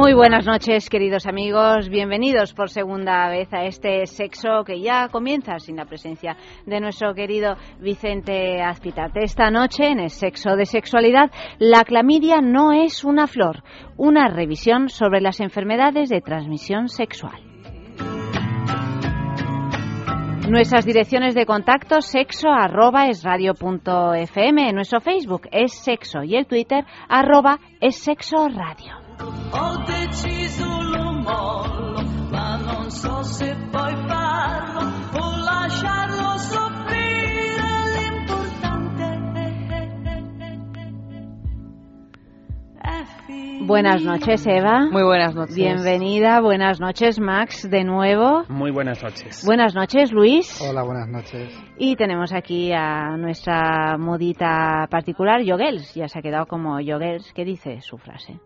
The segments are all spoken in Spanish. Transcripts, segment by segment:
Muy buenas noches, queridos amigos. Bienvenidos por segunda vez a este sexo que ya comienza sin la presencia de nuestro querido Vicente Azpitate. Esta noche, en el sexo de sexualidad, la clamidia no es una flor, una revisión sobre las enfermedades de transmisión sexual. Nuestras direcciones de contacto sexo arroba radio punto fm, nuestro Facebook es sexo y el Twitter arroba es sexo radio. Ho deciso lo mollo, ma non so se poi farlo o lasciarlo soffrire l'importante. Buenas noches, Eva. Muy buenas noches. Bienvenida. Buenas noches, Max, de nuevo. Muy buenas noches. Buenas noches, Luis. Hola, buenas noches. Y tenemos aquí a nuestra modita particular, Yogels. Ya se ha quedado como Yogels. ¿Qué dice su frase?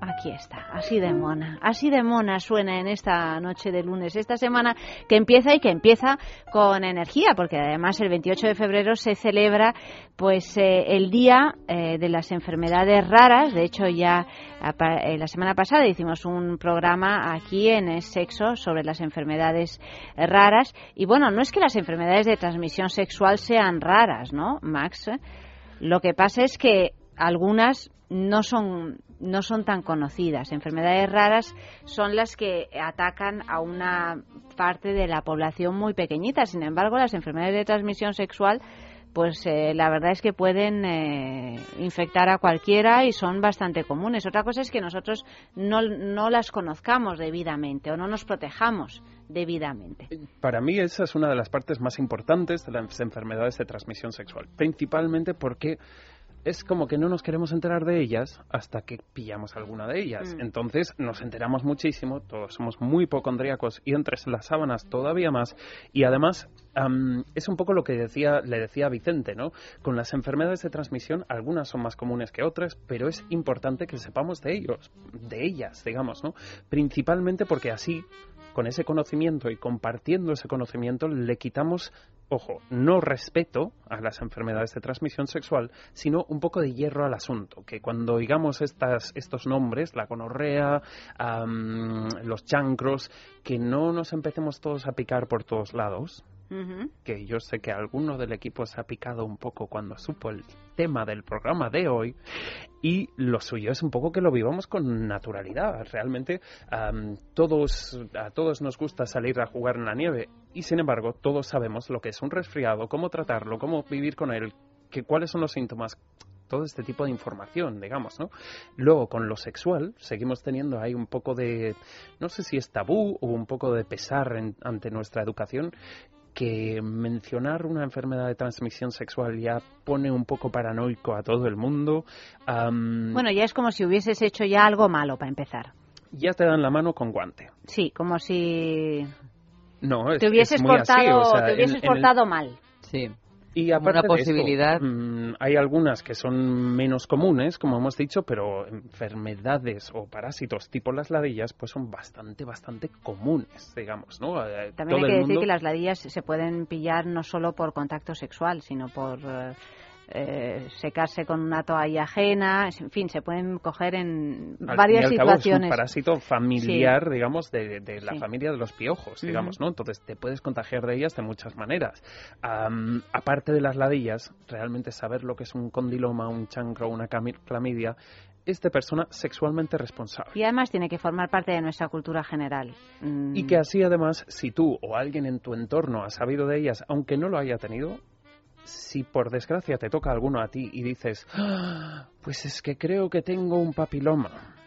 Aquí está, así de mona, así de mona suena en esta noche de lunes, esta semana que empieza y que empieza con energía, porque además el 28 de febrero se celebra pues eh, el día eh, de las enfermedades raras. De hecho ya eh, la semana pasada hicimos un programa aquí en el sexo sobre las enfermedades raras y bueno, no es que las enfermedades de transmisión sexual sean raras, ¿no, Max? Lo que pasa es que algunas no son no son tan conocidas. Enfermedades raras son las que atacan a una parte de la población muy pequeñita. Sin embargo, las enfermedades de transmisión sexual pues eh, la verdad es que pueden eh, infectar a cualquiera y son bastante comunes. Otra cosa es que nosotros no, no las conozcamos debidamente o no nos protejamos debidamente. Para mí esa es una de las partes más importantes de las enfermedades de transmisión sexual, principalmente porque es como que no nos queremos enterar de ellas hasta que pillamos alguna de ellas. Mm. Entonces nos enteramos muchísimo, todos somos muy hipocondríacos y entre las sábanas todavía más. Y además es un poco lo que decía, le decía a Vicente, ¿no? Con las enfermedades de transmisión, algunas son más comunes que otras, pero es importante que sepamos de ellos, de ellas, digamos, ¿no? Principalmente porque así con ese conocimiento y compartiendo ese conocimiento le quitamos, ojo, no respeto a las enfermedades de transmisión sexual, sino un poco de hierro al asunto, que cuando oigamos estas, estos nombres, la gonorrea, los chancros, que no nos empecemos todos a picar por todos lados, que yo sé que alguno del equipo se ha picado un poco cuando supo el tema del programa de hoy y lo suyo es un poco que lo vivamos con naturalidad. Realmente todos, a todos nos gusta salir a jugar en la nieve y sin embargo todos sabemos lo que es un resfriado, cómo tratarlo, cómo vivir con él, que, cuáles son los síntomas todo este tipo de información, digamos, ¿no? Luego, con lo sexual, seguimos teniendo ahí un poco de, no sé si es tabú o un poco de pesar ante nuestra educación, que mencionar una enfermedad de transmisión sexual ya pone un poco paranoico a todo el mundo. bueno, ya es como si hubieses hecho ya algo malo para empezar. Ya te dan la mano con guante. Sí, como si no, te hubieses portado, te hubieses portado mal. Sí. Y aparte una posibilidad. Mm, hay algunas que son menos comunes, como hemos dicho, pero enfermedades o parásitos tipo las ladillas, pues son bastante, bastante comunes, digamos, ¿no? Eh, También hay que decir que las ladillas se pueden pillar no solo por contacto sexual, sino por eh, secarse con una toalla ajena, en fin, se pueden coger en varias situaciones. es un parásito familiar, digamos, de, la familia de los piojos, digamos, ¿no? Entonces te puedes contagiar de ellas de muchas maneras. aparte de las ladillas, realmente saber lo que es un condiloma, un chancro, una clamidia, es de persona sexualmente responsable. Y además tiene que formar parte de nuestra cultura general. Y que así además, si tú o alguien en tu entorno ha sabido de ellas, aunque no lo haya tenido, si por desgracia te toca alguno a ti y dices, ah, pues es que creo que tengo un papiloma,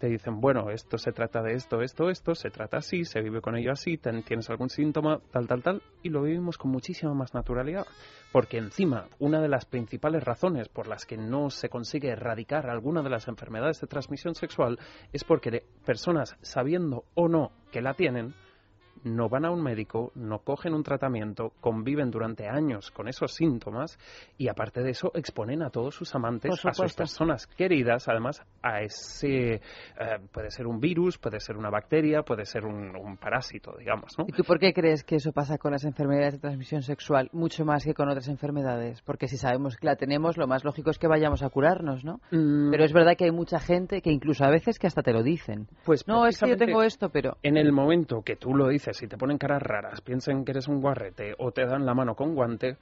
te dicen, bueno, esto se trata de esto, esto, esto, se trata así, se vive con ello así, tienes algún síntoma, tal, tal, tal, y lo vivimos con muchísima más naturalidad. Porque encima, una de las principales razones por las que no se consigue erradicar alguna de las enfermedades de transmisión sexual es porque personas, sabiendo o no que la tienen, no van a un médico, no cogen un tratamiento, conviven durante años con esos síntomas y aparte de eso exponen a todos sus amantes, a sus personas queridas, además a ese, eh, puede ser un virus, puede ser una bacteria, puede ser un, parásito, digamos. ¿no? ¿Y tú por qué crees que eso pasa con las enfermedades de transmisión sexual mucho más que con otras enfermedades? Porque si sabemos que la tenemos, lo más lógico es que vayamos a curarnos, ¿no? Mm. Pero es verdad que hay mucha gente que incluso a veces que hasta te lo dicen. Pues no, es que yo tengo esto, pero... En el momento que tú lo dices, si te ponen caras raras, piensen que eres un guarrete o te dan la mano con guante,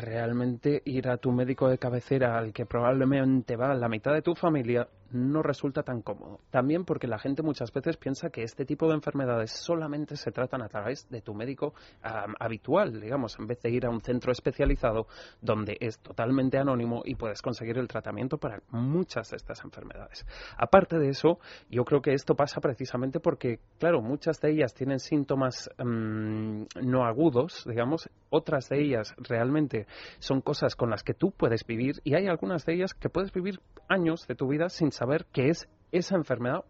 realmente ir a tu médico de cabecera, al que probablemente va la mitad de tu familia, no resulta tan cómodo. También porque la gente muchas veces piensa que este tipo de enfermedades solamente se tratan a través de tu médico habitual, digamos, en vez de ir a un centro especializado donde es totalmente anónimo y puedes conseguir el tratamiento para muchas de estas enfermedades. Aparte de eso, yo creo que esto pasa precisamente porque, claro, muchas de ellas tienen síntomas mm, no agudos, digamos, otras de ellas realmente son cosas con las que tú puedes vivir y hay algunas de ellas que puedes vivir años de tu vida sin saber qué es esa enfermedad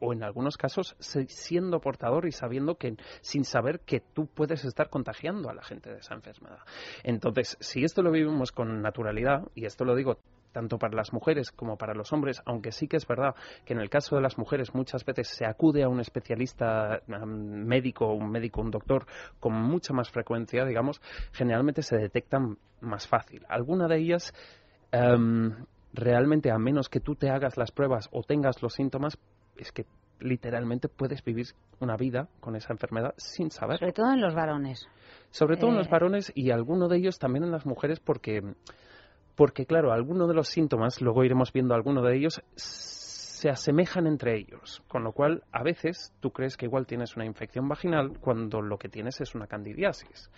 o en algunos casos siendo portador y sabiendo que sin saber que tú puedes estar contagiando a la gente de esa enfermedad. Entonces, si esto lo vivimos con naturalidad, y esto lo digo tanto para las mujeres como para los hombres, aunque sí que es verdad que en el caso de las mujeres muchas veces se acude a un especialista médico, un médico, un doctor, con mucha más frecuencia, digamos, generalmente se detectan más fácil. Alguna de ellas realmente a menos que tú te hagas las pruebas o tengas los síntomas, es que literalmente puedes vivir una vida con esa enfermedad sin saber. Sobre todo en los varones. Sobre todo en los eh. varones y alguno de ellos también en las mujeres porque, porque claro, algunos de los síntomas, luego iremos viendo alguno de ellos, se asemejan entre ellos, con lo cual a veces tú crees que igual tienes una infección vaginal cuando lo que tienes es una candidiasis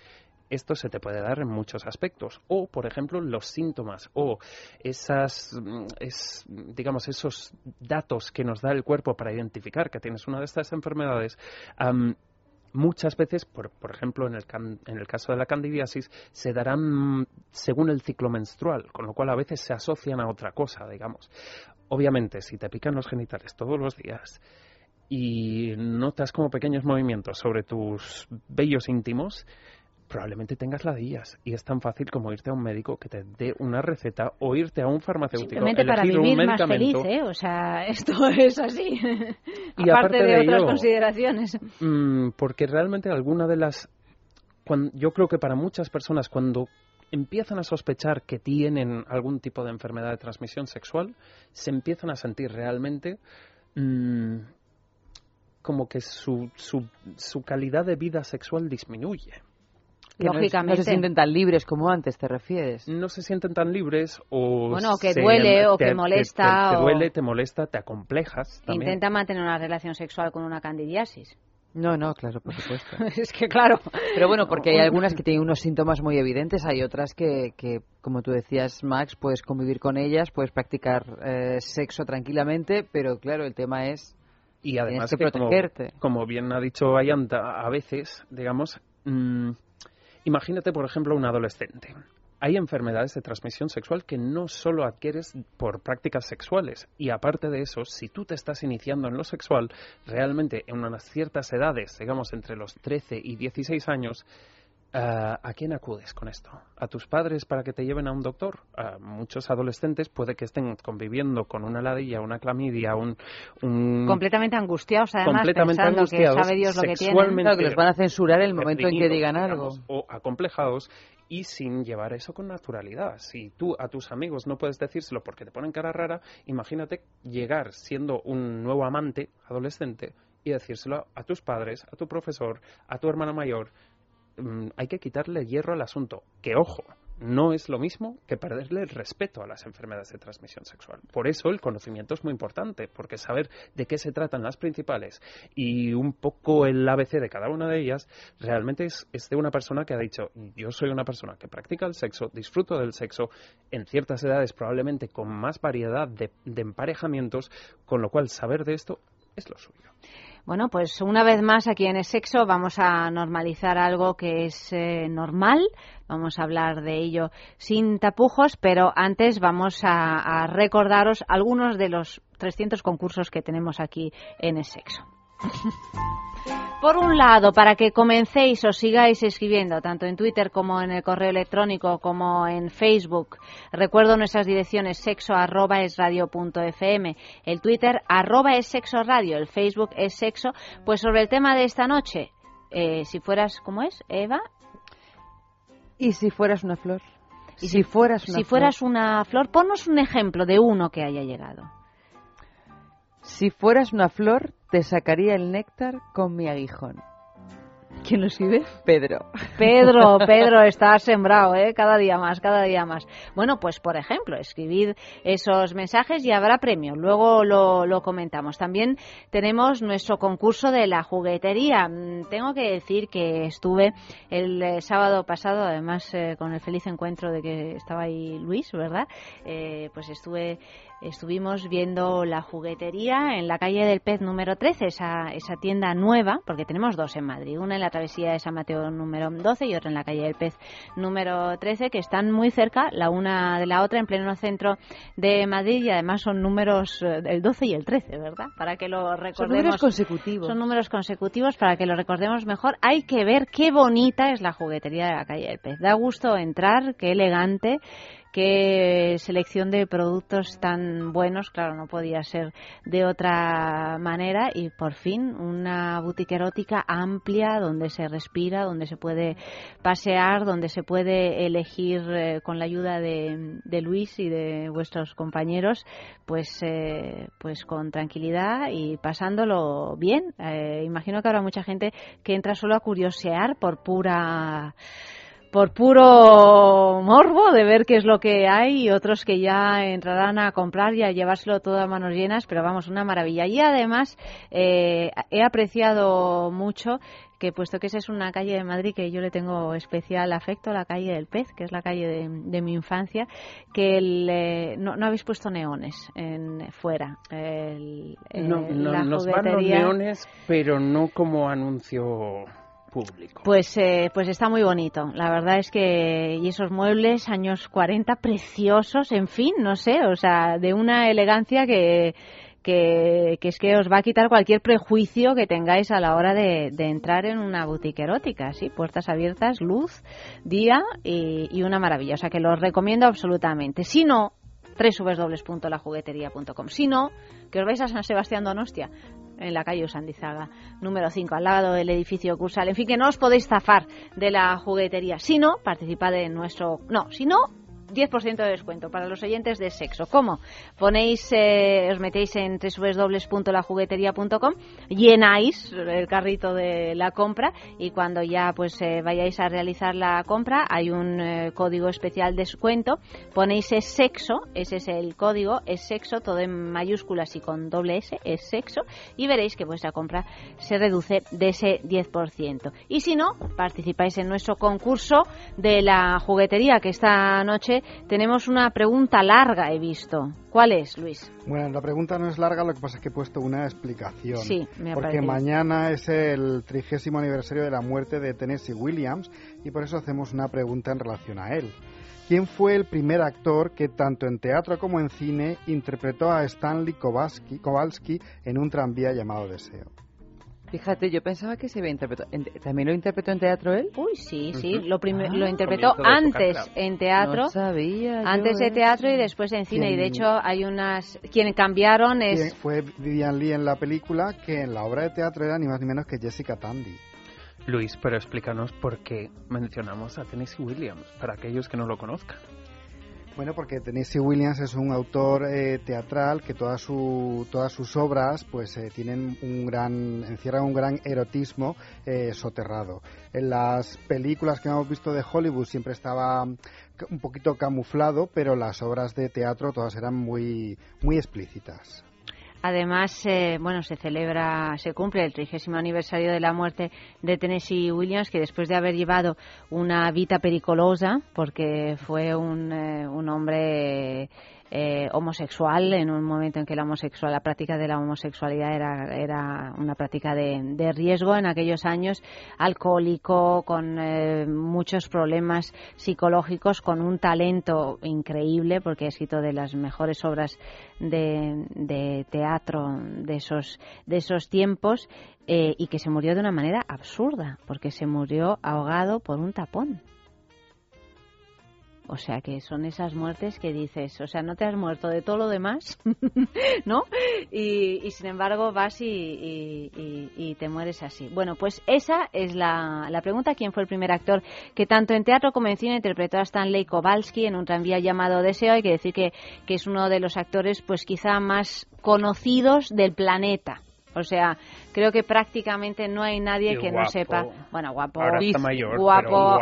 esto se te puede dar en muchos aspectos. O, por ejemplo, los síntomas o esas, mm, es, digamos, esos datos que nos da el cuerpo para identificar que tienes una de estas enfermedades. Muchas veces, por, por ejemplo, en el, en el, caso de la candidiasis, se darán según el ciclo menstrual, con lo cual a veces se asocian a otra cosa, digamos. Obviamente, si te pican los genitales todos los días y notas como pequeños movimientos sobre tus vellos íntimos, probablemente tengas ladillas y es tan fácil como irte a un médico que te dé una receta o irte a un farmacéutico Simplemente para vivir más feliz, ¿eh? O sea, esto es así. y aparte, de, otras consideraciones. Mm, porque realmente alguna de las... yo creo que para muchas personas cuando empiezan a sospechar que tienen algún tipo de enfermedad de transmisión sexual, se empiezan a sentir realmente... Mm, como que su, su, su calidad de vida sexual disminuye. Lógicamente. No, se sienten tan libres como antes, ¿te refieres? No se sienten tan libres o... Bueno, que duele o que molesta. Te, duele, te molesta, te acomplejas. Intenta mantener una relación sexual con una candidiasis. No, no, claro, por supuesto. es que claro. Pero bueno, porque hay algunas que tienen unos síntomas muy evidentes, hay otras que, que como tú decías, Max, puedes convivir con ellas, puedes practicar eh, sexo tranquilamente, pero claro, el tema es y además que, protegerte. Como, bien ha dicho Ayanta, a veces, digamos, mm, Imagínate, por ejemplo, un adolescente. Hay enfermedades de transmisión sexual que no solo adquieres por prácticas sexuales. Y aparte de eso, si tú te estás iniciando en lo sexual, realmente en unas ciertas edades, digamos entre los 13 y 16 años, Uh, ¿A quién acudes con esto? ¿A tus padres para que te lleven a un doctor? Uh, muchos adolescentes puede que estén conviviendo con una ladilla, una clamidia, un... un completamente angustiados, además, completamente pensando angustiados, que sabe Dios lo que tienen. Claro, que los van a censurar el momento en que digan algo. o acomplejados y sin llevar eso con naturalidad. Si tú a tus amigos no puedes decírselo porque te ponen cara rara, imagínate llegar siendo un nuevo amante adolescente y decírselo a tus padres, a tu profesor, a tu hermano mayor, hay que quitarle hierro al asunto. Que ojo, no es lo mismo que perderle el respeto a las enfermedades de transmisión sexual. Por eso el conocimiento es muy importante, porque saber de qué se tratan las principales y un poco el ABC de cada una de ellas realmente es, de una persona que ha dicho, yo soy una persona que practica el sexo, disfruto del sexo, en ciertas edades probablemente con más variedad de emparejamientos, con lo cual saber de esto es lo suyo. Bueno, pues una vez más aquí en sexo vamos a normalizar algo que es eh, normal. Vamos a hablar de ello sin tapujos, pero antes vamos a, recordaros algunos de los 300 concursos que tenemos aquí en sexo. Por un lado, para que comencéis o sigáis escribiendo, tanto en Twitter como en el correo electrónico como en Facebook, recuerdo nuestras direcciones sexo arroba es radio punto fm, el Twitter arroba es sexo radio, el Facebook es sexo, pues sobre el tema de esta noche, eh, si fueras, ¿cómo es, Eva? ¿Y si fueras una flor? ¿Y si, fueras una si fueras una flor, ponnos un ejemplo de uno que haya llegado. Si fueras una flor, te sacaría el néctar con mi aguijón. ¿Quién lo escribe? Pedro. Pedro, Pedro, está sembrado, ¿eh? Cada día más, cada día más. Bueno, pues por ejemplo, escribid esos mensajes y habrá premio. Luego lo, lo comentamos. También tenemos nuestro concurso de la juguetería. Mm, tengo que decir que estuve el eh, sábado pasado, además eh, con el feliz encuentro de que estaba ahí Luis, ¿verdad? Eh, pues estuve estuvimos viendo la juguetería en la calle del Pez número 13, esa, esa tienda nueva, porque tenemos dos en Madrid, una en la travesía de San Mateo número 12 y otra en la calle del Pez número 13, que están muy cerca la una de la otra en pleno centro de Madrid y además son números eh, el 12 y el 13, ¿verdad? Para que lo recordemos. Son números consecutivos. Son números consecutivos para que lo recordemos mejor. Hay que ver qué bonita es la juguetería de la calle del Pez. Da gusto entrar, qué elegante qué selección de productos tan buenos, claro, no podía ser de otra manera y por fin una boutique erótica amplia donde se respira, donde se puede pasear, donde se puede elegir eh, con la ayuda de, Luis y de vuestros compañeros, pues, eh, pues con tranquilidad y pasándolo bien. Eh, imagino que habrá mucha gente que entra solo a curiosear por pura por puro morbo de ver qué es lo que hay y otros que ya entrarán a comprar y a llevárselo todo a manos llenas, pero vamos, una maravilla. Y además eh, he apreciado mucho que puesto que esa es una calle de Madrid que yo le tengo especial afecto, la calle del Pez, que es la calle de, mi infancia, que eh, no, habéis puesto neones en, fuera. El, no, no nos van los neones, pero no como anuncio pues, eh, pues está muy bonito. La verdad es que y esos muebles años 40 preciosos, en fin, no sé, o sea, de una elegancia que, que, es que os va a quitar cualquier prejuicio que tengáis a la hora de, entrar en una boutique erótica, ¿sí? Puertas abiertas, luz, día y, una maravilla. O sea que lo recomiendo absolutamente. Si no, www.lajugueteria.com. Si no, que os vais a San Sebastián Donostia, en la calle Usandizaga, número 5, al lado del edificio Cursal. En fin, que no os podéis zafar de la juguetería. Si no, participad en nuestro... No, si no, 10% de descuento para los oyentes de sexo. ¿Cómo? Ponéis, eh, os metéis en www.lajugueteria.com, llenáis el carrito de la compra y cuando ya pues eh, vayáis a realizar la compra hay un eh, código especial de descuento. Ponéis es sexo, ese es el código, es sexo, todo en mayúsculas y con doble S, es sexo, y veréis que vuestra compra se reduce de ese 10%. Y si no, participáis en nuestro concurso de la juguetería que esta noche tenemos una pregunta larga, he visto. ¿Cuál es, Luis? Bueno, la pregunta no es larga, lo que pasa es que he puesto una explicación. Sí, me Porque mañana es el trigésimo aniversario de la muerte de Tennessee Williams y por eso hacemos una pregunta en relación a él. ¿Quién fue el primer actor que tanto en teatro como en cine interpretó a Stanley Kowalski en un tranvía llamado Deseo? Fíjate, yo pensaba que se había interpretado. ¿También lo interpretó en teatro él? Uy, sí, sí. Lo, lo interpretó antes en teatro. No sabía. Antes de teatro y después en cine. Y de hecho, hay unas. Quienes cambiaron es. Fue Vivian Lee en la película, que en la obra de teatro era ni más ni menos que Jessica Tandy. Luis, pero explícanos por qué mencionamos a Tennessee Williams, para aquellos que no lo conozcan. Bueno, porque Tennessee Williams es un autor eh, teatral que todas su, todas sus obras pues eh, tienen un gran encierran un gran erotismo eh, soterrado. En las películas que hemos visto de Hollywood siempre estaba un poquito camuflado, pero las obras de teatro todas eran muy muy explícitas. Además, eh, bueno, se celebra, se cumple el trigésimo aniversario de la muerte de Tennessee Williams, que después de haber llevado una vida pericolosa, porque fue un, eh, un hombre eh, homosexual en un momento en que la homosexual la práctica de la homosexualidad era, era una práctica de, riesgo en aquellos años alcohólico con eh, muchos problemas psicológicos con un talento increíble porque ha escrito de las mejores obras de, de teatro de esos de esos tiempos eh, y que se murió de una manera absurda porque se murió ahogado por un tapón o sea que son esas muertes que dices, o sea, no te has muerto de todo lo demás, ¿no? Y, sin embargo vas y, y, te mueres así. Bueno, pues esa es la, pregunta. ¿Quién fue el primer actor que tanto en teatro como en cine interpretó a Stanley Kowalski en un tranvía llamado Deseo? Hay que decir que, que es uno de los actores, pues quizá más conocidos del planeta. O sea, creo que prácticamente no hay nadie que no sepa. Bueno, guapo, guapo,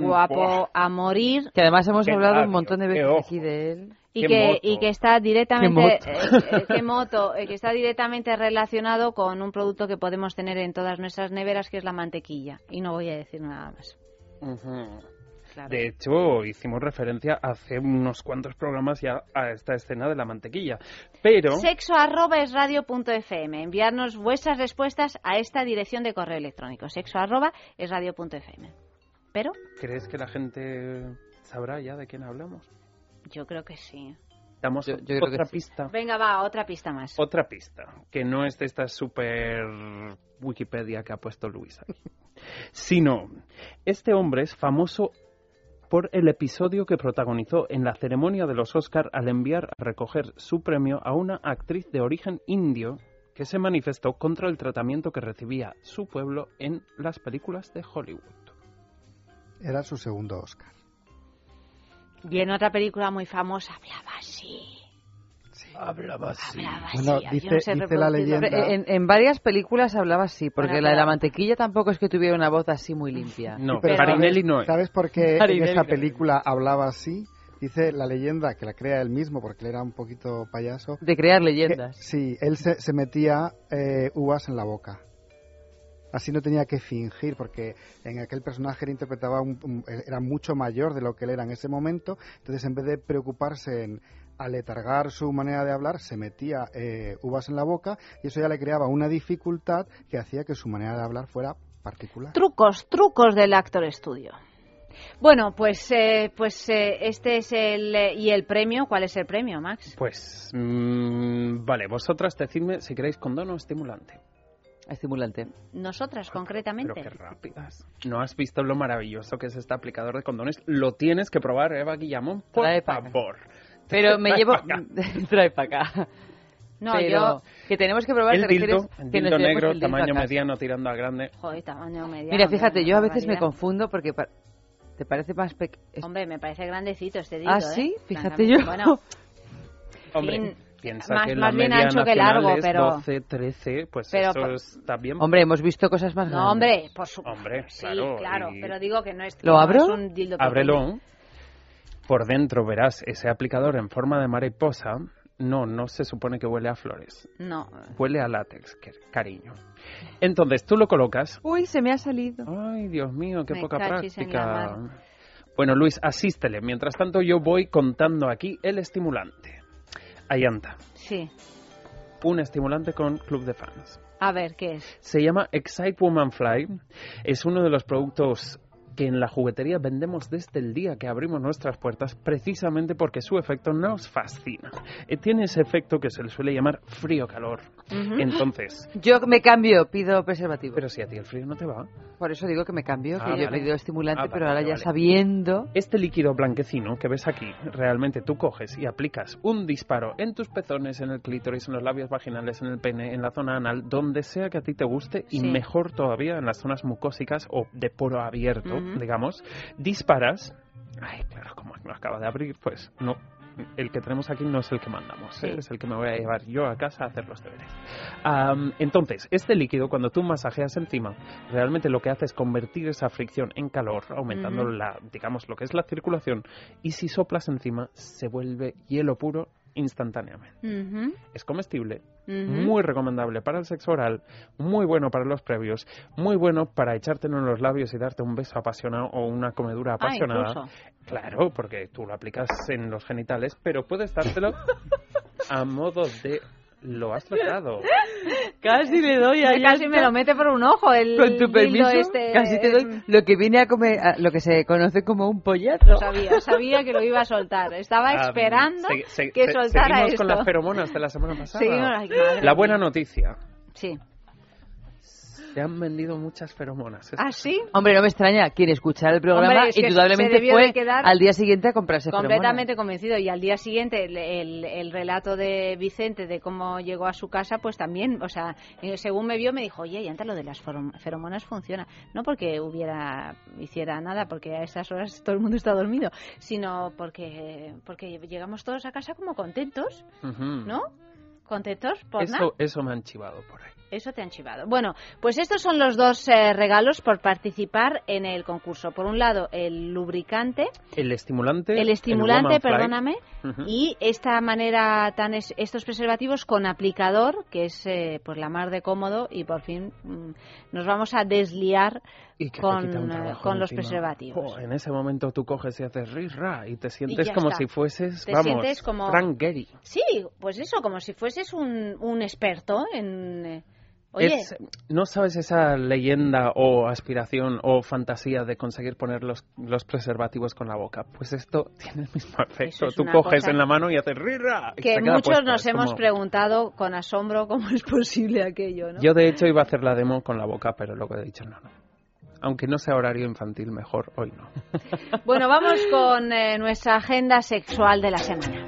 guapo, a morir. Que además hemos hablado un montón de veces aquí de él. Y que, y que está directamente ¿Qué moto? Eh, eh, que está directamente relacionado con un producto que podemos tener en todas nuestras neveras que es la mantequilla y no voy a decir nada más. De hecho, hicimos referencia hace unos cuantos programas ya a esta escena de la mantequilla. Pero. Sexo arroba es radio.fm. Enviarnos vuestras respuestas a esta dirección de correo electrónico. Sexo arroba es radio.fm. Pero. ¿Crees que la gente sabrá ya de quién hablamos? Yo creo que sí. Damos otra pista. Venga, va, otra pista más. Otra pista, que no es de esta super Wikipedia que ha puesto Luisa, sino este hombre es famoso por el episodio que protagonizó en la ceremonia de los Oscar al enviar a recoger su premio a una actriz de origen indio que se manifestó contra el tratamiento que recibía su pueblo en las películas de Hollywood. Era su segundo Oscar. Y en otra película muy famosa hablaba así. Hablaba así. Bueno, dice, la leyenda. En, varias películas hablaba así, porque la de la mantequilla tampoco es que tuviera una voz así muy limpia. No, pero Farinelli no es. ¿Sabes por qué en esa película hablaba así? Dice la leyenda, que la crea él mismo, porque él era un poquito payaso. De crear leyendas. sí, él se, metía eh, uvas en la boca. Así no tenía que fingir, porque en aquel personaje él interpretaba era mucho mayor de lo que él era en ese momento. Entonces, en vez de preocuparse en, aletargar su manera de hablar, se metía eh, uvas en la boca y eso ya le creaba una dificultad que hacía que su manera de hablar fuera particular. Trucos, trucos del actor estudio. Bueno, pues, eh, pues eh, este es el y el premio. ¿Cuál es el premio, Max? Pues mm, vale, vosotras decidme si queréis condón o estimulante. Estimulante. Nosotras, concretamente. Pero qué rápidas. ¿No has visto lo maravilloso que es este aplicador de condones? Lo tienes que probar, Eva Guillamón, por favor. Pero me llevo... Trae para acá. No, yo... Que tenemos que probar... El tildo, negro, tamaño mediano tirando a grande. Joder, tamaño mediano. Mira, fíjate, yo a veces me confundo porque... ¿Te parece más pequeño? Hombre, me parece grandecito este dildo, ¿Ah, sí? ¿eh? Fíjate yo. Bueno, Hombre, piensa más, que la bien ancho que largo, pero 12, 13, pues eso está bien. Hombre, hemos visto cosas más grandes. No, hombre, por supuesto. Hombre, sí, claro, pero digo que no es ¿Lo abro? un dildo Ábrelo por dentro verás ese aplicador en forma de mariposa. No, no se supone que huele a flores. No. Huele a látex, cariño. Entonces tú lo colocas. Uy, se me ha salido. Ay, Dios mío, qué poca práctica. Bueno, Luis, asístele. Mientras tanto, yo voy contando aquí el estimulante. Ayanta. Sí. Un estimulante con club de fans. A ver, ¿qué es? Se llama Excite Woman Fly. Es uno de los productos que en la juguetería vendemos desde el día que abrimos nuestras puertas precisamente porque su efecto nos fascina. Eh, tiene ese efecto que se le suele llamar frío-calor. Entonces... Yo me cambio, pido preservativo. Pero si a ti el frío no te va. Por eso digo que me cambio, que ah, yo he pedido estimulante, ah, pero ahora ya sabiendo... Este líquido blanquecino que ves aquí, realmente tú coges y aplicas un disparo en tus pezones, en el clítoris, en los labios vaginales, en el pene, en la zona anal, donde sea que a ti te guste y mejor todavía en las zonas mucósicas o de poro abierto digamos, disparas Ay, claro, como no acaba de abrir, pues no, el que tenemos aquí no es el que mandamos, ¿eh? es el que me voy a llevar yo a casa a hacer los deberes. entonces, este líquido, cuando tú masajeas encima, realmente lo que hace es convertir esa fricción en calor, aumentando la, digamos, lo que es la circulación, y si soplas encima, se vuelve hielo puro instantáneamente. Es comestible, muy recomendable para el sexo oral, muy bueno para los previos, muy bueno para echártelo en los labios y darte un beso apasionado o una comedura ah, apasionada. claro, porque tú lo aplicas en los genitales, pero puedes dártelo a modo de lo has tratado. Casi le doy a Casi me lo mete por un ojo el Con tu permiso, este, casi te doy lo que viene a comer, lo que se conoce como un pollazo. Lo sabía, sabía que lo iba a soltar. Estaba ah, esperando que soltara seguimos con las feromonas de la semana pasada. la buena noticia. Sí. Se han vendido muchas feromonas. ¿Ah, sí? Hombre, no me extraña. Quien escuchara el programa indudablemente fue al día siguiente a comprarse Completamente convencido. Y al día siguiente el, el, relato de Vicente de cómo llegó a su casa, pues también, o sea, eh, según me vio me dijo, oye, y antes lo de las feromonas funciona. No porque hubiera, hiciera nada, porque a esas horas todo el mundo está dormido, sino porque, porque llegamos todos a casa como contentos, ¿no? ¿Contentos? Por eso, eso me han chivado por ahí. Eso te han chivado. Bueno, pues estos son los dos eh, regalos por participar en el concurso. Por un lado, el lubricante. El estimulante. El estimulante, perdóname. Y esta manera, tan estos preservativos con aplicador, que es eh, pues la mar de cómodo. Y por fin mm, nos vamos a desliar con, eh, con los preservativos. en ese momento tú coges y haces rirra y te sientes como si fueses, vamos, como... Frank Gehry. Sí, pues eso, como si fueses un, un experto en ¿No sabes esa leyenda o aspiración o fantasía de conseguir poner los, los preservativos con la boca? Pues esto tiene el mismo efecto. Tú coges en la mano y haces rirra. Que muchos nos hemos preguntado con asombro cómo es posible aquello, ¿no? Yo de hecho iba a hacer la demo con la boca, pero luego he dicho no, no. Aunque no sea horario infantil, mejor hoy no. Bueno, vamos con eh, nuestra agenda sexual de la semana.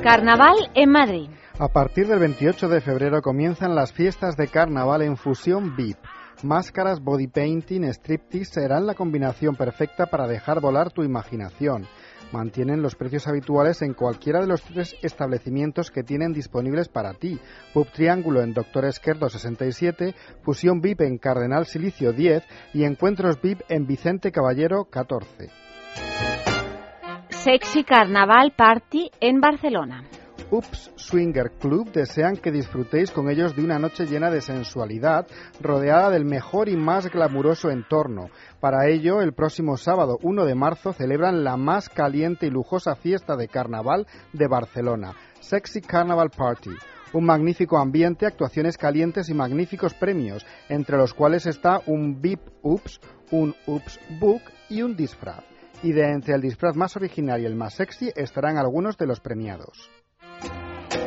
Carnaval en Madrid. A partir del 28 de febrero comienzan las fiestas de carnaval en fusión VIP. Máscaras, body painting, striptease serán la combinación perfecta para dejar volar tu imaginación. Mantienen los precios habituales en cualquiera de los tres establecimientos que tienen disponibles para ti. Pub Triángulo en Doctor Esquerdo 67, Fusión VIP en Cardenal Silicio 10 y Encuentros VIP en Vicente Caballero 14. Sexy Carnaval Party en Barcelona. Ups Swinger Club desean que disfrutéis con ellos de una noche llena de sensualidad, rodeada del mejor y más glamuroso entorno. Para ello, el próximo sábado 1 de marzo celebran la más caliente y lujosa fiesta de carnaval de Barcelona, Sexy Carnaval Party. Un magnífico ambiente, actuaciones calientes y magníficos premios, entre los cuales está un VIP Ups, un Ups Book y un disfraz y de entre el disfraz más original y el más sexy estarán algunos de los premiados.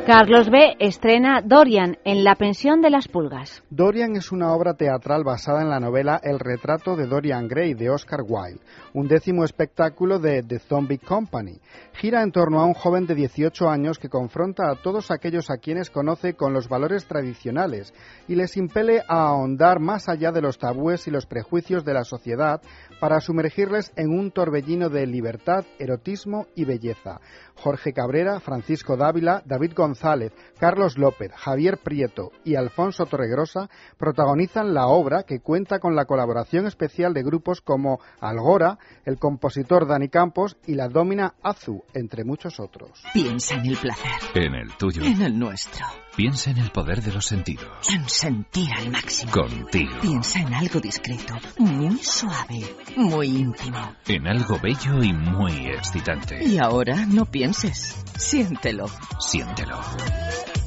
Carlos B. estrena Dorian en La pensión de las pulgas. Dorian es una obra teatral basada en la novela El retrato de Dorian Gray de Oscar Wilde, un décimo espectáculo de The Zombie Company. Gira en torno a un joven de 18 años que confronta a todos aquellos a quienes conoce con los valores tradicionales y les impele a ahondar más allá de los tabúes y los prejuicios de la sociedad para sumergirles en un torbellino de libertad, erotismo y belleza. Jorge Cabrera, Francisco Dávila, David González, Carlos López, Javier Prieto y Alfonso Torregrosa protagonizan la obra que cuenta con la colaboración especial de grupos como Algora, el compositor Dani Campos y la Domina Azu, entre muchos otros. Piensa en el placer. En el tuyo. En el nuestro. Piensa en el poder de los sentidos. En sentir al máximo. Contigo. Piensa en algo discreto, muy suave, muy íntimo. En algo bello y muy excitante. Y ahora no pienses. Siéntelo. Siéntelo.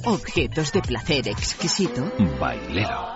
Objetos de placer exquisito. Bailero.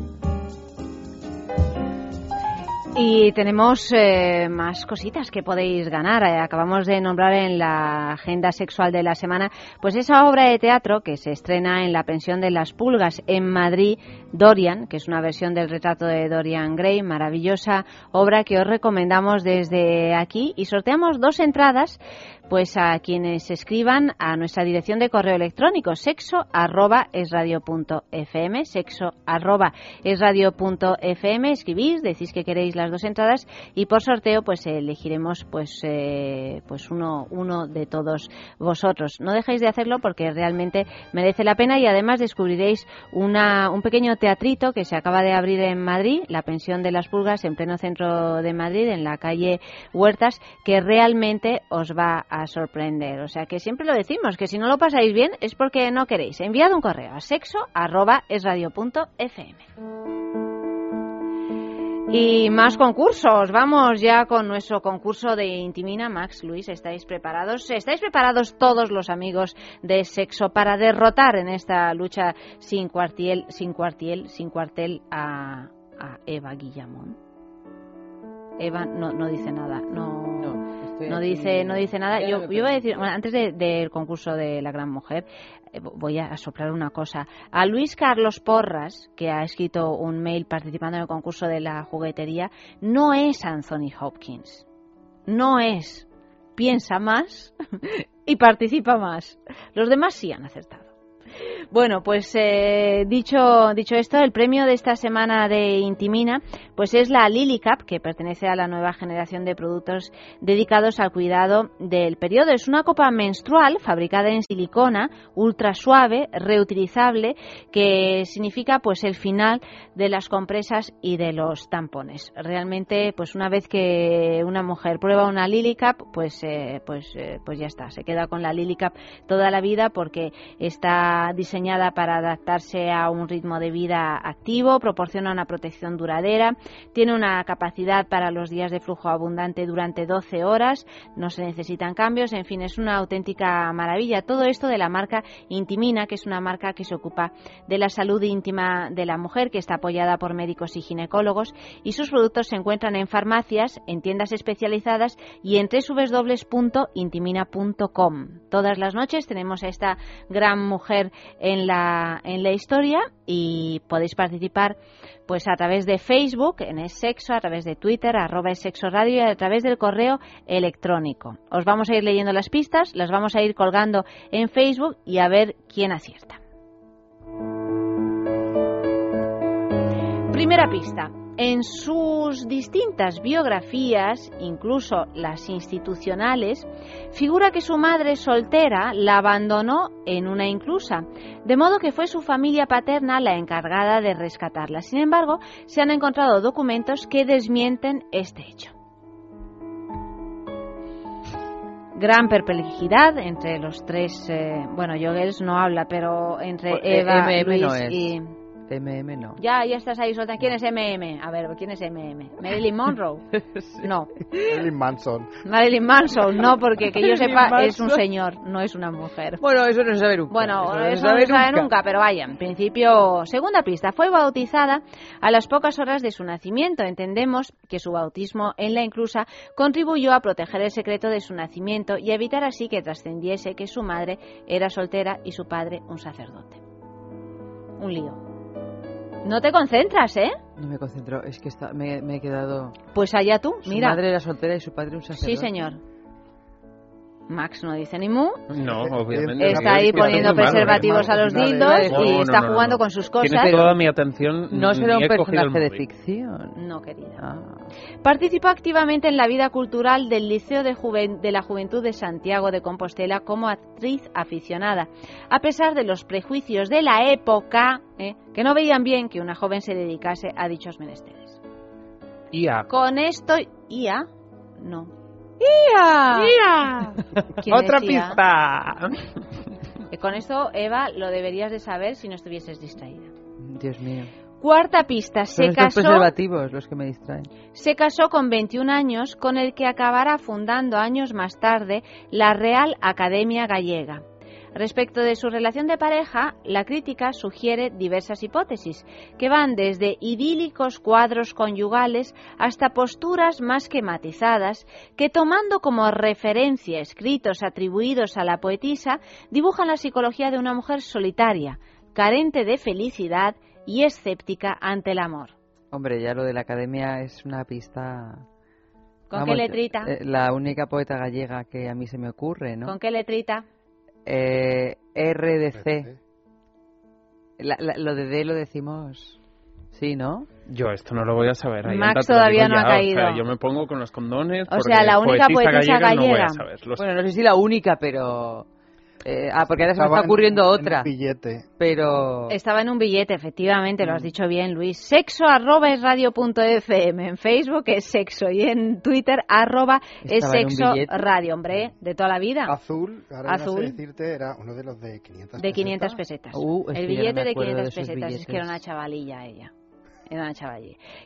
Y tenemos eh, más cositas que podéis ganar. Eh, acabamos de nombrar en la agenda sexual de la semana, pues esa obra de teatro que se estrena en la pensión de las pulgas en Madrid, Dorian, que es una versión del retrato de Dorian Gray, maravillosa obra que os recomendamos desde aquí y sorteamos dos entradas pues a quienes escriban a nuestra dirección de correo electrónico sexo arroba es radio punto fm, sexo arroba es radio punto fm, escribís, decís que queréis las dos entradas y por sorteo pues elegiremos pues eh, pues uno, uno de todos vosotros. No dejéis de hacerlo porque realmente merece la pena y además descubriréis una, un pequeño teatrito que se acaba de abrir en Madrid, la pensión de las pulgas en pleno centro de Madrid, en la calle Huertas, que realmente os va a sorprender. O sea que siempre lo decimos, que si no lo pasáis bien es porque no queréis. Enviad un correo a sexo arroba Y más concursos. Vamos ya con nuestro concurso de Intimina. Max, Luis, ¿estáis preparados? ¿Estáis preparados todos los amigos de sexo para derrotar en esta lucha sin cuartiel, sin cuartiel, sin cuartel a, a Eva Guillamón? Eva no, no dice nada. No dice, no dice nada. Yo, yo, voy a decir, antes del concurso de la gran mujer, eh, voy a soplar una cosa. A Luis Carlos Porras, que ha escrito un mail participando en el concurso de la juguetería, no es Anthony Hopkins. No es. Piensa más y participa más. Los demás sí han acertado. Bueno, pues eh, dicho, dicho esto, el premio de esta semana de Intimina pues es la Lily Cup, que pertenece a la nueva generación de productos dedicados al cuidado del periodo. Es una copa menstrual fabricada en silicona, ultra suave, reutilizable, que significa pues el final de las compresas y de los tampones. Realmente, pues una vez que una mujer prueba una Lily Cup, pues, eh, pues, eh, pues ya está, se queda con la Lily Cup toda la vida porque está diseñada para adaptarse a un ritmo de vida activo, proporciona una protección duradera, tiene una capacidad para los días de flujo abundante durante 12 horas, no se necesitan cambios, en fin, es una auténtica maravilla. Todo esto de la marca Intimina, que es una marca que se ocupa de la salud íntima de la mujer, que está apoyada por médicos y ginecólogos, y sus productos se encuentran en farmacias, en tiendas especializadas y en www.intimina.com. Todas las noches tenemos a esta gran mujer en la, en la historia y podéis participar pues a través de Facebook, en Sexo, a través de Twitter, arroba es Sexo Radio y a través del correo electrónico. Os vamos a ir leyendo las pistas, las vamos a ir colgando en Facebook y a ver quién acierta. Primera pista. En sus distintas biografías, incluso las institucionales, figura que su madre soltera la abandonó en una inclusa, de modo que fue su familia paterna la encargada de rescatarla. Sin embargo, se han encontrado documentos que desmienten este hecho. gran perplejidad entre los tres. Eh, bueno, Joggles no habla, pero entre pues, eh, Eva, Luis y MM no. Ya, ya estás ahí solta. ¿Quién es MM? A ver, ¿quién es MM? ¿Marilyn Monroe? No. Marilyn Manson. Marilyn Manson, no, porque que yo sepa es un señor, no es una mujer. Bueno, eso no se sabe nunca. Bueno, eso no se sabe, nunca. pero vaya, en principio, segunda pista, fue bautizada a las pocas horas de su nacimiento. Entendemos que su bautismo en la inclusa contribuyó a proteger el secreto de su nacimiento y evitar así que trascendiese que su madre era soltera y su padre un sacerdote. Un lío. No te concentras, ¿eh? No me concentro, es que está, me, me he quedado... Pues allá tú, mira. Su madre era soltera y su padre un sacerdote. Sí, señor. Max no dice ni mu. No, obviamente. Está ahí poniendo preservativos a los dildos y está jugando con sus cosas. Tiene toda mi atención. No será un personaje de ficción. No, querida. Ah. Participó activamente en la vida cultural del Liceo de, de la Juventud de Santiago de Compostela como actriz aficionada, a pesar de los prejuicios de la época ¿eh? que no veían bien que una joven se dedicase a dichos menesteres. IA. Con esto, IA No. ¡Ia! ¡Ia! ¡Otra pista! con esto, Eva, lo deberías de saber si no estuvieses distraída. Dios mío. Cuarta pista, Son se estos casó, preservativos los que me distraen. se casó con 21 años con el que acabará fundando años más tarde la Real Academia Gallega. Respecto de su relación de pareja, la crítica sugiere diversas hipótesis, que van desde idílicos cuadros conyugales hasta posturas más que matizadas, que tomando como referencia escritos atribuidos a la poetisa, dibujan la psicología de una mujer solitaria, carente de felicidad y escéptica ante el amor. Hombre, ya lo de la academia es una pista. ¿Con Vamos, qué letrita? eh, la única poeta gallega que a mí se me ocurre, ¿no? ¿Con qué letrita? Eh, RDC. La- la- lo de D lo decimos. Sí, ¿no? Yo esto no lo voy a saber. ahí Max todavía no ha ya, o caído. sea, yo me pongo con los condones. O sea, la única poetisa poetisa gallega no voy gallega. a saber. Lo Bueno, no sé si la única, pero. Eh, ah, porque ahora se me Estaba está en- ocurriendo en otra. un billete. Pero. Estaba en un billete, efectivamente, Mm. lo has dicho bien, Luis. Sexo arroba es radio.fm. En Facebook es sexo y en Twitter arroba es Estaba en un sexo radio, hombre, de toda la vida. Azul, ahora Azul. no sé decirte, era uno de los de 500 De 500 pesetas. pesetas. Uh, es el billete de acuerdo de 500 esos pesetas, es que era una billetes. chavalilla ella.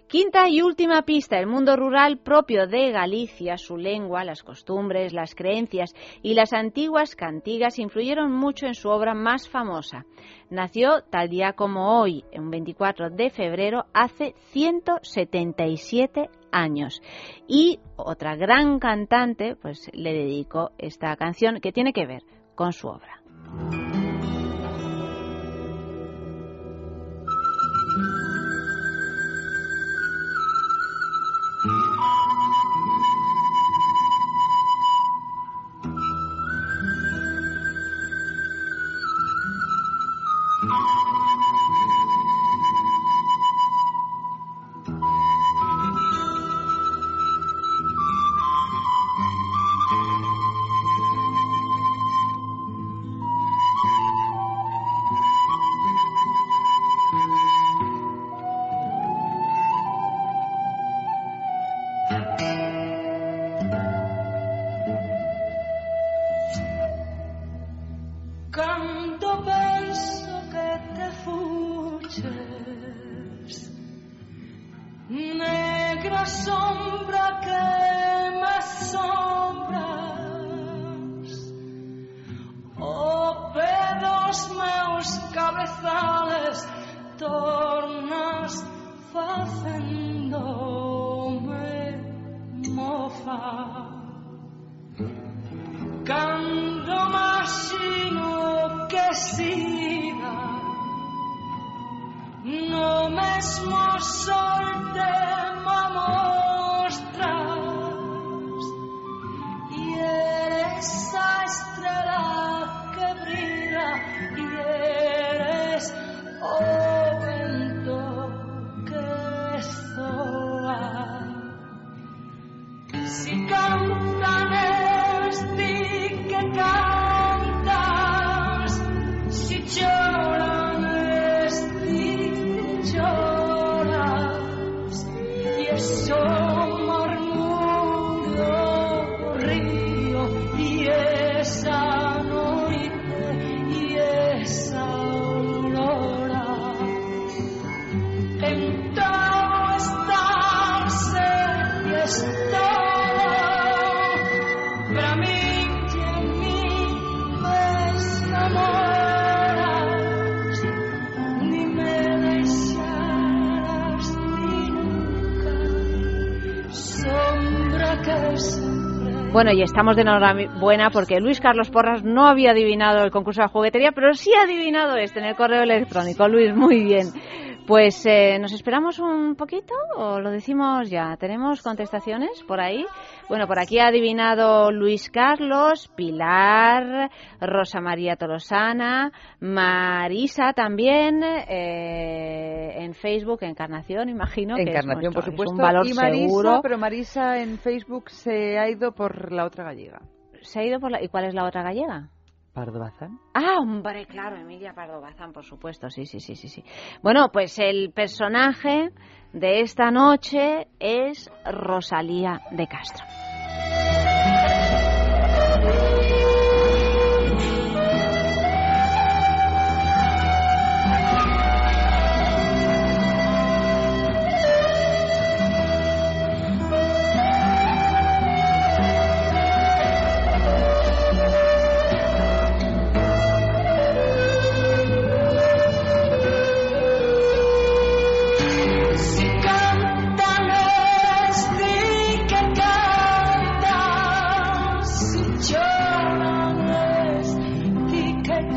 Quinta y última pista, el mundo rural propio de Galicia, su lengua, las costumbres, las creencias y las antiguas cantigas influyeron mucho en su obra más famosa. Nació tal día como hoy, un 24 de febrero, hace 177 años. Y otra gran cantante, pues le dedicó esta canción que tiene que ver con su obra. deserts. Negra sombra que me sombras, oh pedos meus cabezales, tornas facendome mofa. Cando máximo que sim No mesmo sol te Bueno, y estamos de enhorabuena porque Luis Carlos Porras no había adivinado el concurso de juguetería, pero sí ha adivinado este en el correo electrónico. Luis, muy bien. Pues eh, nos esperamos un poquito o lo decimos ya. ¿Tenemos contestaciones por ahí? Bueno, por aquí ha adivinado Luis Carlos, Pilar, Rosa María Tolosana, Marisa también, eh, en Facebook, Encarnación, imagino. que es por nuestro- es supuesto. un valor y Marisa, seguro. pero Marisa en Facebook se ha ido por la otra gallega. Se ha ido por la... ¿Y cuál es la otra gallega? Pardo Bazán. Ah, hombre, claro, Emilia Pardo Bazán, por supuesto, sí, sí, sí, sí, sí. Bueno, pues el personaje de esta noche es Rosalía de Castro.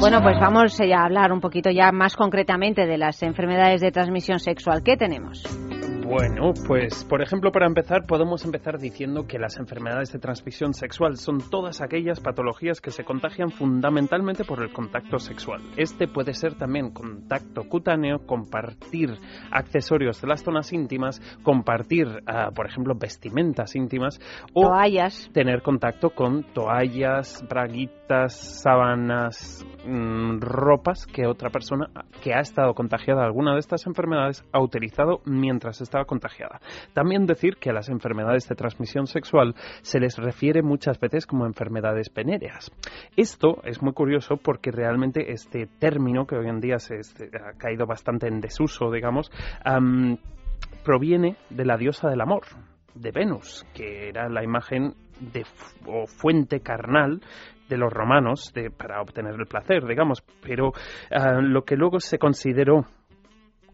Bueno, pues vamos a hablar un poquito ya más concretamente de las enfermedades de transmisión sexual. ¿Qué tenemos? Bueno, pues por ejemplo, para empezar, podemos empezar diciendo que las enfermedades de transmisión sexual son todas aquellas patologías que se contagian fundamentalmente por el contacto sexual. Este puede ser también contacto cutáneo, compartir accesorios de las zonas íntimas, compartir, ah, por ejemplo, vestimentas íntimas o Toallas. tener contacto con toallas, braguitas, sábanas, mm, ropas que otra persona que ha estado contagiada de alguna de estas enfermedades ha utilizado mientras contagiada. También decir que a las enfermedades de transmisión sexual se les refiere muchas veces como enfermedades venéreas. Esto es muy curioso porque realmente este término, que hoy en día se, ha caído bastante en desuso, digamos, am, proviene de la diosa del amor, de Venus, que era la imagen o fuente carnal de los romanos para obtener el placer, digamos, pero ah, lo que luego se consideró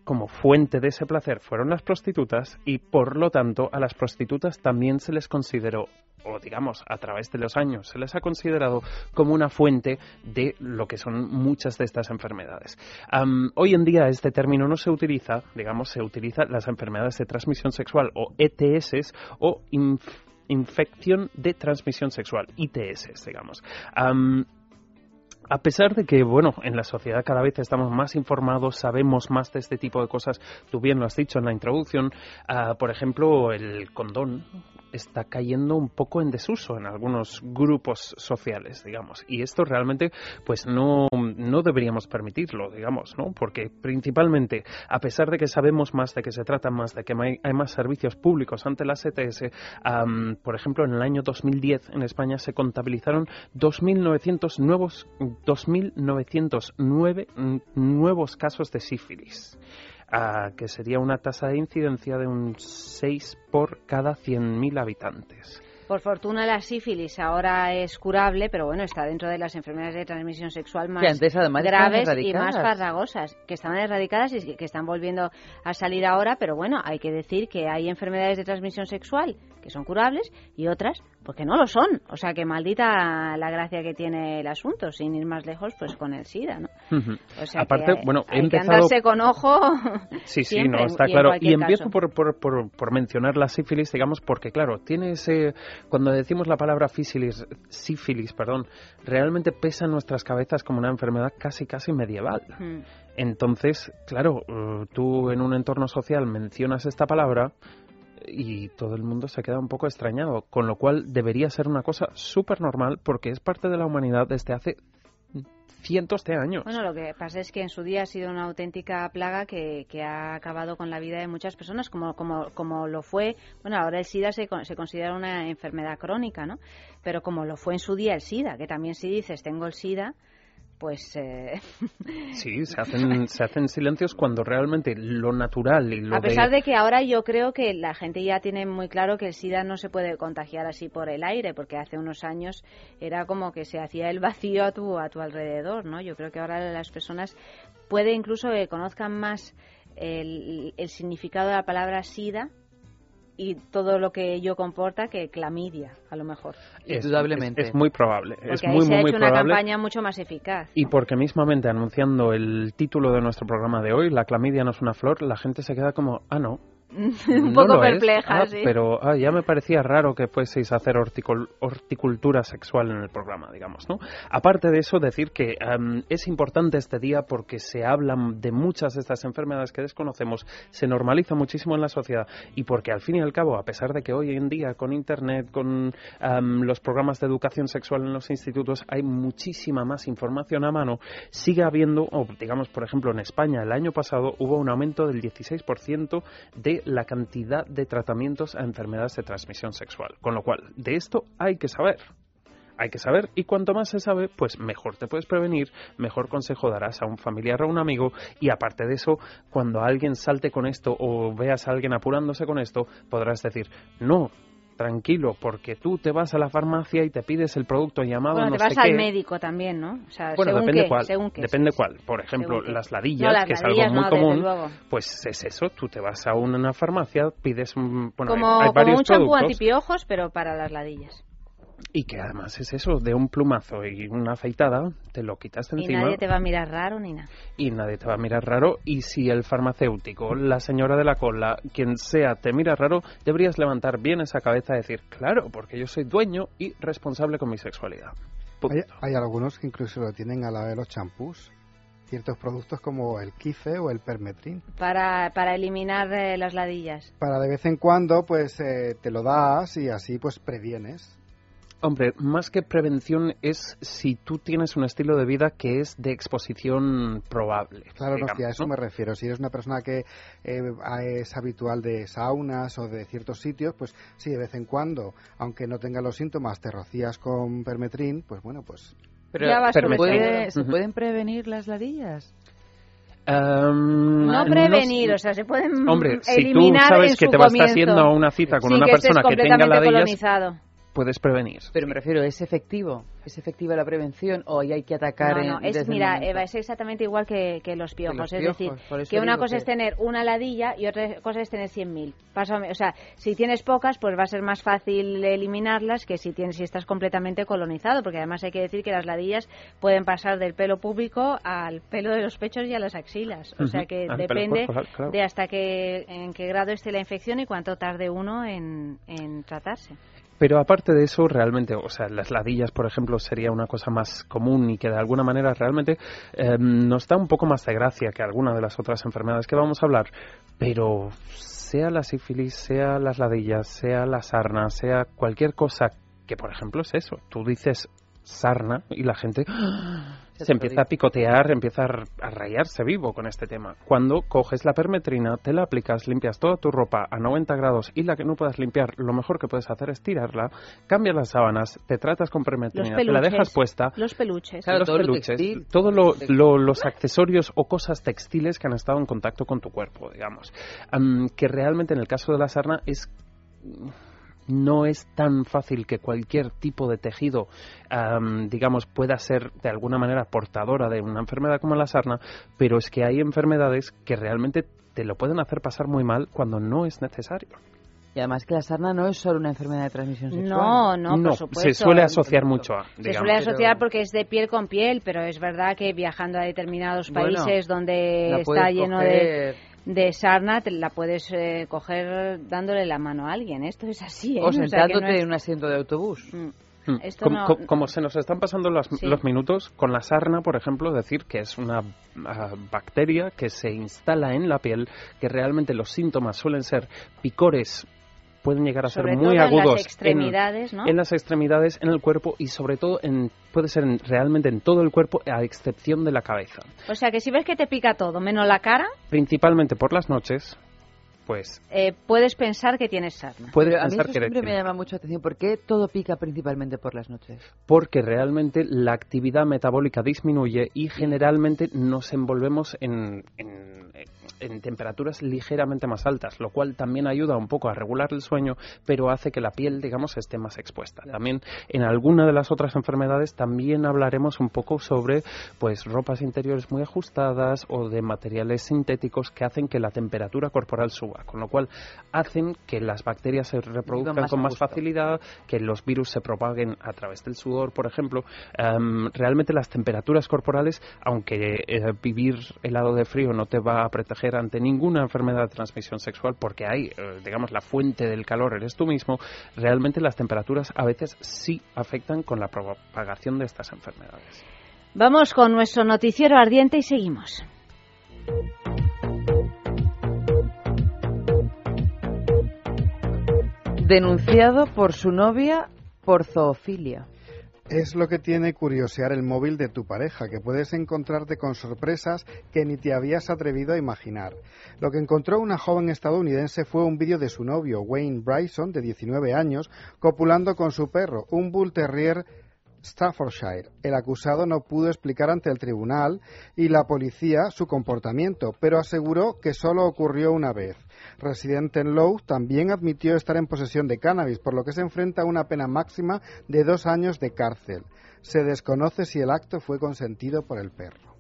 como fuente de ese placer fueron las prostitutas y por lo tanto a las prostitutas también se les consideró o digamos a través de los años se les ha considerado como una fuente de lo que son muchas de estas enfermedades. Hoy en día este término no se utiliza, digamos, se utiliza las enfermedades de transmisión sexual o ETS o inf- infección de transmisión sexual, ITS, digamos. Am, a pesar de que, bueno, en la sociedad cada vez estamos más informados, sabemos más de este tipo de cosas, tú bien lo has dicho en la introducción, ah, por ejemplo, el condón está cayendo un poco en desuso en algunos grupos sociales, digamos, y esto realmente, pues no, no deberíamos permitirlo, digamos, ¿no? Porque principalmente, a pesar de que sabemos más, de que se trata más, de que hay, más servicios públicos ante las ETS, am, por ejemplo, en el año 2010 en España se contabilizaron 2.900 nuevos 2.909 mm, nuevos casos de sífilis, ah, que sería una tasa de incidencia de un 6 por cada 100.000 habitantes. Por fortuna la sífilis ahora es curable, pero bueno, está dentro de las enfermedades de transmisión sexual más antes, graves y más farragosas, que estaban erradicadas y que- que están volviendo a salir ahora, pero bueno, hay que decir que hay enfermedades de transmisión sexual que son curables y otras pues que no lo son. O sea, que maldita la gracia que tiene el asunto, sin ir más lejos, pues con el SIDA, ¿no? O sea, Aparte, que hay, bueno, he hay que empezado... andarse con ojo Sí, sí, siempre no, está y claro. Y empiezo por, por, por, por mencionar la sífilis, digamos, porque claro, tiene ese... Cuando decimos la palabra sífilis, sífilis, perdón, realmente pesa en nuestras cabezas como una enfermedad casi, casi medieval. Mm. Entonces, claro, eh, tú en un entorno social mencionas esta palabra y todo el mundo se queda un poco extrañado, con lo cual debería ser una cosa súper normal porque es parte de la humanidad desde hace cientos de años. Bueno, lo que pasa es que en su día ha sido una auténtica plaga que, que ha acabado con la vida de muchas personas, como, como, como lo fue, bueno, ahora el SIDA se, se considera una enfermedad crónica, ¿no? Pero como lo fue en su día el SIDA, que también si dices tengo el SIDA, pues... eh, Sí, se hacen, se hacen silencios cuando realmente lo natural y lo a pesar de... de que ahora yo creo que la gente ya tiene muy claro que el SIDA no se puede contagiar así por el aire, porque hace unos años era como que se hacía el vacío a tu, a tu alrededor, ¿no? Yo creo que ahora las personas puede incluso que conozcan más el, el significado de la palabra SIDA y todo lo que ello comporta que clamidia, a lo mejor. es- Indudablemente. Es, es muy probable, Porque es ahí muy, se muy, ha muy hecho una probable. campaña mucho más eficaz. Y porque mismamente anunciando el título de nuestro programa de hoy, La clamidia no es una flor, la gente se queda como, ah, no. Un no poco perpleja, Ah, sí. Pero ah, ya me parecía raro que fueseis a hacer horticul- horticultura sexual en el programa, digamos, ¿no? Aparte de eso, decir que es importante este día porque se habla de muchas de estas enfermedades que desconocemos, se normaliza muchísimo en la sociedad y porque al fin y al cabo, a pesar de que hoy en día con Internet, con los programas de educación sexual en los institutos, hay muchísima más información a mano, sigue habiendo, o digamos, por ejemplo, en España el año pasado hubo un aumento del 16% de la cantidad de tratamientos a enfermedades de transmisión sexual. Con lo cual, de esto hay que saber. Hay que saber y cuanto más se sabe, pues mejor te puedes prevenir, mejor consejo darás a un familiar o a un amigo y aparte de eso, cuando alguien salte con esto o veas a alguien apurándose con esto, podrás decir, no, tranquilo, porque tú te vas a la farmacia y te pides el producto llamado Bueno, no te vas sé al qué. médico también, ¿no? O sea, Bueno, según depende qué, cuál. según qué, depende sí, cuál. Por ejemplo, qué. las ladillas, No, las que es algo muy no, común, pues es eso. Tú te vas a una farmacia, pides un... Bueno, como, hay, como varios un champú antipiojos, pero para las ladillas. Y que además es eso, de un plumazo y una afeitada, te lo quitas de Y encima. nadie te va a mirar raro ni nada. y nadie te va a mirar raro. Y si el farmacéutico, la señora de la cola, quien sea, te mira raro, deberías levantar bien esa cabeza y decir, claro, porque yo soy dueño y responsable con mi sexualidad. Hay, hay algunos que incluso lo tienen a la de los champús. Ciertos productos como el Kife o el Permetrin. Para, para eliminar eh, las ladillas. Para de vez en cuando, pues eh, te lo das y así pues previenes. Hombre, más que prevención es si tú tienes un estilo de vida que es de exposición probable. Claro, no, que a eso ¿no? me refiero. Si eres una persona que eh, es habitual de saunas o de ciertos sitios, pues sí, de vez en cuando, aunque no tengas los síntomas, te rocías con Permetrin, pues bueno, pues Pero, Ya vas con puede- ¿se pueden prevenir las ladillas? Em, No no prevenir, sé- o sea, se pueden Hombre, si tú eliminar sabes en que te vas comienzo, haciendo a una cita con una que persona que tenga ladillas, colonizado. Puedes prevenir. Pero me refiero, ¿es efectivo? ¿Es efectiva la prevención o ahí hay que atacar No, en- no, es, mira? Eva, es exactamente igual que, que los piojos. los es piojos, decir, que una cosa que- es tener una ladilla y otra cosa es tener 100.000. Pásame- O sea, si tienes pocas, pues va a ser más fácil eliminarlas que si, tienes, si estás completamente colonizado, porque además hay que decir que las ladillas pueden pasar del pelo público al pelo de los pechos y a las axilas. O sea que al pelo depende corporal, claro. de hasta qué, en qué grado esté la infección y cuánto tarde uno en, en tratarse. Pero aparte de eso, realmente, o sea, las ladillas, por ejemplo, sería una cosa más común y que de alguna manera realmente eh, nos da un poco más de gracia que alguna de las otras enfermedades que vamos a hablar. Pero sea la sífilis, sea las ladillas, sea la sarna, sea cualquier cosa que, por ejemplo, es eso. Tú dices sarna y la gente se empieza a picotear, empieza a rayarse vivo con este tema. Cuando coges la permetrina, te la aplicas, limpias toda tu ropa a 90 grados y la que no puedas limpiar, lo mejor que puedes hacer es tirarla, cambias las sábanas, te tratas con permetrina, peluches. te la dejas puesta, Los peluches. Claro, los todo lo peluches, textil. todo lo- lo- los accesorios o cosas textiles que han estado en contacto con tu cuerpo, digamos. Am, que realmente en el caso de la sarna es no es tan fácil que cualquier tipo de tejido, am, digamos, pueda ser de alguna manera portadora de una enfermedad como la sarna, pero es que hay enfermedades que realmente te lo pueden hacer pasar muy mal cuando no es necesario. Y además que la sarna no es solo una enfermedad de transmisión sexual. No, no, No, por supuesto. se suele asociar mucho a, Se suele asociar Pero- porque es de piel con piel, pero es verdad que viajando a determinados Bueno, países donde está lleno coger de sarna, te la puedes eh, coger dándole la mano a alguien. Esto es así, ¿eh? O O sea, sentándote no es- en un asiento de autobús. Mm. Mm. Esto como, no- co- como se nos están pasando los, Sí. los minutos, con la sarna, por ejemplo, decir que es una ah, bacteria que se instala en la piel, que realmente los síntomas suelen ser picores, pueden llegar a Sobre ser todo muy en agudos las extremidades, ¿no? en las extremidades, en el cuerpo y sobre todo en, puede ser en- realmente en todo el cuerpo, a excepción de la cabeza. O sea que si ves que te pica todo, menos la cara, Principalmente por las noches, pues eh, puedes pensar que tienes sarna. puedes a mí pensar eso que siempre eres- me llama mucho atención. ¿Por qué todo pica principalmente por las noches? porque realmente la actividad metabólica disminuye y generalmente nos envolvemos en, en- en temperaturas ligeramente más altas, lo cual también ayuda un poco a regular el sueño, pero hace que la piel, digamos, esté más expuesta. También en alguna de las otras enfermedades también hablaremos un poco sobre pues ropas interiores muy ajustadas o de materiales sintéticos que hacen que la temperatura corporal suba, con lo cual hacen que las bacterias se reproduzcan más con más gusto. facilidad, que los virus se propaguen a través del sudor, por ejemplo. Em, realmente las temperaturas corporales, aunque eh, vivir helado de frío no te va a proteger ante ninguna enfermedad de transmisión sexual, porque hay, eh, digamos, la fuente del calor eres tú mismo, realmente las temperaturas a veces sí afectan con la propagación de estas enfermedades. Vamos con nuestro noticiero ardiente y seguimos. Denunciado por su novia por zoofilia. Es lo que tiene curiosear el móvil de tu pareja, que puedes encontrarte con sorpresas que ni te habías atrevido a imaginar. Lo que encontró una joven estadounidense fue un vídeo de su novio, Wayne Bryson, de 19 años, copulando con su perro, un Bull Terrier Staffordshire. El acusado no pudo explicar ante el tribunal y la policía su comportamiento, pero aseguró que solo ocurrió una vez. Residente en Lowe también admitió estar en posesión de cannabis, por lo que se enfrenta a una pena máxima de dos años de cárcel. Se desconoce si el acto fue consentido por el perro.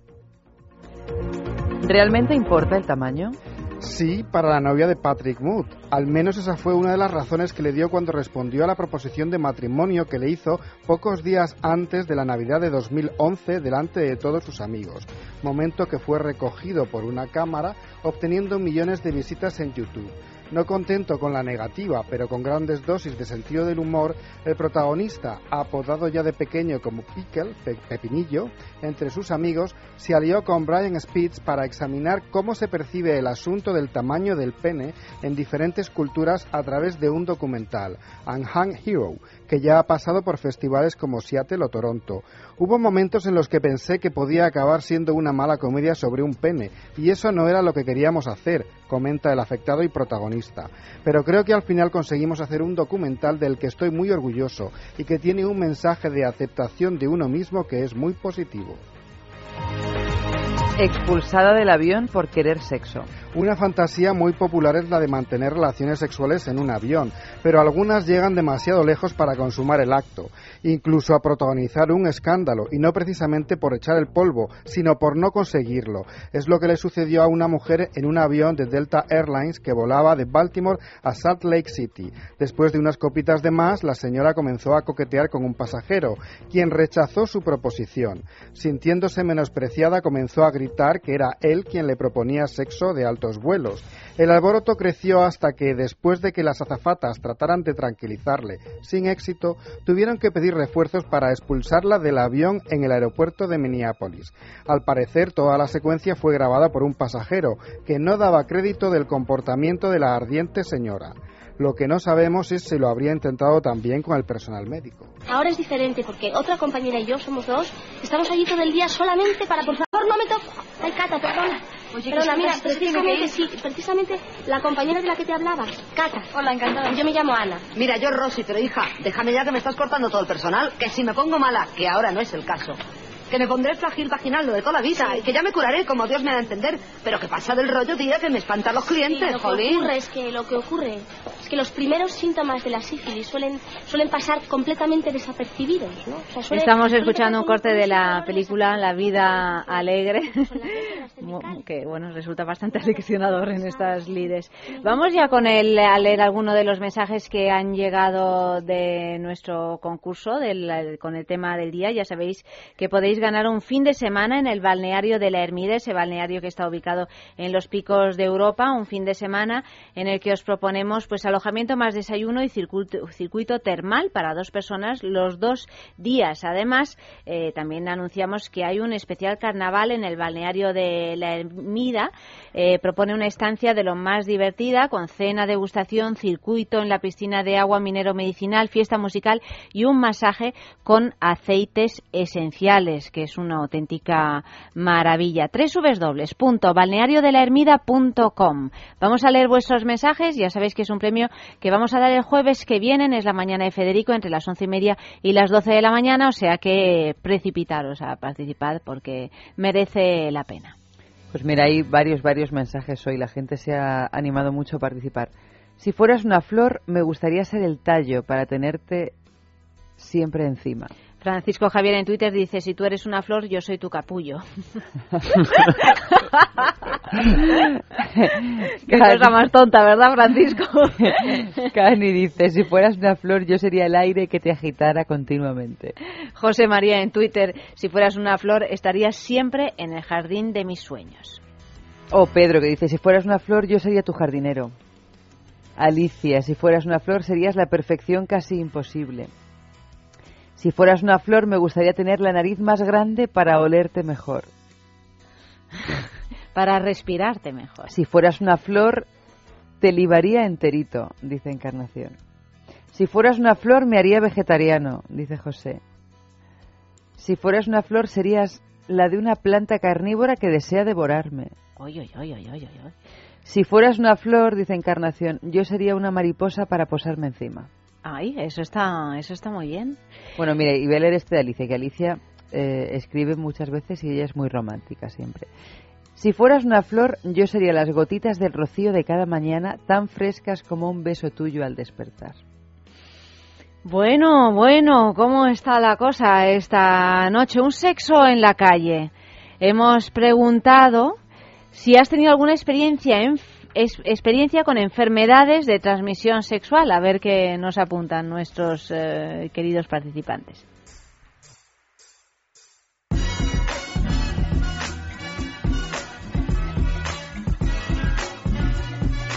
¿Realmente importa el tamaño? Sí, para la novia de Patrick Mood. Al menos esa fue una de las razones que le dio cuando respondió a la proposición de matrimonio que le hizo pocos días antes de la Navidad de 2011 delante de todos sus amigos, momento que fue recogido por una cámara obteniendo millones de visitas en YouTube. No contento con la negativa, pero con grandes dosis de sentido del humor, el protagonista, apodado ya de pequeño como Pickle, Pepinillo, entre sus amigos, se alió con Brian Spitz para examinar cómo se percibe el asunto del tamaño del pene en diferentes culturas a través de un documental, Unhung Hero, que ya ha pasado por festivales como Seattle o Toronto. Hubo momentos en los que pensé que podía acabar siendo una mala comedia sobre un pene, y eso no era lo que queríamos hacer, comenta el afectado y protagonista. Pero creo que al final conseguimos hacer un documental del que estoy muy orgulloso y que tiene un mensaje de aceptación de uno mismo que es muy positivo. Expulsada del avión por querer sexo. Una fantasía muy popular es la de mantener relaciones sexuales en un avión, pero algunas llegan demasiado lejos para consumar el acto, incluso a protagonizar un escándalo, y no precisamente por echar el polvo, sino por no conseguirlo. Es lo que le sucedió a una mujer en un avión de Delta Airlines que volaba de Baltimore a Salt Lake City. Después de unas copitas de más, la señora comenzó a coquetear con un pasajero, quien rechazó su proposición. Sintiéndose menospreciada, comenzó a gritar que era él quien le proponía sexo de alto vuelos. El alboroto creció hasta que, después de que las azafatas trataran de tranquilizarle sin éxito, tuvieron que pedir refuerzos para expulsarla del avión en el aeropuerto de Minneapolis. Al parecer, toda la secuencia fue grabada por un pasajero que no daba crédito del comportamiento de la ardiente señora. Lo que no sabemos es si lo habría intentado también con el personal médico. Ahora es diferente porque otra compañera y yo somos dos. Estamos allí todo el día solamente para, por favor, no me toques. Ay, Cata, perdona. Oye, perdona, ¿qué mira, precisamente, sí, precisamente la compañera de la que te hablaba, Cata. Hola, encantada. Yo me llamo Ana. Mira, yo Rosy, pero hija, déjame ya que me estás cortando todo el personal, que si me pongo mala, que ahora no es el caso. Que me pondré flagil vaginal lo de toda la vida y que ya me curaré como Dios me da a entender. Pero que pasa del rollo, tía, que me espantan los clientes, Sí, lo que jolín. ocurre es que lo que ocurre es que los primeros síntomas de la sífilis suelen suelen pasar completamente desapercibidos, ¿no? O sea, suele- Estamos suele escuchando un corte de la película La vida alegre, que bueno resulta bastante aleccionador en estas lides. Vamos ya con el, a leer alguno de los mensajes que han llegado de nuestro concurso del- con el tema del día. Ya sabéis que podéis ganar un fin de semana en el balneario de la Ermida, ese balneario que está ubicado en los picos de Europa, un fin de semana en el que os proponemos pues alojamiento más desayuno y circuito, circuito termal para dos personas los dos días. Además, eh, también anunciamos que hay un especial carnaval en el balneario de la Ermida. Eh, propone una estancia de lo más divertida con cena, degustación, circuito en la piscina de agua minero medicinal, fiesta musical y un masaje con aceites esenciales, que es una auténtica maravilla. www.balneariodelahermida.com. Vamos a leer vuestros mensajes. Ya sabéis que es un premio que vamos a dar el jueves que viene. Es la mañana de Federico entre las once y media y las doce de la mañana. O sea que precipitaros a participar porque merece la pena. Pues mira, hay varios, varios mensajes hoy. La gente se ha animado mucho a participar. Si fueras una flor, me gustaría ser el tallo para tenerte siempre encima. Francisco Javier en Twitter dice, si tú eres una flor, yo soy tu capullo. Qué cosa más tonta, ¿verdad, Francisco? Cani dice, si fueras una flor, yo sería el aire que te agitara continuamente. José María en Twitter, si fueras una flor, estarías siempre en el jardín de mis sueños. O Pedro que dice, si fueras una flor, yo sería tu jardinero. Alicia, si fueras una flor, serías la perfección casi imposible. Si fueras una flor, me gustaría tener la nariz más grande para olerte mejor. Para respirarte mejor. Si fueras una flor, te libaría enterito, dice Encarnación. Si fueras una flor, me haría vegetariano, dice José. Si fueras una flor, serías la de una planta carnívora que desea devorarme. Oy, oy, oy, oy, oy, oy. Si fueras una flor, dice Encarnación, yo sería una mariposa para posarme encima. Ay, eso está, eso está muy bien. Bueno, mire, y voy a leer este de Alicia, que Alicia eh, escribe muchas veces y ella es muy romántica siempre. Si fueras una flor, yo sería las gotitas del rocío de cada mañana, tan frescas como un beso tuyo al despertar. Bueno, bueno, ¿cómo está la cosa esta noche? Un sexo en la calle. Hemos preguntado si has tenido alguna experiencia en, experiencia con enfermedades de transmisión sexual. A ver qué nos apuntan nuestros eh, queridos participantes.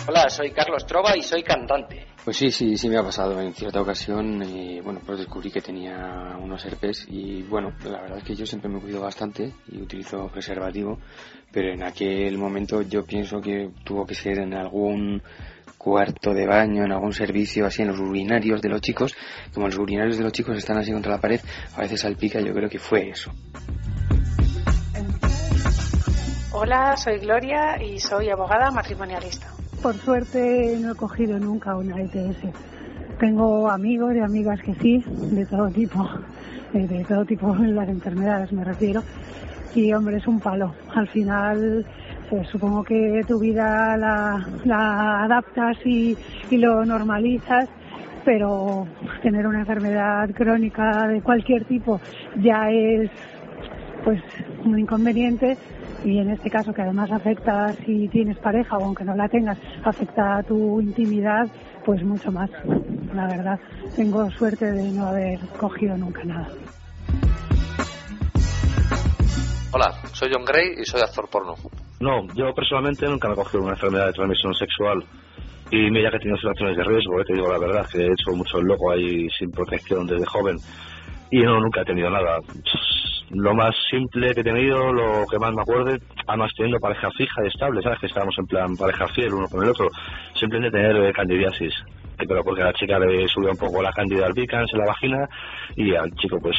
Hola, soy Carlos Trova y soy cantante. Pues sí, sí, sí me ha pasado en cierta ocasión. Y, bueno, pues descubrí que tenía unos herpes y bueno, la verdad es que yo siempre me cuido bastante y utilizo preservativo, pero en aquel momento yo pienso que tuvo que ser en algún cuarto de baño, en algún servicio así, en los urinarios de los chicos. Como los urinarios de los chicos están así contra la pared, a veces salpica, yo creo que fue eso. Hola, soy Gloria y soy abogada matrimonialista. Por suerte no he cogido nunca una ETS. Tengo amigos y amigas que sí, de todo tipo, eh, de todo tipo de las enfermedades me refiero. Y hombre, es un palo. Al final, pues, supongo que tu vida la, adaptas y, y lo normalizas pero tener una enfermedad crónica de cualquier tipo ya es pues muy inconveniente y en este caso que además afecta si tienes pareja o aunque no la tengas, afecta a tu intimidad, pues mucho más. La verdad, tengo suerte de no haber cogido nunca nada. Hola, soy John Gray y soy actor porno. No, yo personalmente nunca me he cogido una enfermedad de transmisión sexual. Y mira que he tenido situaciones de riesgo, eh, te digo la verdad, que he hecho mucho loco ahí sin protección desde joven. Y no, nunca he tenido nada lo más simple que he tenido, lo que más me acuerdo, además teniendo pareja fija y estable, ¿sabes? Que estábamos en plan pareja fiel uno con el otro, simplemente tener eh, candidiasis. Pero porque a la chica le subió un poco la candida albicans en la vagina y al chico, pues,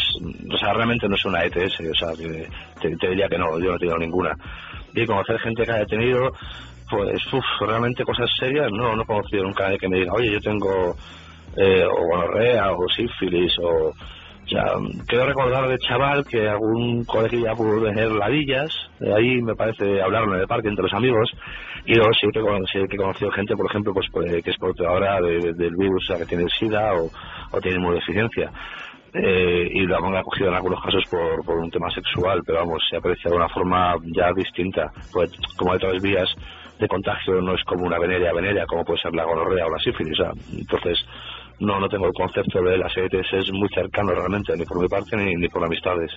o sea, realmente no es una ETS, o sea, te, te diría que no, yo no he tenido ninguna. Y conocer gente que haya tenido, pues, uff, realmente cosas serias, no, no he conocido nunca a nadie que me diga, oye, yo tengo eh, o gonorrea o sífilis o ya, quiero recordar de chaval que algún colegio pudo tener ladillas, de ahí me parece hablaron en el parque entre los amigos, y que, sí que he conocido gente, por ejemplo, pues, pues que es portadora de, del virus, o que tiene SIDA o, o tiene inmunodeficiencia. Eh, y lo han cogido en algunos casos por, un tema sexual, pero vamos, se aprecia de una forma ya distinta, pues como hay otras vías de contagio no es como una veneria veneria, como puede ser la gonorrea o la sífilis, entonces no, no tengo el concepto de las ETS, es muy cercano realmente, ni por mi parte ni, ni por amistades.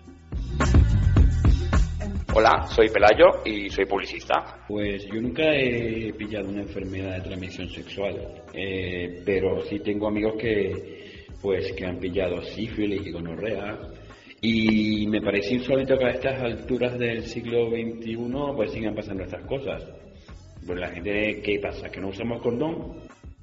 Hola, soy Pelayo y soy publicista. Pues yo nunca he pillado una enfermedad de transmisión sexual, eh, pero sí tengo amigos que, pues, que han pillado sífilis y gonorrea. Y me parece insólito que a estas alturas del siglo XXI pues sigan pasando estas cosas. Pues la gente, ¿qué pasa? ¿Que no usamos condón?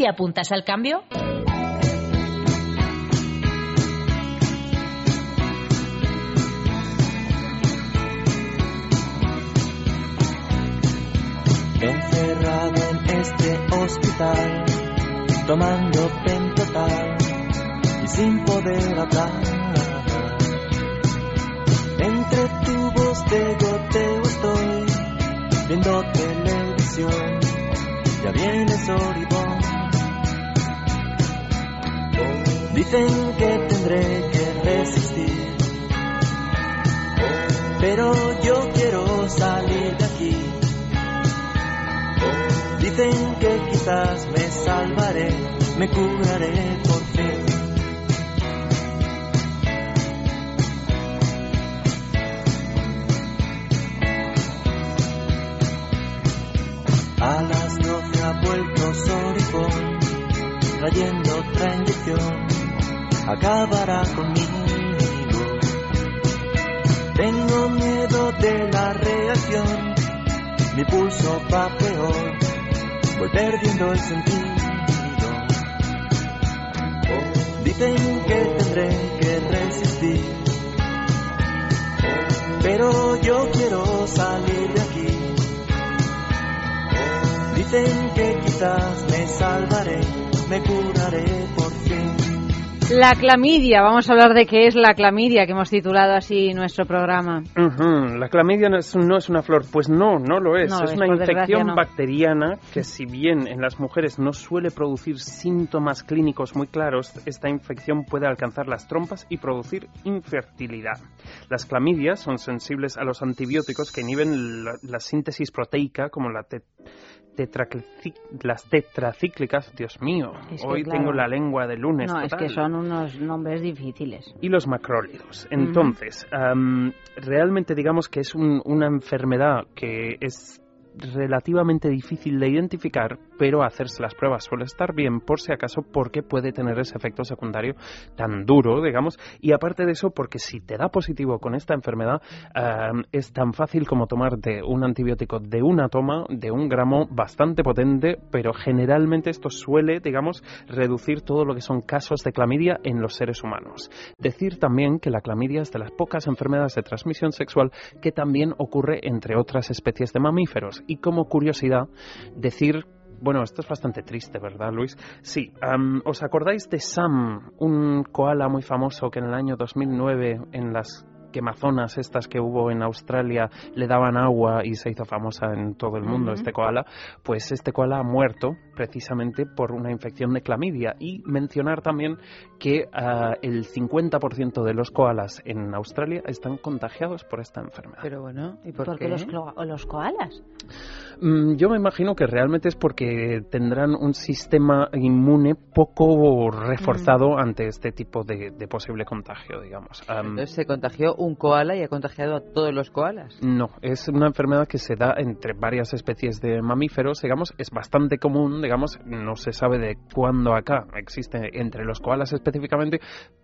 ¿Te apuntas al cambio? Encerrado en este hospital, tomando pentotal y sin poder hablar. Entre tubos de goteo estoy viendo televisión, ya viene Soribón Dicen que tendré que resistir. pero yo quiero salir de aquí. Dicen que quizás me salvaré, me curaré por fin. A las doce ha vuelto Soripón, trayendo otra inyección, acabará conmigo. Tengo miedo de la reacción, mi pulso va peor, voy perdiendo el sentido. Dicen que tendré que resistir, pero yo quiero salir de aquí. Dicen que quizás me salvaré, me curaré por fin. La clamidia, vamos a hablar de qué es la clamidia, que hemos titulado así nuestro programa. La clamidia no es, no es una flor, pues no, no lo es. No es es, una infección no. bacteriana que si bien en las mujeres no suele producir síntomas clínicos muy claros, esta infección puede alcanzar las trompas y producir infertilidad. Las clamidias son sensibles a los antibióticos que inhiben la, la síntesis proteica como la te- las tetracíclicas, Dios mío, Es que, hoy claro. tengo la lengua de lunes. No, es que son unos nombres difíciles. y los macrólidos. Entonces, am, realmente digamos que es un- una enfermedad que es relativamente difícil de identificar, pero hacerse las pruebas suele estar bien por si acaso porque puede tener ese efecto secundario tan duro, digamos, y aparte de eso porque si te da positivo con esta enfermedad am, es tan fácil como tomarte un antibiótico de una toma, de un gramo bastante potente, pero generalmente esto suele, digamos, reducir todo lo que son casos de clamidia en los seres humanos. Decir también que la clamidia es de las pocas enfermedades de transmisión sexual que también ocurre entre otras especies de mamíferos. Y como curiosidad, decir bueno, esto es bastante triste, ¿verdad, Luis? Sí, am, ¿os acordáis de Sam, un koala muy famoso que en el año 2009 en las quemazonas estas que hubo en Australia le daban agua y se hizo famosa en todo el mundo este koala? Pues este koala ha muerto precisamente por una infección de clamidia. Y mencionar también que ah, el 50% de los koalas en Australia están contagiados por esta enfermedad. Pero bueno, ¿y por Porque qué? los, koalas. Mm, Yo me imagino que realmente es porque tendrán un sistema inmune poco reforzado ante este tipo de, de posible contagio, digamos. Am, Entonces se contagió un koala y ha contagiado a todos los koalas. no, es una enfermedad que se da entre varias especies de mamíferos, digamos, es bastante común, digamos, no se sabe de cuándo acá existe entre los koalas específicamente,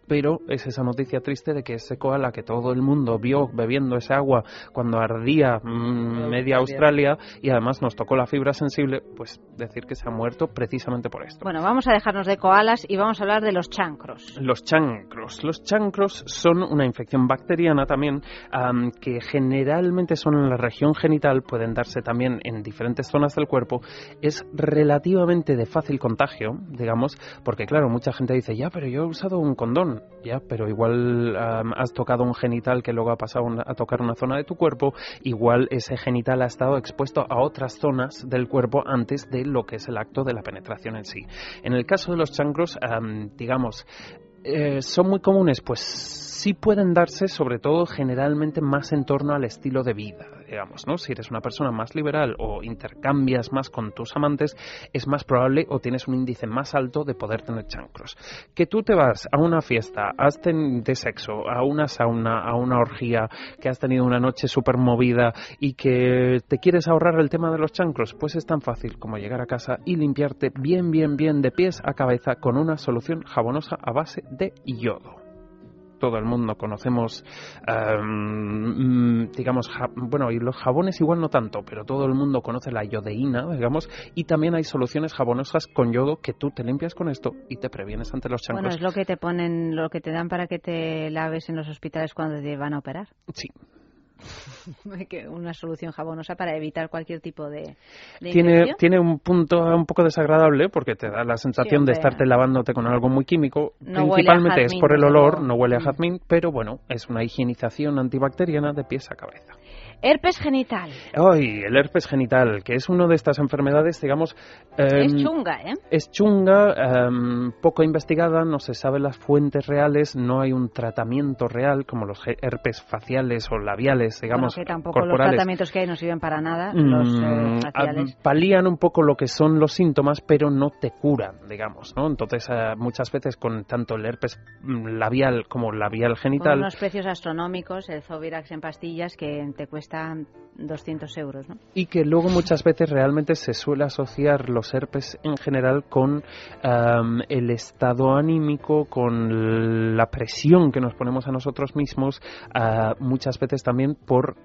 pero es esa noticia triste de que ese koala que todo el mundo vio bebiendo esa agua cuando ardía mm, media Australia y además nos tocó la fibra sensible, pues decir que se ha muerto precisamente por esto. Bueno, vamos a dejarnos de koalas y vamos a hablar de los chancros. Los chancros. Los chancros son una infección bacteriana también am, que generalmente son en la región genital, pueden darse también en diferentes zonas del cuerpo. Es relativamente de fácil contagio, digamos, porque claro, mucha gente dice, ya, pero yo he usado un condón, ya, pero igual has tocado un genital que luego ha pasado a tocar una zona de tu cuerpo, igual ese genital ha estado expuesto a otras zonas del cuerpo antes de lo que es el acto de la penetración en sí. En el caso de los chancros, am, digamos, eh, ¿Son muy comunes? Pues sí pueden darse, sobre todo generalmente más en torno al estilo de vida, digamos, ¿no? Si eres una persona más liberal o intercambias más con tus amantes, es más probable o tienes un índice más alto de poder tener chancros. Que tú te vas a una fiesta has de sexo, a una sauna, a una orgía, que has tenido una noche súper movida y que te quieres ahorrar el tema de los chancros, pues es tan fácil como llegar a casa y limpiarte bien, bien, bien de pies a cabeza con una solución jabonosa a base de yodo todo el mundo conocemos, em, mm, digamos, ja- bueno, y los jabones igual no tanto, pero todo el mundo conoce la yodeína, digamos, y también hay soluciones jabonosas con yodo que tú te limpias con esto y te previenes ante los Bueno, chancros. es lo que te ponen, lo que te dan para que te laves en los hospitales cuando te van a operar. Sí. Una solución jabonosa para evitar cualquier tipo de, de Tiene, tiene un punto un poco desagradable porque te da la sensación de estarte lavándote con algo muy químico. No Principalmente es por el olor, no huele a jazmín, pero bueno, es una higienización antibacteriana de pies a cabeza. Herpes genital. Ay, el herpes genital, que es una de estas enfermedades, digamos... es em, chunga, ¿eh? Es chunga, em, poco investigada, no se saben las fuentes reales, no hay un tratamiento real como los herpes faciales o labiales, digamos, Bueno, que tampoco los corporales. tratamientos que hay no sirven para nada, los eh, Mm, faciales. palían un poco lo que son los síntomas, pero no te curan, digamos, ¿no? Entonces, eh, muchas veces con tanto el herpes mm, labial como labial Con genital, unos precios astronómicos, el Zovirax en pastillas que te cuesta 200 euros, ¿no? y que luego muchas veces realmente se suele asociar los herpes en general con el estado anímico, con la presión que nos ponemos a nosotros mismos, ah, muchas veces también por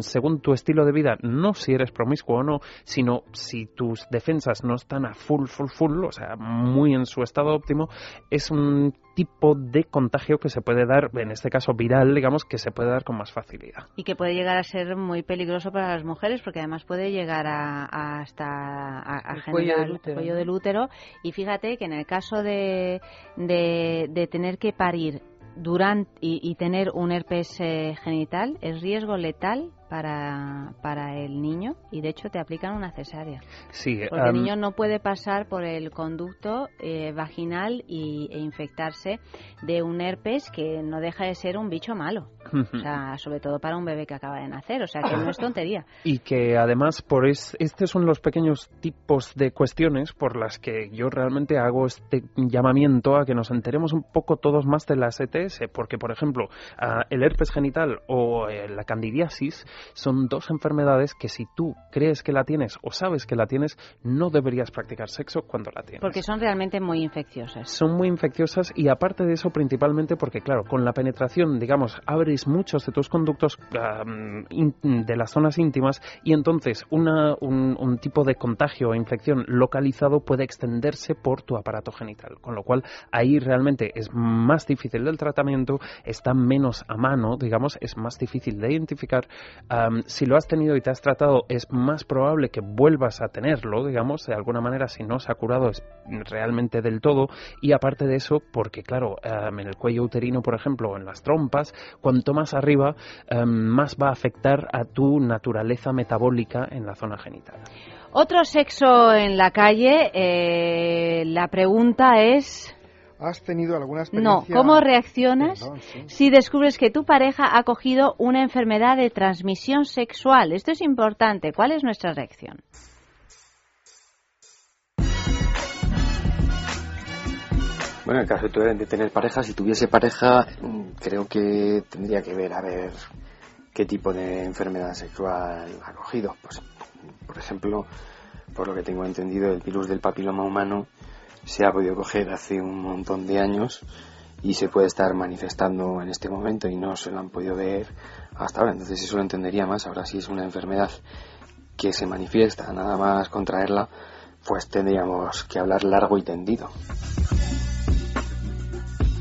según tu estilo de vida, no si eres promiscuo o no, sino si tus defensas no están a full, full, full, o sea, muy en su estado óptimo, es un tipo de contagio que se puede dar, en este caso viral, digamos, que se puede dar con más facilidad. Y que puede llegar a ser muy peligroso para las mujeres porque además puede llegar a, a hasta a, a El cuello generar del útero, cuello del útero. Y fíjate que en el caso de, de, de tener que parir durante y, y tener un herpes eh, genital es riesgo letal para, para el niño y de hecho te aplican una cesárea. Sí, Porque el niño no puede pasar por el conducto eh, vaginal y, e infectarse de un herpes que no deja de ser un bicho malo. O sea, sobre todo para un bebé que acaba de nacer. O sea, que no es tontería. Y que además, por es, estos son los pequeños tipos de cuestiones por las que yo realmente hago este llamamiento a que nos enteremos un poco todos más de las ETS, porque, por ejemplo, ah, el herpes genital o eh, la candidiasis son dos enfermedades que si tú crees que la tienes o sabes que la tienes, no deberías practicar sexo cuando la tienes. Porque son realmente muy infecciosas. Son muy infecciosas y aparte de eso, principalmente porque, claro, con la penetración, digamos, abres muchos de tus conductos in- de las zonas íntimas y entonces una, un, un tipo de contagio o infección localizado puede extenderse por tu aparato genital. Con lo cual, ahí realmente es más difícil el tratamiento, está menos a mano, digamos, es más difícil de identificar. Si lo has tenido y te has tratado, es más probable que vuelvas a tenerlo, digamos, de alguna manera, si no se ha curado es realmente del todo. Y aparte de eso, porque claro, en el cuello uterino, por ejemplo, o en las trompas, cuanto más arriba, más va a afectar a tu naturaleza metabólica en la zona genital. Otro sexo en la calle, eh, la pregunta es... ¿Has tenido alguna No, experiencia? ¿cómo reaccionas Perdón, sí. si descubres que tu pareja ha cogido una enfermedad de transmisión sexual? Esto es importante. ¿Cuál es nuestra reacción? Bueno, en el caso de de tener pareja, si tuviese pareja, mm, creo que tendría que ver a ver qué tipo de enfermedad sexual ha cogido. Pues, por ejemplo, por lo que tengo entendido, el virus del papiloma humano se ha podido coger hace un montón de años y se puede estar manifestando en este momento y no se lo han podido ver hasta ahora. Entonces eso lo entendería más. Ahora si es una enfermedad que se manifiesta nada más contraerla, pues tendríamos que hablar largo y tendido.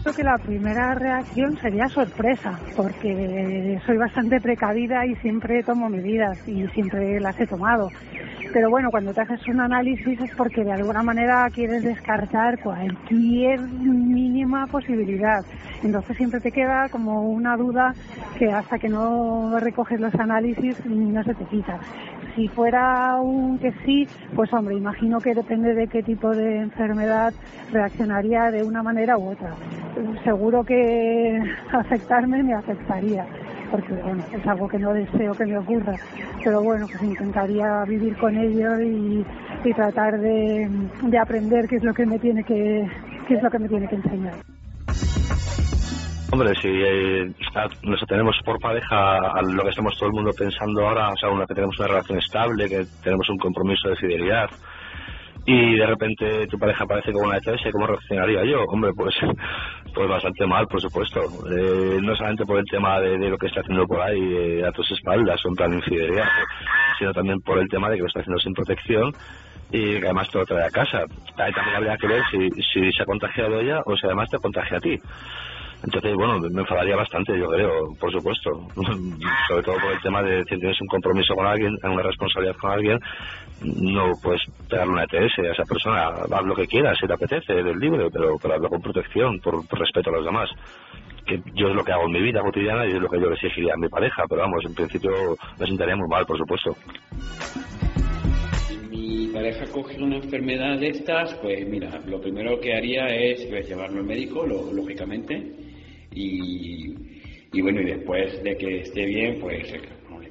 Creo que la primera reacción sería sorpresa, porque soy bastante precavida y siempre tomo medidas y siempre las he tomado. Pero bueno, cuando te haces un análisis es porque de alguna manera quieres descartar cualquier mínima posibilidad. Entonces siempre te queda como una duda que hasta que no recoges los análisis no se te quita. Si fuera un que sí, pues hombre, imagino que depende de qué tipo de enfermedad reaccionaría de una manera u otra. Seguro que afectarme me afectaría, porque bueno, es algo que no deseo que me ocurra. Pero bueno, pues intentaría vivir con ello y, y tratar de, de aprender qué es lo que me tiene que qué es lo que me tiene que enseñar. Hombre, si eh, nos tenemos por pareja a lo que estamos todo el mundo pensando ahora, o sea, una que tenemos una relación estable, que tenemos un compromiso de fidelidad, y de repente tu pareja aparece con una ETS, ¿cómo reaccionaría yo? Hombre, pues, pues bastante mal, por supuesto. Eh, no solamente por el tema de, de lo que está haciendo por ahí eh, a tus espaldas, en plan infidelidad, sino también por el tema de que lo está haciendo sin protección y que además te lo trae a casa. Ahí también habría que ver si, si se ha contagiado ella o si además te contagia a ti. Entonces, bueno, me enfadaría bastante, yo creo, por supuesto. Sobre todo por el tema de si tienes un compromiso con alguien, una responsabilidad con alguien, no puedes pegarle una ETS a esa persona. Haz lo que quieras, si te apetece, eres libre, pero, pero con protección, por, por respeto a los demás. que yo es lo que hago en mi vida cotidiana y es lo que yo le exigiría a mi pareja, pero vamos, en principio me sentaría muy mal, por supuesto. Si mi pareja coge una enfermedad de estas, pues mira, lo primero que haría es pues, llevarlo al médico, lo- lógicamente, y, y bueno, y después de que esté bien, pues eh,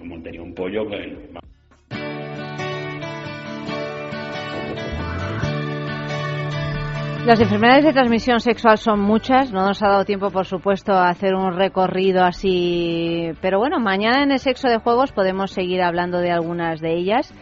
montaría un pollo, pues, Las enfermedades de transmisión sexual son muchas, no nos ha dado tiempo, por supuesto, a hacer un recorrido así, pero bueno, mañana en el sexo de juegos podemos seguir hablando de algunas de ellas.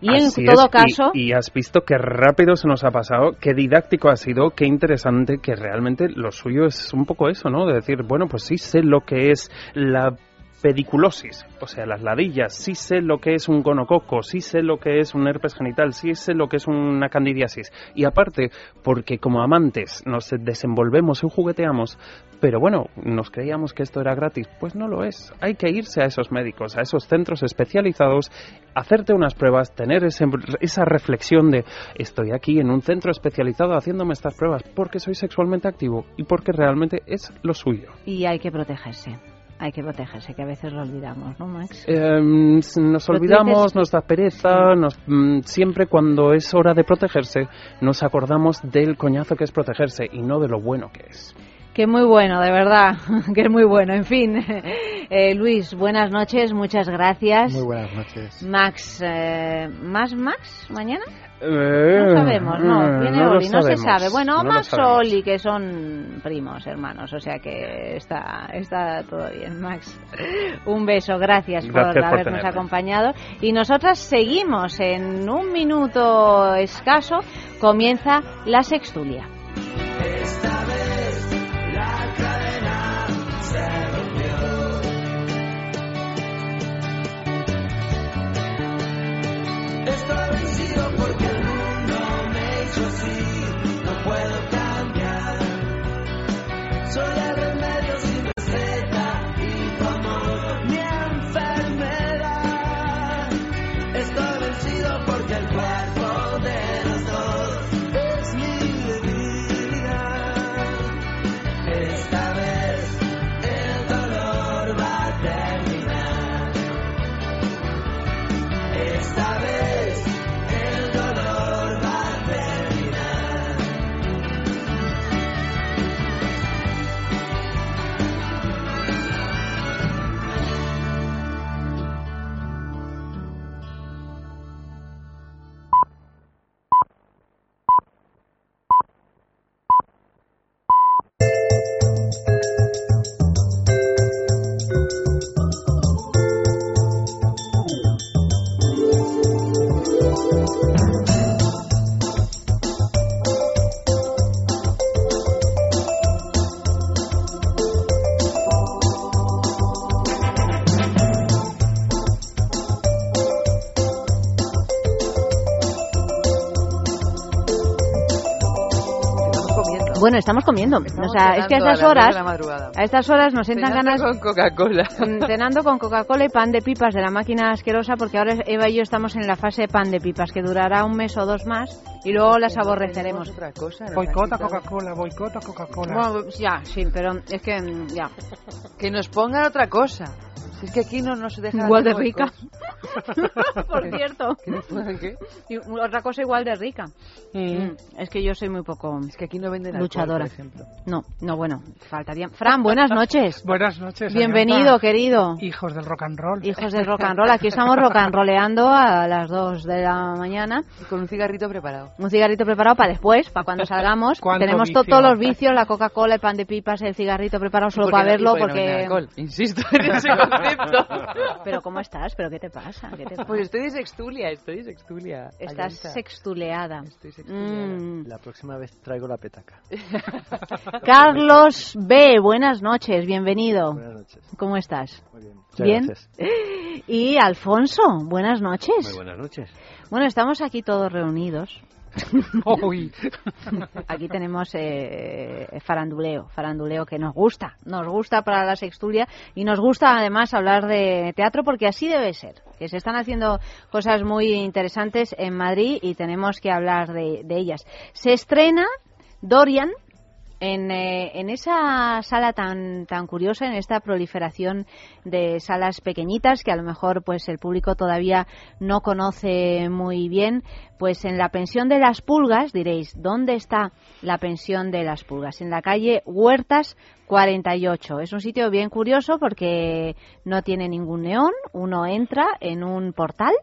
Y Así en todo es, y- caso, Y, has visto qué rápido se nos ha pasado, qué didáctico ha sido, qué interesante, que realmente lo suyo es un poco eso, ¿no? De decir, bueno, pues sí sé lo que es la pediculosis, o sea, las ladillas, sí sé lo que es un gonococo, sí sé lo que es un herpes genital, sí sé lo que es una candidiasis. Y aparte, porque como amantes nos desenvolvemos y jugueteamos, pero bueno, nos creíamos que esto era gratis, pues no lo es. Hay que irse a esos médicos, a esos centros especializados, hacerte unas pruebas, tener ese- esa reflexión de estoy aquí en un centro especializado haciéndome estas pruebas porque soy sexualmente activo y porque realmente es lo suyo. y hay que protegerse. Hay que protegerse, que a veces lo olvidamos, ¿no, Max? Eh, nos tú olvidamos, nos da pereza, nos, mm, siempre cuando es hora de protegerse nos acordamos del coñazo que es protegerse y no de lo bueno que es. Que muy bueno, de verdad, que es muy bueno. En fin, eh, Luis, buenas noches, muchas gracias. Muy buenas noches. Max, eh, ¿más Max mañana? Eh, No sabemos, no, viene no lo Oli, no se sabe. Bueno, no Max o. Oli, que son primos, hermanos, o sea que está, está todo bien, Max. Un beso, gracias, Gracias por por habernos tenerme. acompañado. Y nosotras seguimos en un minuto escaso, comienza la sextulia. Esta vez la cadena se rompió. Vencido porque hizo así, no puedo cambiar. Soy el remedio sin receta Bueno, estamos comiendo. o sea, es que a estas horas, a estas horas nos entran Cenando ganas con Coca-Cola. Mm, cenando con Coca-Cola y pan de pipas de la máquina asquerosa, porque ahora Eva y yo estamos en la fase de pan de pipas, que durará un mes o dos más, y luego las aborreceremos. otra cosa. nos Boicota. Coca-Cola, boicota Coca-Cola. Bueno, ya, sí, pero es que ya. Que nos pongan otra cosa. Si es que aquí no, no se deja Igual de rica. Por cierto. ¿Que nos qué? Y otra cosa igual de rica. Mm, Es que yo soy muy poco Es que aquí no venden alcohol, luchadora. por ejemplo. No, no, bueno, faltaría. Fran, buenas noches. Buenas noches. Bienvenido, querido. Hijos del rock and roll. Hijos del rock and roll. Aquí estamos rock and rolleando a las 2 de la mañana. Con un cigarrito preparado. Un cigarrito preparado para después, para cuando salgamos. ¿Cuánto Tenemos to- todos los vicios, la Coca-Cola, el pan de pipas, el cigarrito preparado solo ¿Y para y verlo porque... Insisto en ese Pero ¿cómo estás? ¿Pero qué te pasa? ¿Qué te pasa? Pues estoy de sextulia, estoy de sextulia. Estás Ayanta. sextuleada. Estoy sextuliada. Mm. La próxima vez traigo la petaca. Carlos B, buenas noches, bienvenido. Buenas noches. ¿Cómo estás? Muy bien. Muchas ¿Bien? gracias. Y Alfonso, buenas noches. Muy buenas noches. Bueno, estamos aquí todos reunidos. Aquí tenemos eh, faranduleo, faranduleo que nos gusta, nos gusta para la sextulia y nos gusta además hablar de teatro porque así debe ser, que se están haciendo cosas muy interesantes en Madrid y tenemos que hablar de, de ellas. Se estrena Dorian en, eh, en esa sala tan, tan curiosa, en esta proliferación de salas pequeñitas que a lo mejor pues el público todavía no conoce muy bien, pues en la pensión de las pulgas, diréis, ¿dónde está la pensión de las pulgas? En la calle Huertas 48. Es un sitio bien curioso porque no tiene ningún neón, uno entra en un portal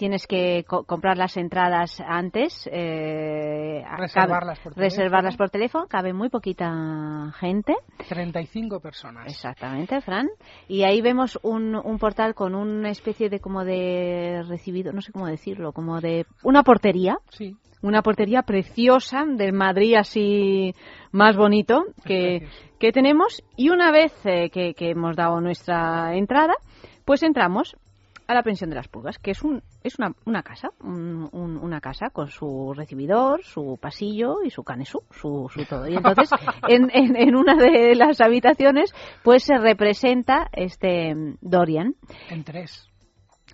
tienes que co- comprar las entradas antes. eh, Reservarlas por teléfono. reservarlas por teléfono. Cabe muy poquita gente. 35 personas. Exactamente, Fran. Y ahí vemos un, un portal con una especie de como de recibido, no sé cómo decirlo, como de una portería. Sí. Una portería preciosa del Madrid así más bonito que, que tenemos. Y una vez eh, que, que hemos dado nuestra entrada, pues entramos a la pensión de las pulgas, que es un es una, una casa, un- un- una casa con su recibidor, su pasillo y su canesú, su, su todo. Y entonces, en, en, en una de las habitaciones, pues se representa este mm, Dorian. En tres.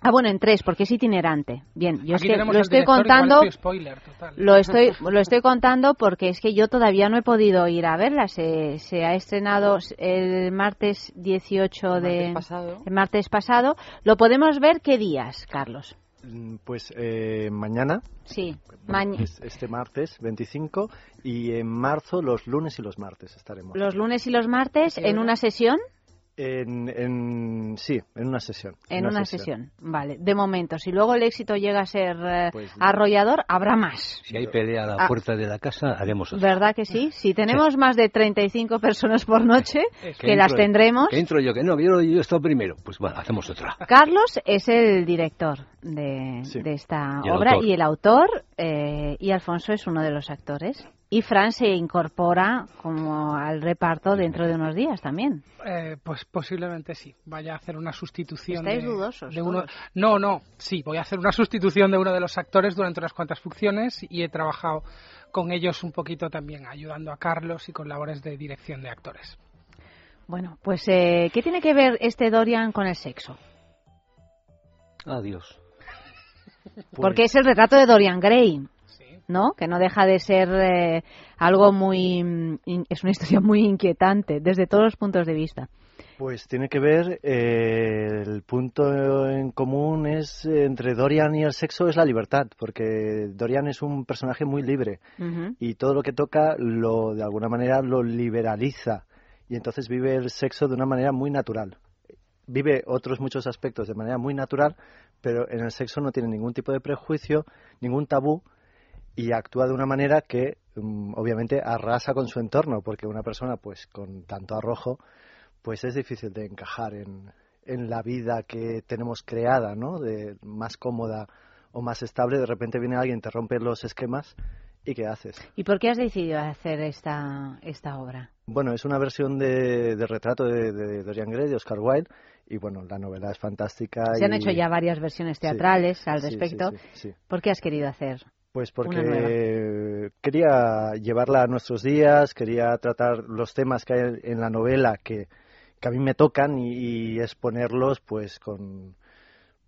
Ah, bueno, en tres, porque es itinerante. Bien, yo Aquí es que lo estoy contando. spoiler, total. Lo estoy, lo estoy contando porque es que yo todavía no he podido ir a verla. Se, se ha estrenado el martes 18 de. martes pasado. El martes pasado. ¿Lo podemos ver qué días, Carlos? Mm, Pues eh, mañana, Sí, bueno, este martes 25, y en marzo los lunes y los martes estaremos. los lunes y los martes en una sesión. En, en- sí, en una sesión. En una, sesión. Vale, de momento. Si luego el éxito llega a ser eh, arrollador, habrá más. Si hay pelea a la Ah. puerta de la casa, haremos otra. ¿Verdad que sí? Si tenemos más de 35 personas por noche, que las tendremos. Que entro yo, que no, yo, yo estado primero. Pues bueno, hacemos otra. Carlos es el director de, Sí. de esta Y obra autor. y el autor, eh, y Alfonso es uno de los actores. Y Fran se incorpora como al reparto dentro de unos días también. Eh, pues posiblemente sí. Vaya a hacer una sustitución. Estáis de, dudosos de uno. No, no. Sí, voy a hacer una sustitución de uno de los actores durante unas cuantas funciones y he trabajado con ellos un poquito también, ayudando a Carlos y con labores de dirección de actores. Bueno, pues eh, ¿qué tiene que ver este Dorian con el sexo? Adiós. Porque es el retrato de Dorian Gray, ¿no? Que no deja de ser eh, algo muy... es una historia muy inquietante desde todos los puntos de vista. Pues tiene que ver, eh, el punto en común es entre Dorian y el sexo es la libertad, porque Dorian es un personaje muy libre y todo lo que toca lo de alguna manera lo liberaliza y entonces vive el sexo de una manera muy natural. Vive otros muchos aspectos de manera muy natural, pero en el sexo no tiene ningún tipo de prejuicio, ningún tabú y actúa de una manera que mm, obviamente arrasa con su entorno, porque una persona pues con tanto arrojo pues es difícil de encajar en, en la vida que tenemos creada, ¿no? De más cómoda o más estable, de repente viene alguien, te rompe los esquemas y ¿qué haces? ¿Y por qué has decidido hacer esta, esta obra? Bueno, es una versión de, de retrato de, de Dorian Gray, de Oscar Wilde, y bueno, la novela es fantástica. Se han hecho ya varias versiones teatrales al sí, respecto. sí, sí. ¿Por qué has querido hacer? Pues porque quería llevarla a nuestros días, quería tratar los temas que hay en la novela que, que a mí me tocan y, y exponerlos pues con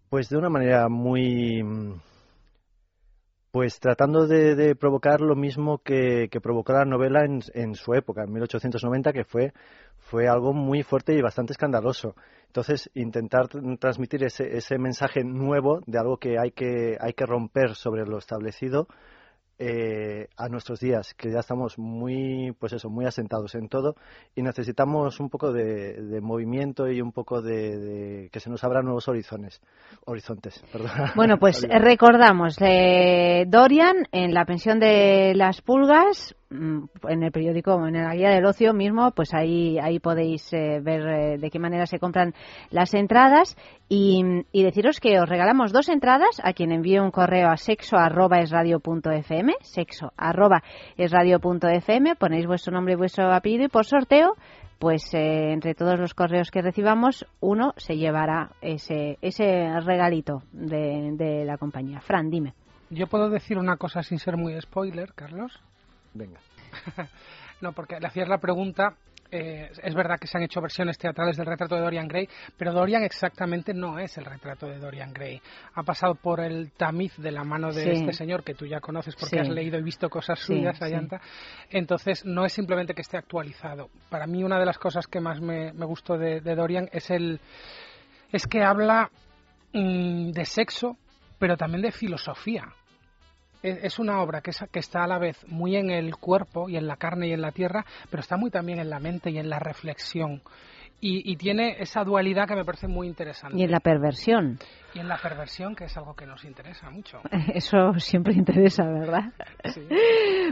pues de una manera muy pues tratando de, de provocar lo mismo que, que provocó la novela en, en su época, en 1890, que fue, fue algo muy fuerte y bastante escandaloso. Entonces, intentar tr- transmitir ese, ese mensaje nuevo de algo que hay que, hay que romper sobre lo establecido eh, a nuestros días, que ya estamos muy, pues eso, muy asentados en todo y necesitamos un poco de, movimiento y un poco de, que se nos abran nuevos horizontes. Horizontes. Bueno, pues eh, recordamos, eh, Dorian en la pensión de las pulgas, en el periódico, en la guía del ocio mismo, pues ahí, ahí podéis eh, ver eh, de qué manera se compran las entradas y, y deciros que os regalamos dos entradas a quien envíe un correo a sexo arroba es radio punto fm, sexo arroba es punto fm, ponéis vuestro nombre y vuestro apellido y por sorteo pues eh, entre todos los correos que recibamos, uno se llevará ese, ese regalito de, de la compañía. Fran, dime. Yo puedo decir una cosa sin ser muy spoiler, Carlos. Venga. no, porque le hacías la pregunta eh, es verdad que se han hecho versiones teatrales del retrato de Dorian Gray, pero Dorian exactamente no es el retrato de Dorian Gray. Ha pasado por el tamiz de la mano de Sí. este señor que tú ya conoces porque Sí. has leído y visto cosas Sí, suyas, sí. Ayanta. Entonces, no es simplemente que esté actualizado. Para mí, una de las cosas que más me, me gustó de, de Dorian es el es que habla mm, de sexo, pero también de filosofía. Es, una obra que, es- que está a la vez muy en el cuerpo y en la carne y en la tierra, pero está muy también en la mente y en la reflexión. Y, y tiene esa dualidad que me parece muy interesante. Y en la perversión. Y en la perversión, que es algo que nos interesa mucho. Eso siempre interesa, ¿verdad?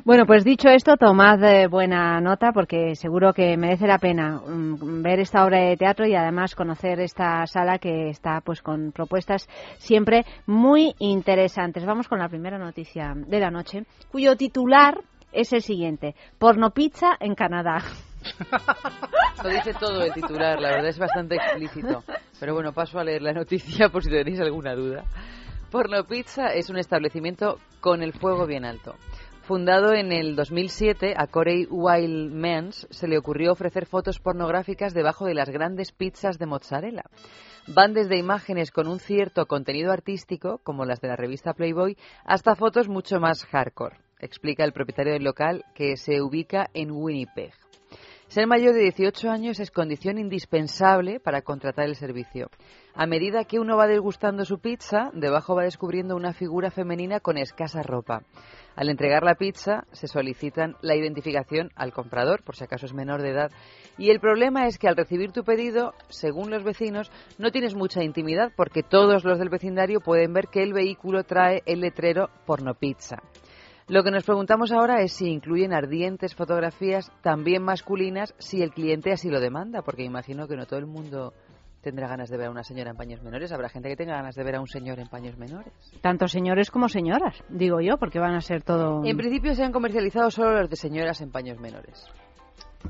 Bueno, pues dicho esto, tomad eh, buena nota porque seguro que merece la pena mm, ver esta obra de teatro y además conocer esta sala que está pues con propuestas siempre muy interesantes. Vamos con la primera noticia de la noche, cuyo titular es el siguiente: Porno pizza en Canadá. Lo dice todo el titular, la verdad es bastante explícito. Pero bueno, paso a leer la noticia por si tenéis alguna duda. Porno Pizza es un establecimiento con el fuego bien alto. Fundado en el 2007, a Corey Wildmans se le ocurrió ofrecer fotos pornográficas debajo de las grandes pizzas de mozzarella. Van desde imágenes con un cierto contenido artístico, como las de la revista Playboy, hasta fotos mucho más hardcore, explica el propietario del local que se ubica en Winnipeg. Ser mayor de 18 años es condición indispensable para contratar el servicio. A medida que uno va degustando su pizza, debajo va descubriendo una figura femenina con escasa ropa. Al entregar la pizza, se solicitan la identificación al comprador, por si acaso es menor de edad. Y el problema es que al recibir tu pedido, según los vecinos, no tienes mucha intimidad porque todos los del vecindario pueden ver que el vehículo trae el letrero porno pizza. Lo que nos preguntamos ahora es si incluyen ardientes fotografías también masculinas si el cliente así lo demanda, porque imagino que no todo el mundo tendrá ganas de ver a una señora en paños menores. Habrá gente que tenga ganas de ver a un señor en paños menores. Tanto señores como señoras, digo yo, porque van a ser todo. En principio se han comercializado solo los de señoras en paños menores.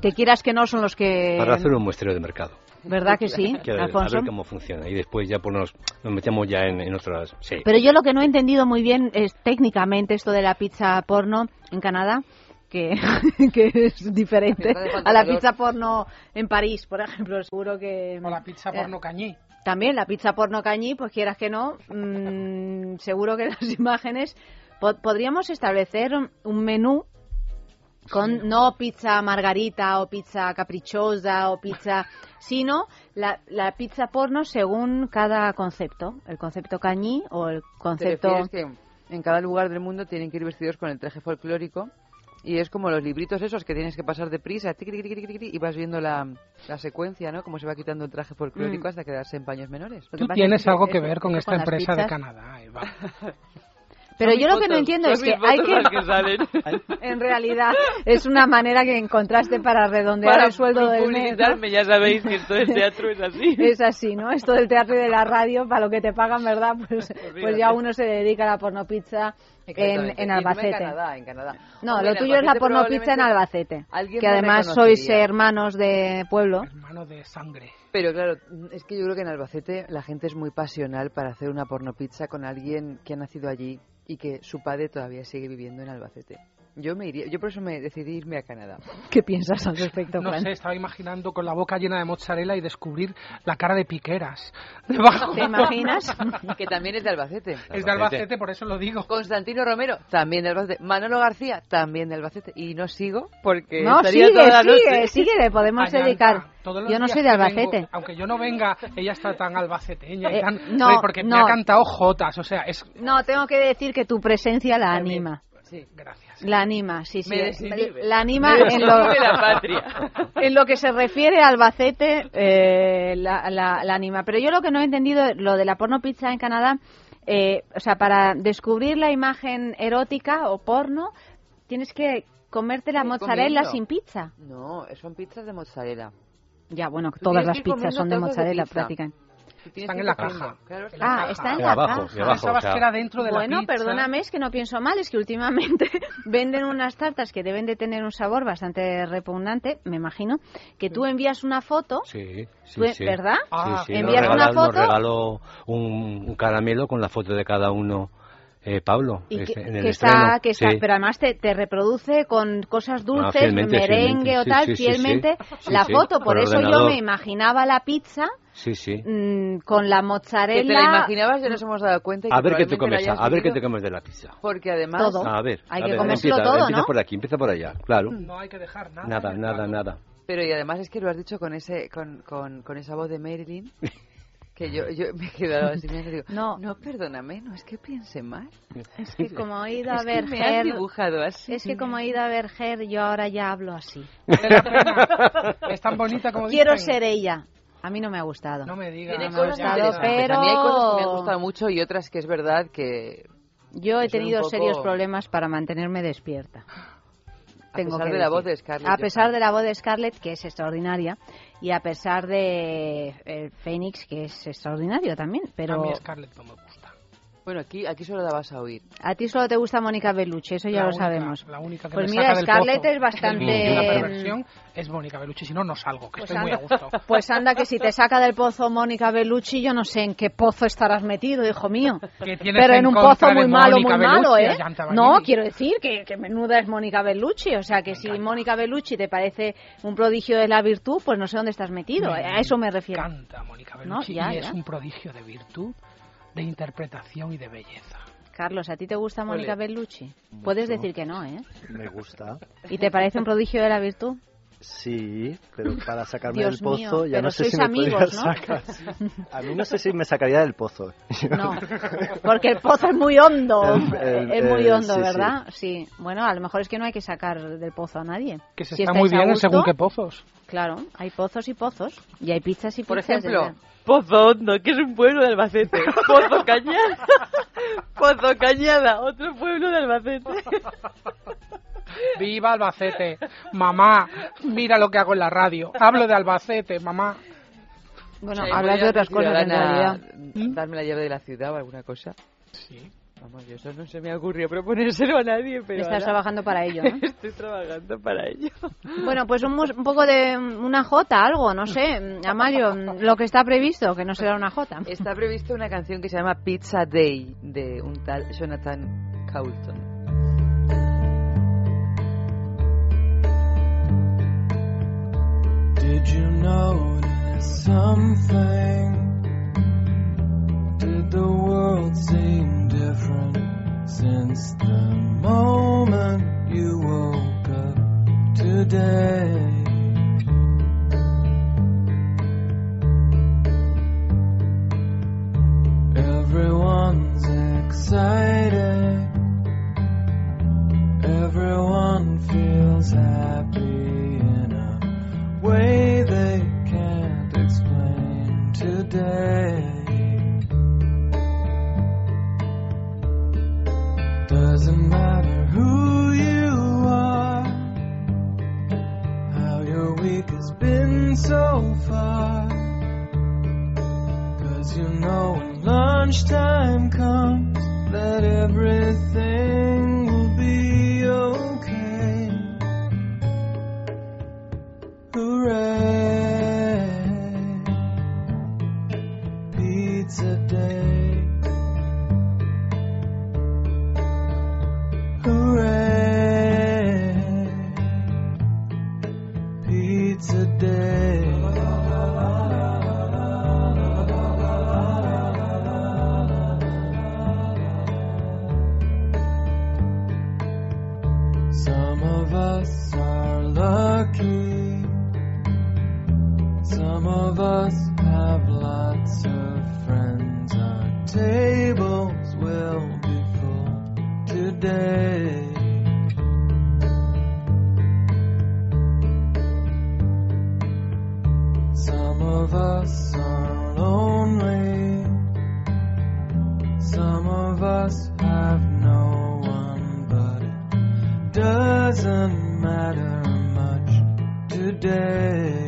Que quieras que no son los que. Para hacer un muestreo de mercado. ¿Verdad que sí, Que a ver, a ver cómo funciona. Y después ya pues nos, nos metemos ya en, en otras... Sí. Pero yo lo que no he entendido muy bien es técnicamente esto de la pizza porno en Canadá, que, que es diferente a la pizza porno en París, por ejemplo. Seguro que... O la pizza porno cañí. También la pizza porno cañí, pues quieras que no, mm, seguro que las imágenes... po- podríamos establecer un menú con no pizza margarita o pizza caprichosa o pizza, sino la, la pizza porno según cada concepto, el concepto cañí o el ¿Te concepto refieres que en cada lugar del mundo tienen que ir vestidos con el traje folclórico? Y es como los libritos esos que tienes que pasar deprisa, y vas viendo la, la secuencia, ¿no? Cómo se va quitando el traje folclórico Mm. hasta quedarse en paños menores. Tú tienes algo que ver con eso esta empresa de Canadá, Eva. Pero yo lo que no entiendo es que hay que... que salen. en realidad es una manera que encontraste para redondear Para el sueldo del mes. ¿no? publicitarme, ya sabéis que esto del teatro es así. Es así, ¿no? Esto del teatro y de la radio, para lo que te pagan, ¿verdad? Pues, pues ya uno se dedica a la pornopizza en, en Albacete. En Canadá, en Canadá. No, Hombre, lo tuyo es la pornopizza en Albacete. Que además sois hermanos de pueblo. Hermano de sangre. Pero claro, es que yo creo que en Albacete la gente es muy pasional para hacer una pornopizza con alguien que ha nacido allí y que su padre todavía sigue viviendo en Albacete. Yo me iría, yo por eso me decidí irme a Canadá. ¿Qué piensas al respecto, No Juan? sé, estaba imaginando con la boca llena de mozzarella y descubrir la cara de piqueras debajo. ¿Te imaginas? que también es de Albacete. Es de Albacete, por eso lo digo. Constantino Romero, también de Albacete. Manolo García, también de Albacete. Y no sigo porque No, estaría sigue, toda la sigue, noche. sigue, le podemos Ayanta, dedicar. Yo no soy de Albacete. vengo, aunque yo no venga, ella está tan albaceteña y Eh, tan... no, porque me ha cantado jotas, o sea, es... No, tengo que decir que tu presencia la anima. Sí, gracias. La anima, sí, sí. La anima Me en lo, la patria. en lo que se refiere a Albacete, eh, la, la- la anima. Pero yo lo que no he entendido, lo de la porno pizza en Canadá, eh, o sea, para descubrir la imagen erótica o porno, tienes que comerte la mozzarella comiendo. sin pizza. No, son pizzas de mozzarella. Ya, bueno, todas las pizzas son de mozzarella pizza. prácticamente. Están en la caja. Claro, Ah, está en De la abajo, caja. abajo, Pensabas o sea, que era dentro de Bueno, la pizza. perdóname, es que no pienso mal, es que últimamente venden unas tartas que deben de tener un sabor bastante repugnante, me imagino, que tú envías una foto, Sí, sí, Tú- sí. ¿verdad? Ah, envías nos una regalan- nos foto. regaló un, un caramelo con la foto de cada uno Eh, Pablo, Y que, en el que estreno. está, que está, sí. pero además te, te reproduce con cosas dulces, Ah, fielmente, merengue fielmente. o tal, sí, sí, fielmente. sí. Sí, la sí, foto, por por eso yo me imaginaba la pizza Sí, sí. mm, con la Que mozzarella. te la imaginabas y nos hemos dado cuenta. A ver qué te comes, a ver qué te comes de la pizza. Porque además... Todo. A ver, Hay a que ver, comérselo empieza, todo, empieza ¿no? por aquí, empieza por allá, claro. No hay que dejar nada. Nada, nada, nada. Pero y además es que lo has dicho con ese con, con, con esa voz de Marilyn que yo, yo me he quedado así y digo, No. no, perdóname, no es que piense mal. Es que como he ido a Es que ver me has dibujado así. es que como he ido a ver Her, yo ahora ya hablo así. Es tan bonita como Quiero dicen. ser ella. A mí no me ha gustado. No me digas. Tiene me ha gustado, pero A mí hay cosas que me han gustado mucho y otras que es verdad que yo he tenido poco- serios problemas para mantenerme despierta. a Tengo pesar que de la voz de Scarlett A pesar de la voz de Scarlett, que es extraordinaria, y a pesar de el Phoenix, que es extraordinario también, pero A mí Scarlett no me gusta. Bueno, aquí, aquí solo la vas a oír. a ti solo te gusta Mónica Bellucci, eso ya La lo única- sabemos. La única que Pues me mira, saca del Scarlett pozo es bastante- la perversión es Mónica Bellucci, si no, no salgo, que Pues estoy muy a anda, gusto. pues anda que si te saca del pozo Mónica Bellucci, yo no sé en qué pozo estarás metido, hijo mío. ¿Qué tienes Pero en en un pozo muy malo, muy malo, ¿eh? No, quiero decir que, que menuda es Mónica Bellucci. O sea, que si Mónica Bellucci te parece un prodigio de la virtud, pues no sé dónde estás metido. Me A eso me refiero. encanta Mónica No, Bellucci ya, y es ya. un prodigio de virtud, de interpretación y de belleza. Carlos, ¿a ti te gusta Mónica Ole. Bellucci? Puedes decir que no, ¿eh? Me gusta. ¿Y te parece un prodigio de la virtud? Sí, pero para sacarme Dios del pozo mío, ya pero no sé sois si me amigos, ¿no? sacar. A mí no sé si me sacaría del pozo. No, porque el pozo es muy hondo. El- el- es muy el- hondo, sí, ¿verdad? Sí. Bueno, a lo mejor es que no hay que sacar del pozo a nadie. Que se Si está muy bien en según qué pozos. Claro, hay pozos y pozos. Y hay pizzas y Por pizzas. ejemplo, ¿verdad? Pozo Hondo, que es un pueblo de Albacete. Pozo Cañada. Pozo Cañada, otro pueblo de Albacete. ¡Viva Albacete! Mamá, mira lo que hago en la radio. Hablo de Albacete, mamá. Bueno, Sí, hablas de otras cosas en realidad. Darme la llave de la ciudad o alguna cosa. Sí. Vamos, yo eso no se me ocurrió proponérselo a nadie, pero Estás ahora trabajando para ello, ¿no? Estoy trabajando para ello. Bueno, pues un, un poco de una jota, algo, no sé. Amalio, lo que está previsto, que no será una jota. Está previsto una canción que se llama Pizza Day de un tal Jonathan Coulton. Did you notice something? Did the world seem different since the moment you woke up today? Everyone's excited. Everyone feels happy in a way they can't explain today. Doesn't matter who you are, how your week has been so far. Cause you know when lunchtime comes that everything will be okay. Hooray! Pizza day. Today. Some of us are lonely. Some of us have no one, but it doesn't matter much today.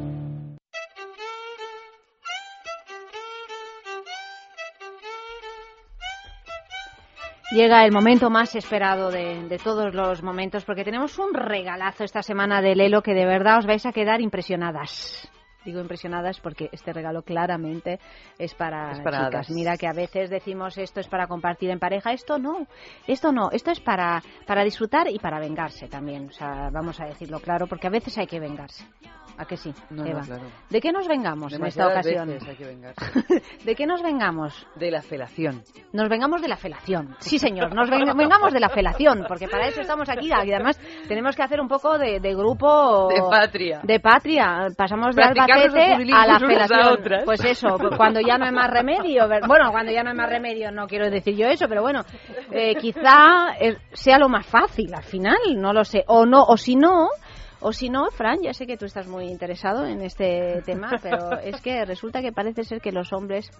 Llega el momento más esperado de, de todos los momentos porque tenemos un regalazo esta semana de Lelo que de verdad os vais a quedar impresionadas. Digo impresionadas porque este regalo claramente es para, Es para chicas. Mira que a veces decimos esto es para compartir en pareja, esto no, esto no, esto es para, para disfrutar y para vengarse también. O sea, vamos a decirlo claro porque a veces hay que vengarse. ¿A que sí, No, no, Eva? claro. ¿De qué nos vengamos en esta ocasión? veces hay que vengarse. ¿De qué nos vengamos? De la felación. Nos vengamos de la felación. Sí, señor, nos ven- vengamos de la felación, porque para eso estamos aquí. Y además tenemos que hacer un poco de, de grupo... De patria. De patria. Pasamos de Practicarnos curilingües a la felación. Pues eso, cuando ya no hay más remedio. Bueno, cuando ya no hay más remedio, no quiero decir yo eso, pero bueno, eh, quizá eh, sea lo más fácil al final, no lo sé. O no, o si no... O si no, Fran, ya sé que tú estás muy interesado en este tema, pero es que resulta que parece ser que los hombres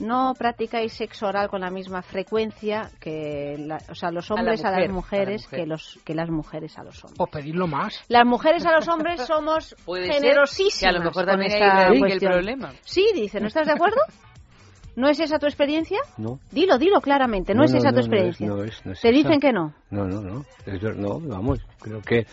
no practicáis sexo oral con la misma frecuencia que, la- o sea, los A la hombres a, a las la mujeres mujer. que los que las mujeres a los hombres. O pedirlo más. Las mujeres a los hombres somos Puede ser generosísimas. que a lo mejor también el problema. Sí, dice, ¿no estás de acuerdo? ¿No es esa tu experiencia? No. Dilo, dilo claramente, no, es esa tu experiencia. No, es, no es Te esa. dicen que no. No, no, no. Es no, vamos, creo que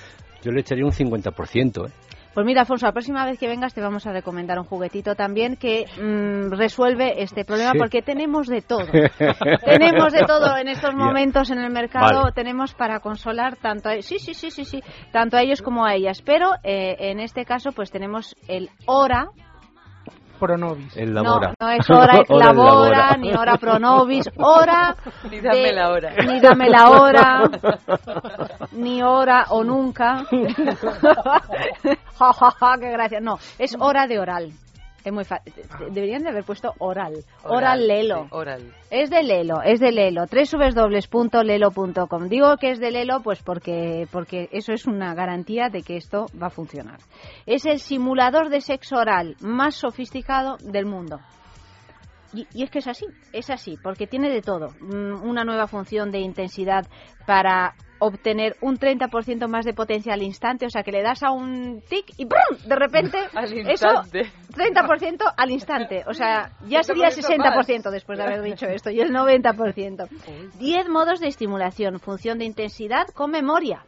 yo le echaría un 50%, ¿eh? Pues mira, Alfonso, la próxima vez que vengas te vamos a recomendar un juguetito también que mm, resuelve este problema Sí. porque tenemos de todo. tenemos de todo en estos momentos en el mercado, Vale. tenemos para consolar tanto a, sí, sí, sí, sí, sí, tanto a ellos como a ellas, pero eh, en este caso pues tenemos el Hora Pronovis. El no, labora. no es hora labora, labora. ni hora pronovis, hora Ni dame de- la hora. ni dame la hora, ni hora o nunca. ja, ja, ja, qué gracia. No, es hora de oral. Es muy fácil. Deberían de haber puesto oral. Oral, Lelo. sí, oral. Es de Lelo, es de Lelo. www.lelo.com. Digo que es de Lelo pues porque, porque eso es una garantía de que esto va a funcionar. Es el simulador de sexo oral más sofisticado del mundo. Y, y es que es así, es así, porque tiene de todo. Mm, Una nueva función de intensidad para obtener un 30% más de potencia al instante, o sea que le das a un tic y ¡prum! de repente Al eso instante. 30% al instante, o sea, ya sería con esto más. 60% después de haber dicho esto y el 90%. 10 modos de estimulación, función de intensidad con memoria.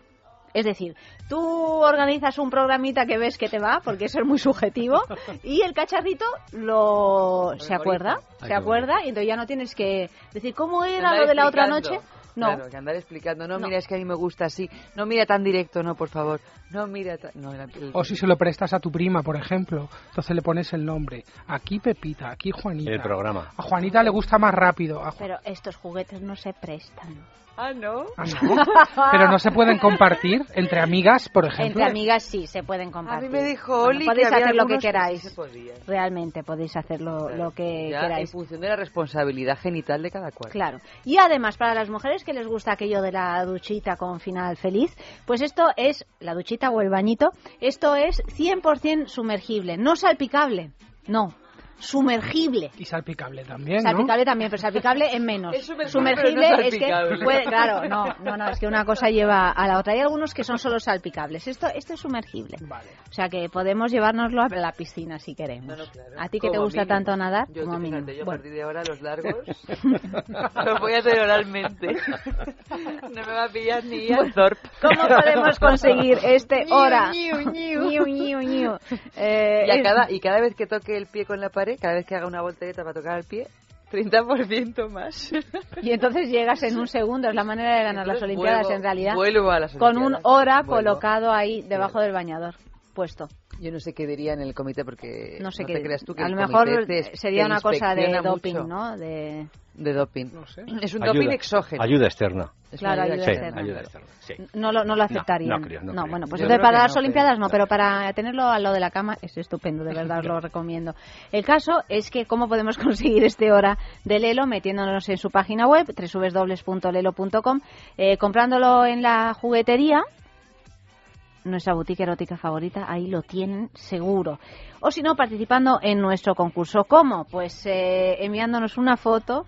Es decir, tú organizas un programita que ves que te va, porque eso es muy subjetivo, y el cacharrito lo se acuerda, se acuerda, y entonces ya no tienes que decir cómo era lo de la otra noche. No, Claro, que andar explicando. No, No. mira, es que a mí me gusta así. No, mira tan directo, no, por favor. No, mira tan... No, el- O si se lo prestas a tu prima, por ejemplo, entonces le pones el nombre. Aquí Pepita, aquí Juanita. El programa. A Juanita le gusta más rápido. a Ju- pero estos juguetes no se prestan. Ah, ¿no? Ah, ¿no? Pero no se pueden compartir entre amigas, por ejemplo. Entre amigas sí, se pueden compartir. A mí me dijo Bueno, Oli que podéis había hacer lo que que queráis. se. Realmente podéis hacer lo, lo que Ya, queráis. En función de la responsabilidad genital de cada cual. Claro. Y además, para las mujeres que les gusta aquello de la duchita con final feliz, pues esto es, la duchita o el bañito, esto es 100% sumergible, no salpicable, no, sumergible. Y salpicable también, ¿no? Salpicable también, pero salpicable en menos. Es sumergible, pero no es que puede- claro, no, no, no, es que una cosa lleva a la otra. Hay algunos que son solo salpicables. Esto, esto es sumergible. O sea que podemos llevárnoslo a la piscina si queremos. A ti que te gusta mínimo. tanto nadar, Yo, como fíjate, mínimo. yo a Bueno. partir de ahora los largos los voy a hacer oralmente. No me va a pillar ni a Thorpe. ¿Cómo podemos conseguir este hora? Eh, Y, a es- cada, y cada vez que toque el pie con la pared, cada vez que haga una voltereta para tocar el pie, 30% más. Y entonces llegas en un segundo, es la manera de ganar las Olimpiadas vuelvo- en realidad. vuelvo a las Con un hora Vuelvo. colocado ahí debajo del bañador, puesto. Yo no sé qué diría en el comité porque No sé qué. creas tú que a lo mejor te- sería te una cosa de doping, mucho. ¿no? De... De doping. Es un Ayuda. doping exógeno. Ayuda externa. Es Claro, ayuda Sí, externa. ayuda externa. Sí. No lo, no lo aceptarían. no creo, no creo. bueno, pues entonces para las no, Olimpiadas no, pero para tenerlo al lado de la cama es estupendo, de verdad os lo recomiendo. El caso es que cómo podemos conseguir este hora de Lelo metiéndonos en su página web, www.lelo.com, eh, comprándolo en la juguetería, nuestra boutique erótica favorita, ahí lo tienen seguro. O si no, participando en nuestro concurso. ¿Cómo? Pues eh, enviándonos una foto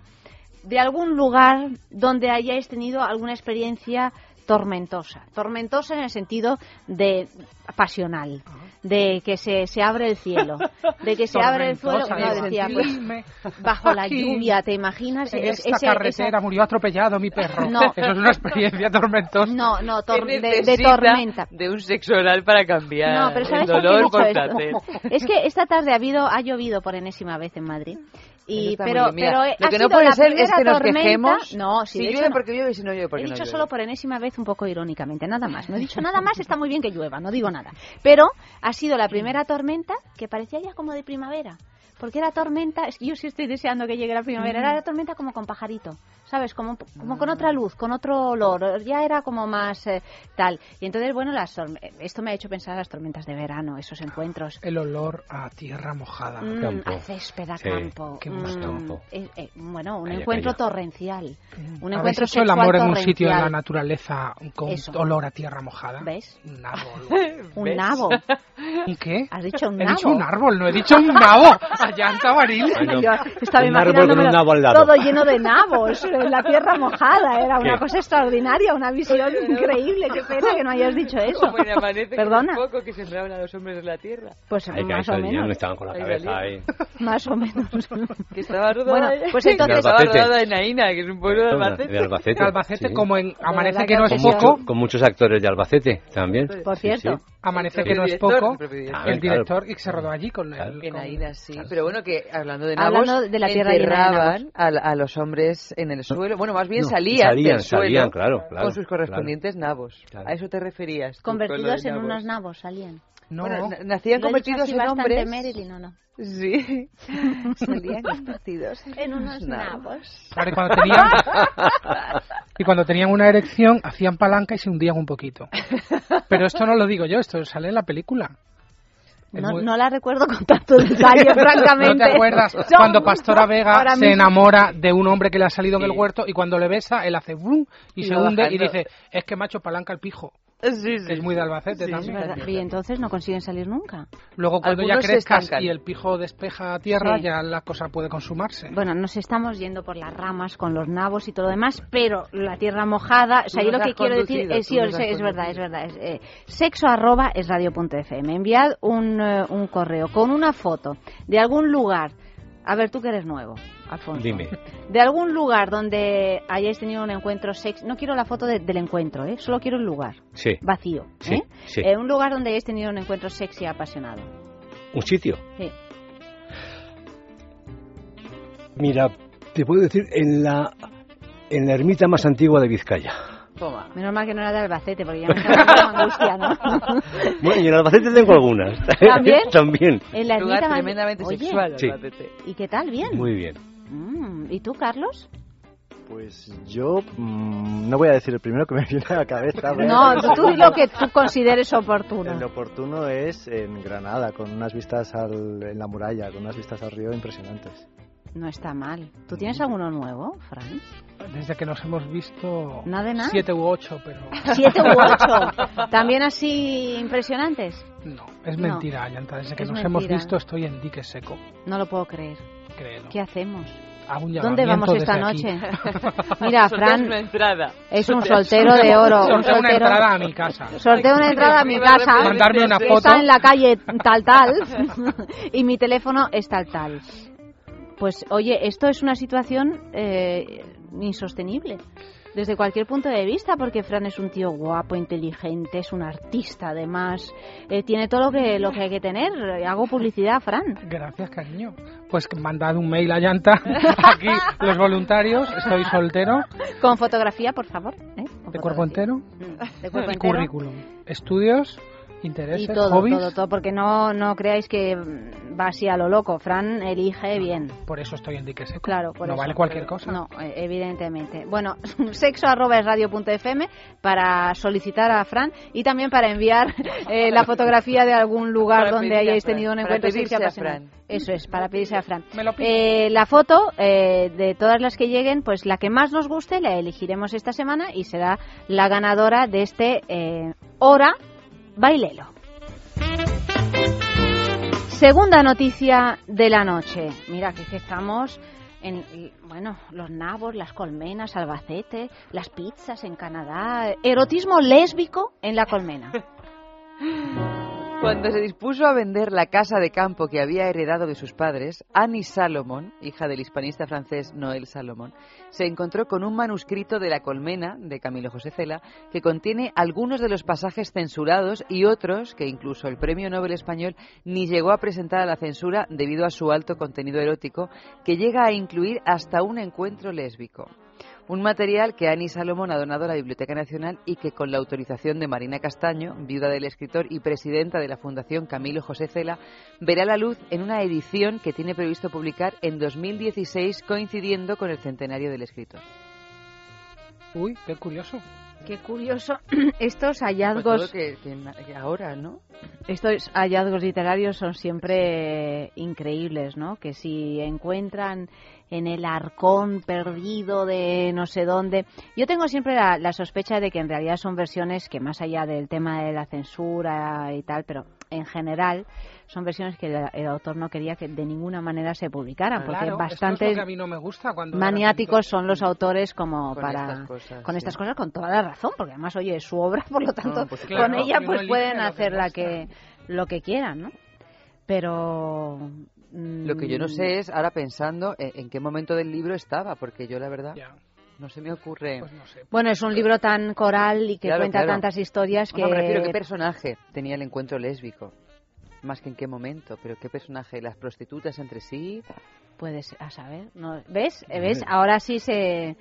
de algún lugar donde hayáis tenido alguna experiencia tormentosa. Tormentosa en el sentido de pasional, de que se, se abre el cielo, de que se abre el suelo, no, decía, pues, bajo la lluvia, ¿te imaginas? En esta ese- carretera esa- murió atropellado mi perro. No. Eso es una experiencia tormentosa. No, no, tor- de, tormenta. De un sexo oral para cambiar No, pero el ¿sabes he dolor por placer. Es que esta tarde ha habido, ha llovido por enésima vez en Madrid. Y, pero, pero lo ha que no puede ser es que nos quejemos No, si llueve no- porque llueve y si no llueve porque He no dicho llueve. solo por enésima vez un poco irónicamente, nada más. No he dicho nada más, está muy bien que llueva, no digo nada. Pero ha sido la primera tormenta que parecía ya como de primavera. Porque era tormenta, es que yo sí estoy deseando que llegue la primavera, era la tormenta como con pajarito, ¿sabes? Como, como con otra luz, con otro olor, ya era como más eh, tal. Y entonces, bueno, las esto me ha hecho pensar las tormentas de verano, esos encuentros. El olor a tierra mojada. Mm, Campo. a césped, a Sí, campo. qué gusto. Mm, Campo. eh, eh, bueno, un Calla, encuentro calla. torrencial. Un ¿Habéis encuentro hecho el amor en un sitio de la naturaleza con Eso. olor a tierra mojada? ¿Ves? Un árbol. Un ¿Ves? nabo. ¿Un qué? Has dicho un He nabo. dicho un árbol, no he dicho un nabo. Allá en Tabaril. Bueno, Yo estaba un árbol con un nabo al lado. todo lleno de nabos, en la tierra mojada. Era una ¿Qué? cosa extraordinaria, una visión increíble. Qué pena que no hayas dicho eso. En Amanece, que Perdona. es poco que sembraban a los hombres de la tierra. Pues Ay, más o menos. estaban con la cabeza ahí. Más o menos. Que estaba rodada, Bueno, pues entonces- estaba rodada en Aina, que es un pueblo de Albacete. De Albacete. Albacete, sí. como en Amanece que no es poco, Con muchos actores de Albacete también. Por Sí, cierto. sí. Amanece que no es director, poco, el propio director. El y que se rodó allí con el... En Aina, sí. Pero bueno, que hablando de nabos, Hablando de la tierra enterraban a, a los hombres en el suelo. Bueno, más bien No, salían, salían, del suelo salían, claro, claro, con sus correspondientes nabos. Claro. A eso te referías. Convertidos en nabos. unos nabos salían. No, Bueno, na- nacían convertidos en hombres. Marilyn, ¿o no? Sí. Salían convertidos En unos nabos. nabos. Claro, y cuando tenían, y cuando tenían una erección, hacían palanca y se hundían un poquito. Pero esto no lo digo yo, esto sale en la película. No, muy- no la recuerdo con tanto detalle, francamente. ¿No te acuerdas cuando Pastora Vega se mismo. enamora de un hombre que le ha salido en el huerto y cuando le besa, él hace boom y, Y se hunde y dice, es que macho palanca el pijo? Sí, sí. Que es muy de Albacete Sí, Es también. Y entonces no consiguen salir nunca. Luego cuando ya Algunos crezcas y el pijo despeja tierra, Sí. ya la cosa puede consumarse. Bueno, nos estamos yendo por las ramas con los nabos y todo lo demás, pero la tierra mojada, o sea, yo lo que quiero decir es, sí, has es verdad, es verdad, es, eh, sexo arroba es radio.fm. Enviad un, eh, un correo con una foto de algún lugar. A ver, tú que eres nuevo, Alfonso. Dime. De algún lugar donde hayáis tenido un encuentro sexy. No quiero la foto de- del encuentro, ¿eh? Solo quiero el lugar. Sí. Vacío. Sí, ¿eh? sí. Eh, un lugar donde hayáis tenido un encuentro sexy apasionado. ¿Un sitio? Sí. Mira, te puedo decir, en la, en la ermita más antigua de Vizcaya. Toma. Menos mal que no era de Albacete, porque ya me estaba angustia, ¿no? Bueno, y en Albacete tengo algunas. ¿También? También. En la ermita más- tremendamente Oye, sexual, Sí. Albacete. ¿Y qué tal? ¿Bien? Muy bien. Mm, ¿Y tú, Carlos? Pues yo mm, no voy a decir el primero que me viene a la cabeza. No, tú lo que tú consideres oportuno. El oportuno es en Granada, con unas vistas al, en la muralla, con unas vistas al río impresionantes. No está mal. ¿Tú tienes alguno nuevo, Fran? Desde que nos hemos visto ¿Nada de nada? siete u ocho, pero ¿Siete u ocho? ¿También así impresionantes? no, es No. mentira, Ayanta. Desde que Es nos hemos mentira. visto estoy en dique seco, No lo puedo creer. Créelo. ¿Qué hacemos? ¿Dónde vamos esta noche? Mira, Fran es un soltero de oro. Un Sorteo una entrada a mi casa. Sorteo una entrada a mi casa. Mandarme una foto. Está en la calle tal tal. y mi teléfono es tal tal. Pues oye, esto es una situación eh, insostenible. Desde cualquier punto de vista, porque Fran es un tío guapo, inteligente, es un artista además, eh, tiene todo lo que, lo que hay que tener. Hago publicidad, Fran. Gracias, cariño. Pues mandad un mail a Llanta, aquí los voluntarios, estoy soltero. Con fotografía, por favor. ¿eh? ¿De cuerpo entero? Mm, De cuerpo y entero. currículum. Estudios, Y intereses, todo, hobbies. todo, todo, porque no, no creáis que va así a lo loco. Fran elige bien. Por eso estoy en dique seco. Claro, por no eso. vale cualquier cosa. No, eh, evidentemente. Bueno, sexo arroba es radio fm para solicitar a Fran y también para enviar eh, la fotografía de algún lugar donde hayáis tenido un encuentro a apasionante. Eso es, para pedirse a Fran. Me lo pido. Eh, la foto eh, de todas las que lleguen, pues la que más nos guste la elegiremos esta semana y será la ganadora de este eh, Hora Bailelo. Segunda noticia de la noche. Mira, que, es que estamos en, bueno, los nabos, las colmenas, Albacete, las pizzas en Canadá, erotismo lésbico en la colmena. Cuando se dispuso a vender la casa de campo que había heredado de sus padres, Annie Salomon, hija del hispanista francés Noël Salomon, se encontró con un manuscrito de La Colmena, de Camilo José Cela, que contiene algunos de los pasajes censurados y otros que incluso el Premio Nobel español ni llegó a presentar a la censura debido a su alto contenido erótico, que llega a incluir hasta un encuentro lésbico. Un material que Annie Salomón ha donado a la Biblioteca Nacional y que, con la autorización de Marina Castaño, viuda del escritor y presidenta de la Fundación Camilo José Cela, verá la luz en una edición que tiene previsto publicar en 2016, coincidiendo con el centenario del escritor. Uy, qué curioso. Qué curioso estos hallazgos. todo que- que- que ahora, ¿no? Estos hallazgos literarios son siempre increíbles, ¿no? Que si encuentran en el arcón perdido de no sé dónde. Yo tengo siempre la, la sospecha de que en realidad son versiones que más allá del tema de la censura y tal, pero en general son versiones que el, el autor no quería que de ninguna manera se publicaran, porque Claro, esto es bastante lo que a mí no me gusta cuando de maniáticos repente- son los autores como Con para estas cosas, con sí. estas cosas con toda la razón porque además oye es su obra por lo tanto pues claro, con ella pues pueden hacer la que lo que quieran no pero mm, Lo que yo no sé es, ahora pensando, en, en qué momento del libro estaba, porque yo la verdad no se me ocurre. pues no sé. bueno es un libro tan coral y que Claro, cuenta claro. tantas historias que No, me refiero, ¿qué personaje tenía el encuentro lésbico? Más que en qué momento, pero qué personaje, las prostitutas entre sí. puedes a saber no ves ves ahora sí se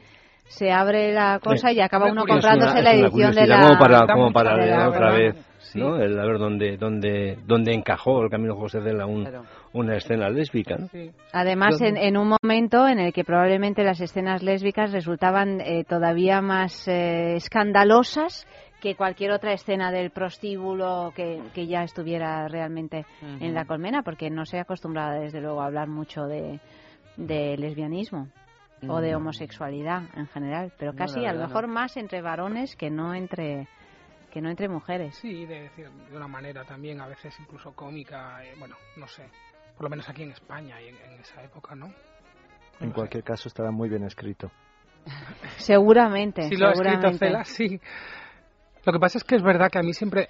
se abre la cosa y acaba uno comprándose la edición de la como para, como para de leer la otra verdad. vez, ¿no? El a ver dónde, dónde, dónde encajó el Camilo José de la un, Claro. una escena lésbica, ¿no? Sí. Además, en, en un momento en el que probablemente las escenas lésbicas resultaban eh, todavía más eh, escandalosas que cualquier otra escena del prostíbulo que, que ya estuviera realmente en la colmena, porque no se acostumbraba desde luego a hablar mucho de, de lesbianismo o de Mm. homosexualidad en general, pero No, casi a lo mejor no. más entre varones que no entre que no entre mujeres. Sí, de decir de una manera también a veces incluso cómica, eh, bueno, no sé, por lo menos aquí en España y en, en esa época, ¿no? En cualquier caso estará muy bien escrito. Seguramente, Si lo ha escrito seguramente. Cela, sí. Lo que pasa es que es verdad que a mí siempre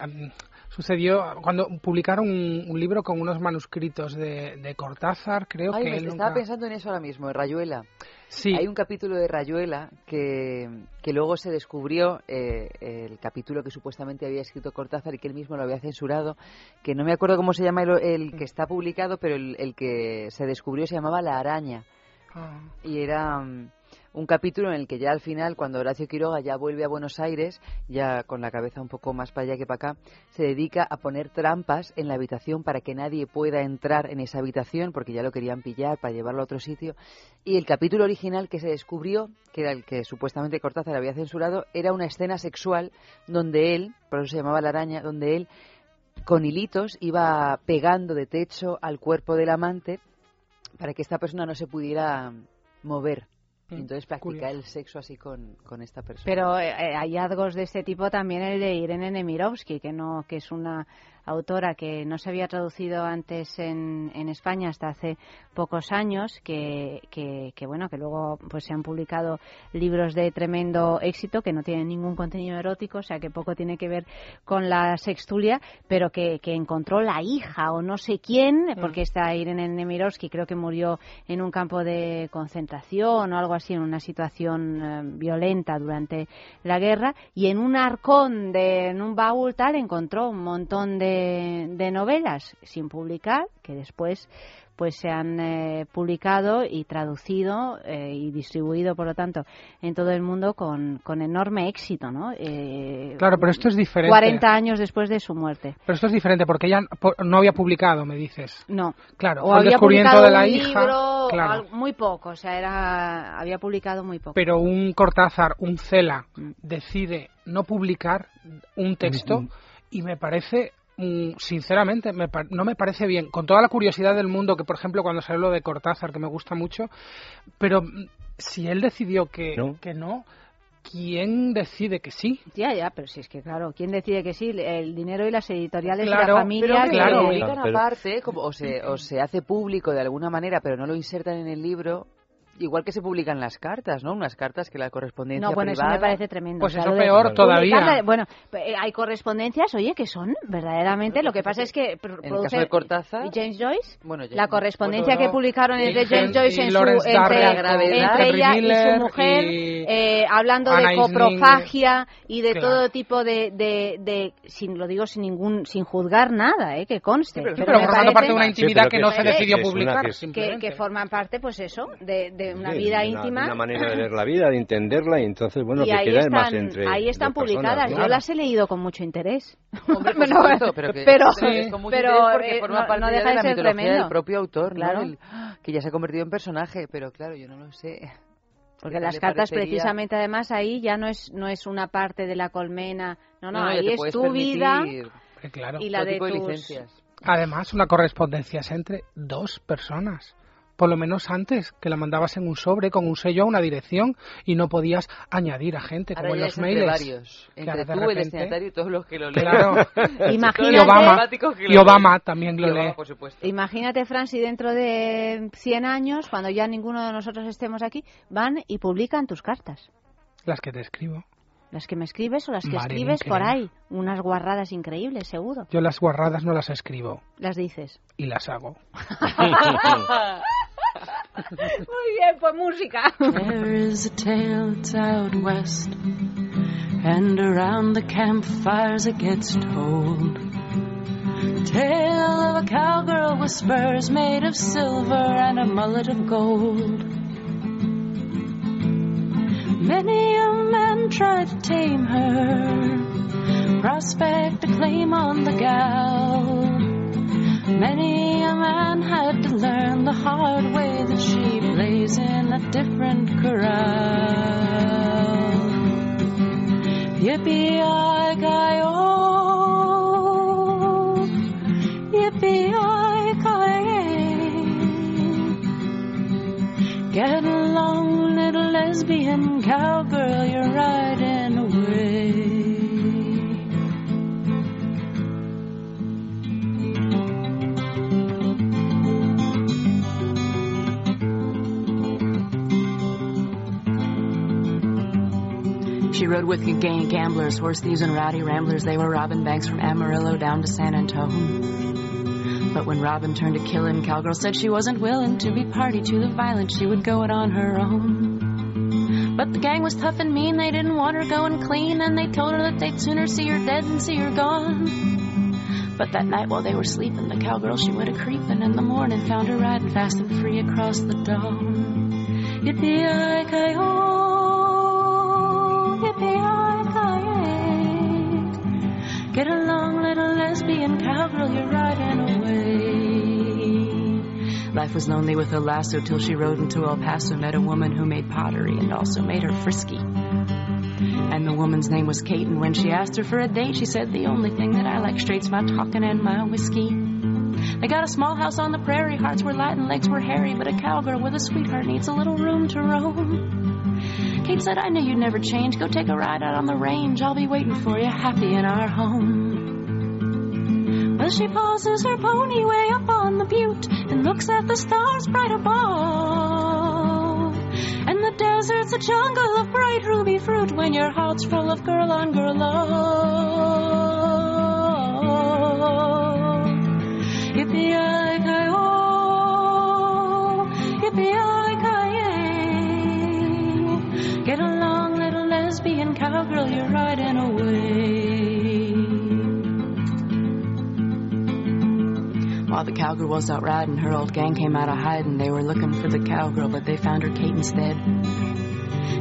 sucedió cuando publicaron un, un libro con unos manuscritos de, de Cortázar, creo Ay, que me él estaba nunca... pensando en eso ahora mismo, en Rayuela. Sí, Hay un capítulo de Rayuela que, que luego se descubrió, eh, el capítulo que supuestamente había escrito Cortázar y que él mismo lo había censurado, que no me acuerdo cómo se llama el, el que está publicado, pero el, el que se descubrió se llamaba La Araña. Ah, Y era mm, un capítulo en el que ya al final, cuando Horacio Quiroga ya vuelve a Buenos Aires, ya con la cabeza un poco más para allá que para acá, se dedica a poner trampas en la habitación para que nadie pueda entrar en esa habitación, porque ya lo querían pillar para llevarlo a otro sitio. Y el capítulo original que se descubrió, que era el que supuestamente Cortázar había censurado, era una escena sexual donde él, por eso se llamaba La Araña, donde él con hilitos iba pegando de techo al cuerpo del amante para que esta persona no se pudiera mover. Mm, entonces practica curioso. el sexo así con, con esta persona. Pero eh, eh, hallazgos de este tipo también el de Irene Nemirovsky, que no que es una autora que no se había traducido antes en, en España hasta hace pocos años, que, que, que, bueno, que luego pues se han publicado libros de tremendo éxito que no tienen ningún contenido erótico, o sea que poco tiene que ver con la sextulia, pero que, que encontró la hija o no sé quién, Mm. porque esta Irene Nemirovsky creo que murió en un campo de concentración o algo así, en una situación eh, violenta durante la guerra, y en un arcón, de, en un baúl tal, encontró un montón de, de novelas sin publicar, que después pues se han eh, publicado y traducido eh, y distribuido, por lo tanto, en todo el mundo con, con enorme éxito, ¿no? Eh, Claro, pero esto es diferente. 40 años después de su muerte. Pero esto es diferente porque ella no había publicado, me dices. No. Claro, O fue el había descubrimiento publicado de la un hija. libro, claro. muy poco, o sea, era, había publicado muy poco. Pero un Cortázar, un Cela, Mm. decide no publicar un texto y me parece sinceramente me pa- no me parece bien con toda la curiosidad del mundo que por ejemplo cuando salió lo de Cortázar que me gusta mucho pero mm, si él decidió que que no quién decide que sí Ya, ya, pero si es que claro, ¿quién decide que sí? El dinero y las editoriales y Claro, la familia. Pero que que- lo publican aparte, como, o, se, o se hace público de alguna manera, pero no lo insertan en el libro, igual que se publican las cartas, ¿no? Unas cartas que la correspondencia No, bueno, eso me parece tremendo. Pues O sea, eso lo de peor todavía. Bueno, eh, hay correspondencias, oye, que son verdaderamente. Lo que pasa es que pr- En el produce caso de Cortázar... ¿Y James Joyce, Bueno, ya- la correspondencia bueno, que publicaron entre James Joyce en su, entre, entre ella y su mujer, y eh, hablando Anna de coprofagia y de Claro. todo tipo de, de, de- sin lo digo sin ningún, sin juzgar nada, eh, que conste. pero- Pero formando parte de una intimidad que que no se decidió una publicar que forman parte, pues eso, de, de una Sí, vida íntima. de una manera de ver la vida, de entenderla y entonces, bueno, y que ahí queda están, más entre ahí están personas, publicadas. ¿no? Yo las he leído con mucho interés. Hombre, por Bueno, supuesto, pero que pero- es con mucho pero, interés porque eh, forma no- parte no ya deja de de la mitología tremendo. del propio autor, ¿no? Claro. El- que ya se ha convertido en personaje, pero claro, yo no lo sé. Porque ¿Qué tal las cartas parecería? precisamente además ahí ya no es no es una parte de la colmena, no, no, ahí es tu vida permitir claro. y la de tipo de tus licencias. Además, una correspondencia es entre dos personas. Por lo menos antes, que la mandabas en un sobre con un sello a una dirección y no podías añadir a gente Ahora como en los es entre mails. varios. Entre tú, el destinatario y todos los que lo leen. Claro. Imagínate- y Obama, y. Obama también lo Obama, lee. por supuesto. Imagínate, Fran, si dentro de 100 años, cuando ya ninguno de nosotros estemos aquí, van y publican tus cartas. Las que te escribo. Las que me escribes o las que escribes por ahí. Unas guarradas increíbles, seguro. Yo las guarradas no las escribo Las dices. y las hago. Muy bien, pues música. There is a tale that's out west, and around the campfires it gets told. Tale of a cowgirl with spurs made of silver and a mullet of gold. Many a man tried to tame her, prospect a claim on the gal. Many a man had to learn the hard way that she plays in a different corral. Yippee-yi-ki-yo, yippee-yi-ki-yay. Get along, little lesbian cowgirl, you're riding rode with gang gamblers, horse thieves, and rowdy ramblers. They were robbing banks from Amarillo down to San Antone. But when Robin turned to killing, cowgirl said she wasn't willing to be party to the violence. She would go it on her own. But the gang was tough and mean. They didn't want her going clean, and they told her that they'd sooner see her dead than see her gone. But that night while they were sleeping, the cowgirl she went a creeping in the morning found her riding fast and free across the dawn. Yippee-yi-ki-yo, Get along, little lesbian cowgirl, you're riding away. Life was lonely with a lasso till she rode into El Paso, met a woman who made pottery and also made her frisky. And the woman's name was Kate, and when she asked her for a date, she said, The only thing that I like straight's my talking and my whiskey. They got a small house on the prairie, hearts were light and legs were hairy, but a cowgirl with a sweetheart needs a little room to roam. Kate said, I knew you'd never change. Go take a ride out on the range. I'll be waiting for you, happy in our home. Well, she pauses her pony way up on the butte and looks at the stars bright above. And the desert's a jungle of bright ruby fruit when your heart's full of girl on girl love. Yippee-yi-ki-yo, yippee-yi-ki-yay. Lesbian cowgirl, you're riding away. While the cowgirl was out riding, her old gang came out of hiding. They were looking for the cowgirl, but they found her Kate instead.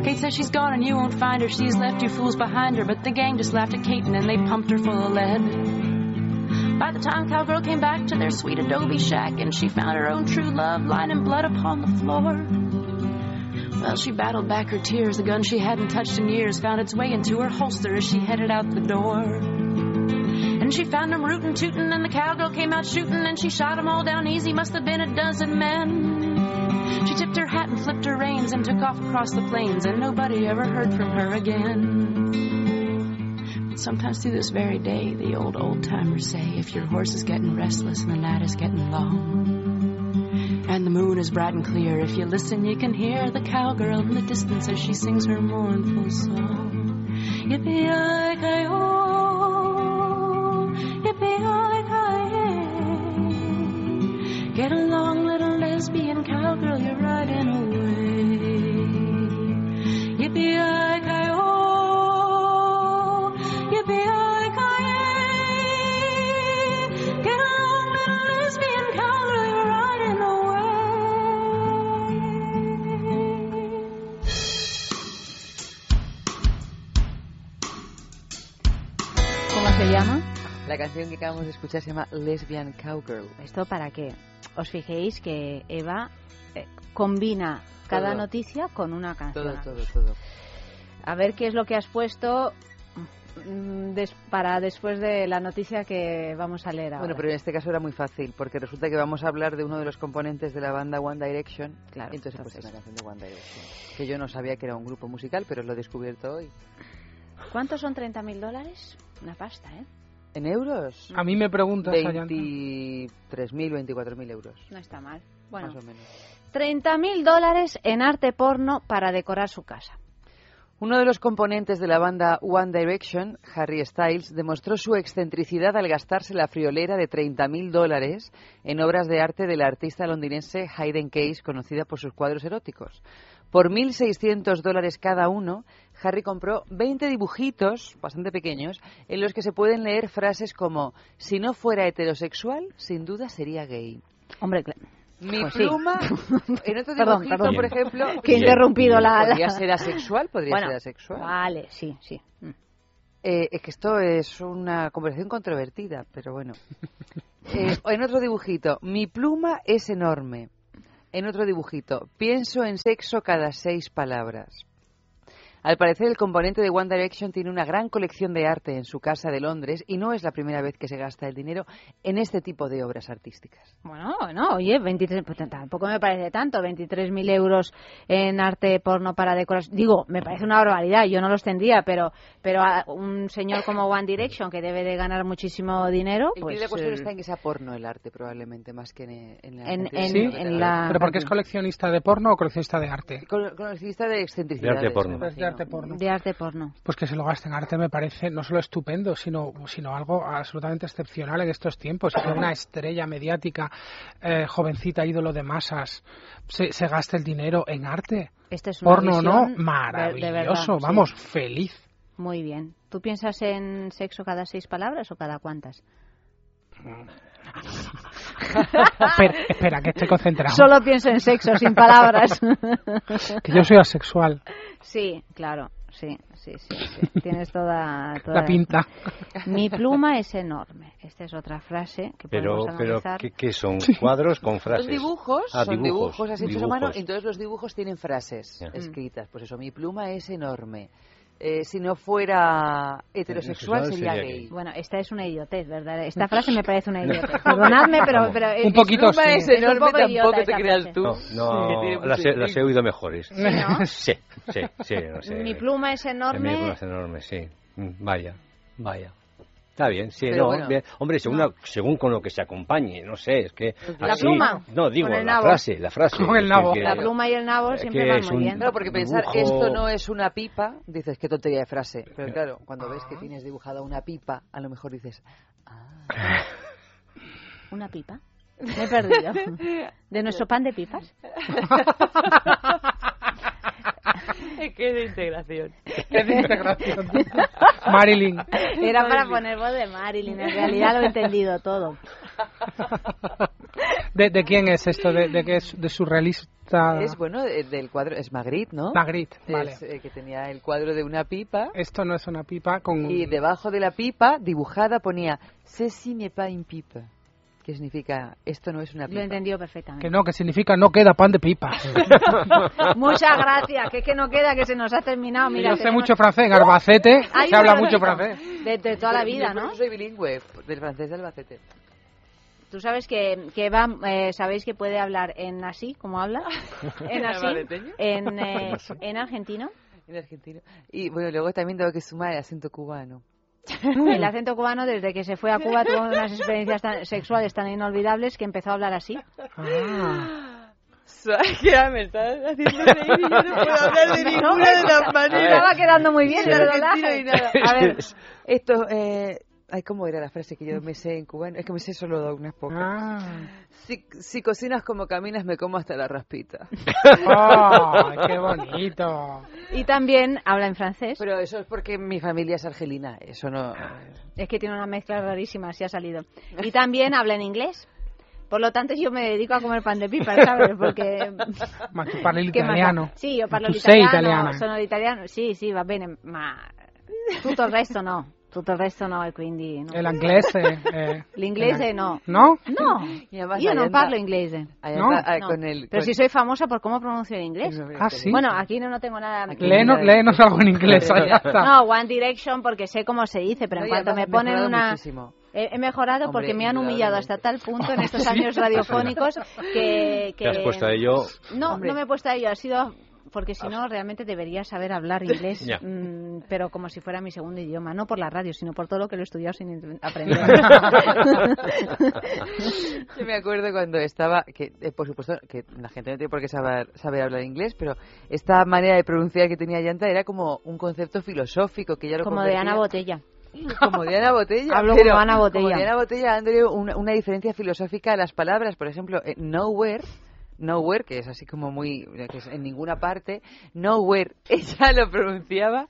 Kate says she's gone and you won't find her. She's left you fools behind her, but the gang just laughed at Kate and then they pumped her full of lead. By the time cowgirl came back to their sweet adobe shack and she found her own true love lying in blood upon the floor. Well, she battled back her tears. The gun she hadn't touched in years found its way into her holster as she headed out the door. And she found him rootin' tootin' and the cowgirl came out shootin' and she shot 'em all down easy, must have been a dozen men. She tipped her hat and flipped her reins and took off across the plains and nobody ever heard from her again. Sometimes to this very day, the old old timers say if your horse is getting restless and the night is getting long. And the moon is bright and clear. If you listen, you can hear the cowgirl in the distance as she sings her mournful song. Yippee-yi-ki-yo, yippee-yi-ki-yay. Get along, little lesbian cowgirl, you're riding away. Yippee-yi-ki-yo, La canción que acabamos de escuchar se llama Lesbian Cowgirl. ¿Esto para qué? Os fijéis que Eva eh, combina cada Todo. noticia con una canción. Todo, todo, todo. A ver qué es lo que has puesto mm, des- para después de la noticia que vamos a leer ahora. Bueno, pero en este caso era muy fácil, porque resulta que vamos a hablar de uno de los componentes de la banda One Direction. Claro, Entonces he puesto entonces. una canción de One Direction. Que yo no sabía que era un grupo musical, pero lo he descubierto hoy. ¿Cuántos son 30.000 dólares? Una pasta, ¿eh? ¿En euros? A mí me preguntas, Ayanta. 23.000, 24.000 euros. No está mal. Bueno, Más o menos. 30.000 dólares en arte porno para decorar su casa. Uno de los componentes de la banda One Direction, Harry Styles, demostró su excentricidad al gastarse la friolera de 30.000 dólares en obras de arte de la artista londinense Hayden Case, conocida por sus cuadros eróticos. Por 1.600 dólares cada uno, Harry compró 20 dibujitos, bastante pequeños, en los que se pueden leer frases como si no fuera heterosexual, sin duda sería gay. Hombre, cla- Mi Pues sí. pluma, en otro Perdón, dibujito, perdón. por ejemplo... Que he interrumpido la- Podría ser asexual, podría Bueno, ser asexual. Vale, sí, sí. Mm. Eh, es que esto es una conversación controvertida, pero bueno. Eh, en otro dibujito, mi pluma es enorme. En otro dibujito, pienso en sexo cada seis palabras. Al parecer, el componente de One Direction tiene una gran colección de arte en su casa de Londres y no es la primera vez que se gasta el dinero en este tipo de obras artísticas. Bueno, no, oye, 23, pues tampoco me parece tanto, 23.000 euros en arte porno para decorar. Digo, me parece una barbaridad, yo no los tendría, pero pero a un señor como One Direction, que debe de ganar muchísimo dinero, El pues... kit de cuestión eh, está en que sea porno el arte, probablemente, más que en, en la En- en- que en la-. ¿Pero porque es coleccionista de porno o coleccionista de arte? Col- Coleccionista de excentricidades. De arte porno. Arte porno. De arte porno. Pues que se lo gaste en arte me parece no solo estupendo, sino, sino algo absolutamente excepcional en estos tiempos. Que una estrella mediática, eh, jovencita, ídolo de masas, se, se gaste el dinero en arte. Este es una Porno, ¿no? visión de- Maravilloso, verdad, sí. vamos, feliz. Muy bien. ¿Tú piensas en sexo cada seis palabras o cada cuántas? espera, espera, que estoy concentrado. Solo pienso en sexo, sin palabras. Que yo soy asexual. Sí, claro, sí, sí, sí, sí. Tienes toda, toda La pinta. Mi pluma es enorme. Esta es otra frase que Pero, podemos pero analizar. ¿qué, qué son? ¿Cuadros con frases? Son dibujos, Ah, son dibujos, así hechos a mano, dibujos. entonces los dibujos tienen frases escritas. Pues eso, mi pluma es enorme. Eh, si no fuera heterosexual sería, sería gay. gay. Bueno, esta es una idiotez, ¿verdad? Esta frase me parece una idiotez. Perdonadme, pero, pero Un poquito mi pluma sí. es, es un Enorme poco tampoco te creas frase. tú. No, no las, he, las he oído mejores. no? sí, sí, sí, no sé. Mi pluma es Mi enorme. pluma es enorme, sí. Mm, Vaya, vaya. Está bien, sí, Pero no, bueno. bien. hombre, según, la- según con lo que se acompañe, no sé, es que... La así- pluma. No, digo, Con el la nabo. frase, la frase. Con el nabo. que- La pluma y el nabo siempre van muy un- bien. Claro, porque pensar dibujo- esto no es una pipa, dices qué tontería de frase. Pero claro, cuando ves que tienes dibujada una pipa, a lo mejor dices, ¿Una pipa? Me he perdido. ¿De nuestro pan de pipas? es que es de integración. Es de integración. Marilyn. Era para poner voz de Marilyn. En realidad lo he entendido todo. ¿De, de quién es esto? ¿De, de qué es? ¿De surrealista? Es bueno, eh, del cuadro, es Magritte, ¿no? Magritte, Es, vale. eh, que tenía el cuadro de una pipa. Esto no es una pipa con... Y debajo de la pipa, dibujada, ponía Ceci n'est pas une pipe. Que significa, esto no es una Lo he pipa. entendido perfectamente. Que no, que significa no queda pan de pipa. Muchas gracias, que es que no queda, que se nos ha terminado. Mira, Yo sé tenemos- mucho francés, en Albacete Hay se habla mucho francés. De, de toda la Yo- vida, yo ¿no? eso soy bilingüe, del francés del Albacete. Tú sabes que, que Eva, eh, sabéis que puede hablar en así, como habla, en así, en, eh, en argentino. En argentino. Y bueno, luego también tengo que sumar el acento cubano. El acento cubano, desde que se fue a Cuba, tuvo unas experiencias tan- sexuales tan inolvidables que empezó a hablar así. Ah. que me estás haciendo reír y yo no puedo hablar de ninguna de las maneras. Estaba quedando muy bien, ¿verdad? argentino ni nada. A ver, esto, eh... Ay, ¿cómo era la frase que yo me sé en cubano? Es que me sé solo unas pocas. Ah. Si, si cocinas como caminas, me como hasta la raspita. ¡Ay, qué bonito! Y también habla en francés. Pero eso es porque mi familia es argelina, eso no... Es que tiene una mezcla rarísima, así ha salido. Y también habla en inglés. Por lo tanto, yo me dedico a comer pan de pipa, ¿sabes? Porque... Ma tu parli ¿Qué más da? l'italiano. Sì, io parlo l'italiano, italiana. sono l'italiano, sì, sì, va bene, ma tutto il resto no, tutto il resto no, e quindi... no. El inglés. eh, eh, L'inglese no. ¿No? No, io non parlo inglese. No. con el- Pero con- si soy famosa por cómo pronuncio el inglés. Ah, sí. Bueno, aquí no, no tengo nada... Léenos, léenos algo en inglés. ya está. No, One Direction porque sé cómo se dice, pero No, en cuanto me ponen una... muchísimo. He, he mejorado Hombre, porque me han humillado hasta tal punto en estos años radiofónicos que... que... ¿Te has puesto a ello? No, Hombre. no me he puesto a ello, ha sido porque si no realmente debería saber hablar inglés, mm, pero como si fuera mi segundo idioma, no por la radio, sino por todo lo que lo he estudiado sin aprender. Yo me acuerdo cuando estaba, que eh, por supuesto que la gente no tiene por qué saber, saber hablar inglés, pero esta manera de pronunciar que tenía Llanta era como un concepto filosófico que ya lo como de convertía- Ana Botella. Como de Ana Botella. Hablo pero como Ana Botella. Como de Ana Botella, dándole una, una diferencia filosófica a las palabras. Por ejemplo, eh, nowhere, nowhere, que es así como muy, que es en ninguna parte, nowhere, ella lo pronunciaba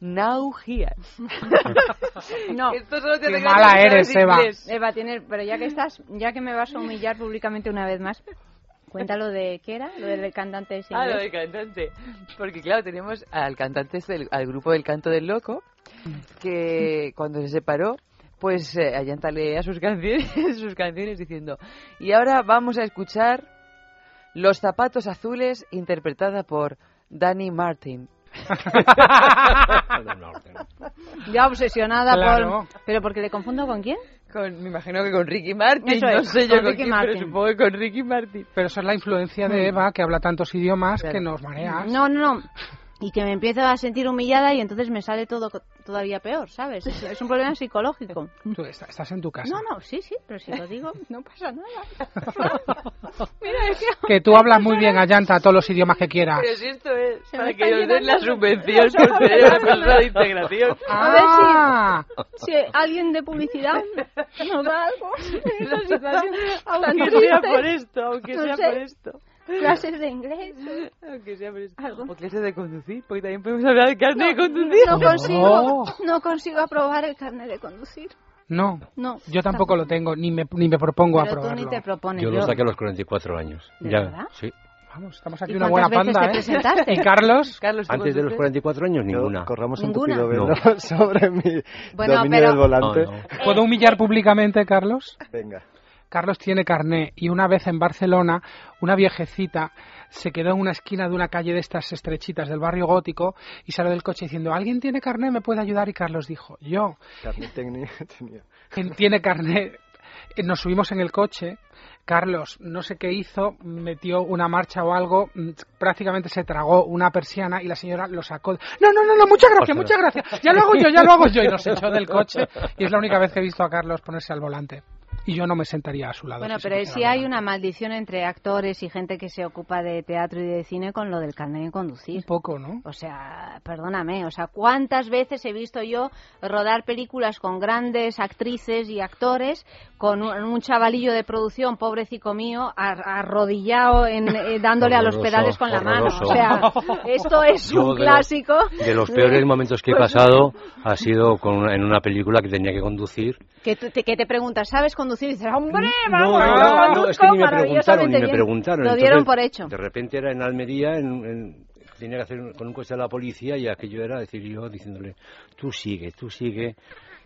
now here. No. Esto solo te Qué mala eres, Eva. Eva, tienes, pero ya que estás, ya que me vas a humillar públicamente una vez más, cuéntalo de qué era, lo del cantante ese Ah, lo del cantante. Porque claro, tenemos al cantante, este del- al grupo del Canto del Loco, que cuando se separó, pues eh, Allanta leía sus canciones, sus canciones diciendo, y ahora vamos a escuchar Los zapatos azules, interpretada por Danny Martin. Ya obsesionada Claro. por... ¿Pero porque le confundo con quién? Con, me imagino que con Ricky Martin, Eso no es, sé yo con con Ricky quién, Martin. pero supongo que con Ricky Martin. Pero eso es la influencia de Eva, que habla tantos idiomas que nos mareas. No, no, no. Y que me empiezo a sentir humillada y entonces me sale todo todavía peor, ¿sabes? Es, es un problema psicológico. Tú está- estás en tu casa. No, no, sí, sí, pero si lo digo, no pasa nada. Mira, es que... Que tú hablas muy bien, Allanta, todos los idiomas que quieras. Pero si esto es Se para que nos den la subvención ojos. persona de integración. A ver Ah, si, si alguien de publicidad nos da algo en esta situación tan Aunque sea triste. por esto, aunque No sea sé. por esto. Clases de inglés. Aunque sea por esto. Algo. O clases de conducir, porque también podemos hablar de carne de conducir. No consigo, no consigo aprobar el carnet de conducir. no. No. Yo tampoco lo tengo, ni me, ni me propongo Pero tú aprobarlo. ni te propones. Yo lo saqué a los 44 años. ¿De ya, verdad? sí. Vamos, estamos aquí ¿Y una buena cuántas panda, veces ¿eh? te presentaste? ¿Y Carlos? Carlos, ¿tú Antes de los conduces? 44 años, ninguna. Corramos un Ninguna. tupido velo No. sobre mi Bueno, dominio pero- del volante. No, no. ¿Puedo humillar públicamente, Carlos? Venga. Carlos tiene carné y una vez en Barcelona una viejecita se quedó en una esquina de una calle de estas estrechitas del barrio gótico y salió del coche diciendo ¿Alguien tiene carné? ¿Me puede ayudar? Y Carlos dijo yo. Técnica tenía. ¿Quién tiene carné? nos subimos en el coche, Carlos, no sé qué hizo, metió una marcha o algo, mm, prácticamente se tragó una persiana y la señora lo sacó. No, no, no, no muchas gracias, muchas gracias. Ya lo hago yo, ya lo hago yo. Y nos echó del coche. Y es la única vez que he visto a Carlos ponerse al volante. Y yo no me sentaría a su lado. Bueno, pero pusiera sí hay una maldición entre actores y gente que se ocupa de teatro y de cine con lo del carnet de conducir. Un poco, ¿no? O sea, perdóname, o sea, ¿cuántas veces he visto yo rodar películas con grandes actrices y actores con un, un chavalillo de producción, pobrecico mío, ar- arrodillado en, eh, dándole a los pedales con la mano? O sea, esto es Yo un de- clásico. De los peores momentos que he pasado ha sido con en una película que tenía que conducir. Que, que te preguntas, ¿sabes conducir? Y dices, ¡hombre, No, vamos! no, no, no, conduzco es que ni me preguntaron, ni me bien". preguntaron. Lo dieron Entonces, por hecho. De repente era en Almería, en, en- tenía que hacer un- con un coche de la policía y aquello era decir yo diciéndole, tú sigue, tú sigue,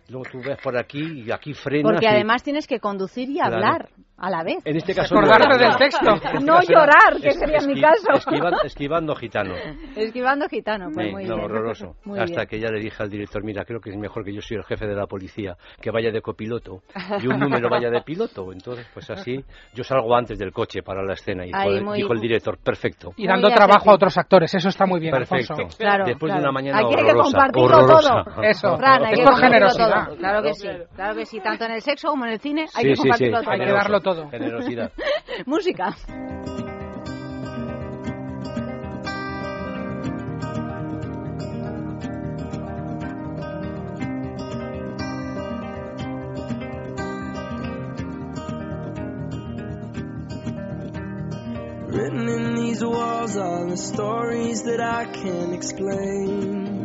luego tú ves por aquí y aquí frenas. Porque y- además tienes que conducir y Claro. hablar a la vez. En este caso Acordarte no era- del texto. este caso No era llorar, que es- sería mi caso. esquiva- esquivando gitanos. Esquivando gitano, pues Sí, muy no, bien. horroroso. Muy Hasta bien. que ya le dije al director, mira, creo que es mejor que yo soy el jefe de la policía, que vaya de copiloto y un número vaya de piloto. Entonces, pues así, yo salgo antes del coche para la escena y Ahí, dijo, muy- el director, perfecto. Y dando trabajo a otros actores, eso está muy bien, Perfecto. Alfonso. Claro, Después claro. de una mañana Aquí hay que horrorosa, compartirlo horrorosa. todo. Eso. Fran, hay Es que por compartirlo generosidad. todo. Claro que sí, claro que sí. Tanto en el sexo como en el cine hay Sí, que sí, compartirlo todo. Hay que darlo todo. Generosidad. Música. Written in these walls are the stories that I can't explain.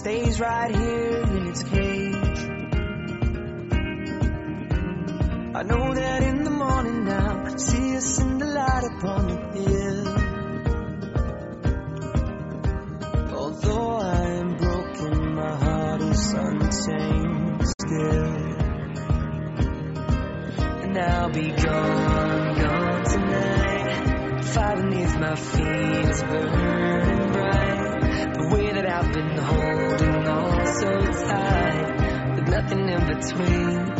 stays right here in its cage. I know that in the morning now, see us in the light upon the hill. Although I am broken, my heart is untamed still. And I'll be gone, gone tonight. Fire beneath my feet is burning bright. The way that I've been holding and in between.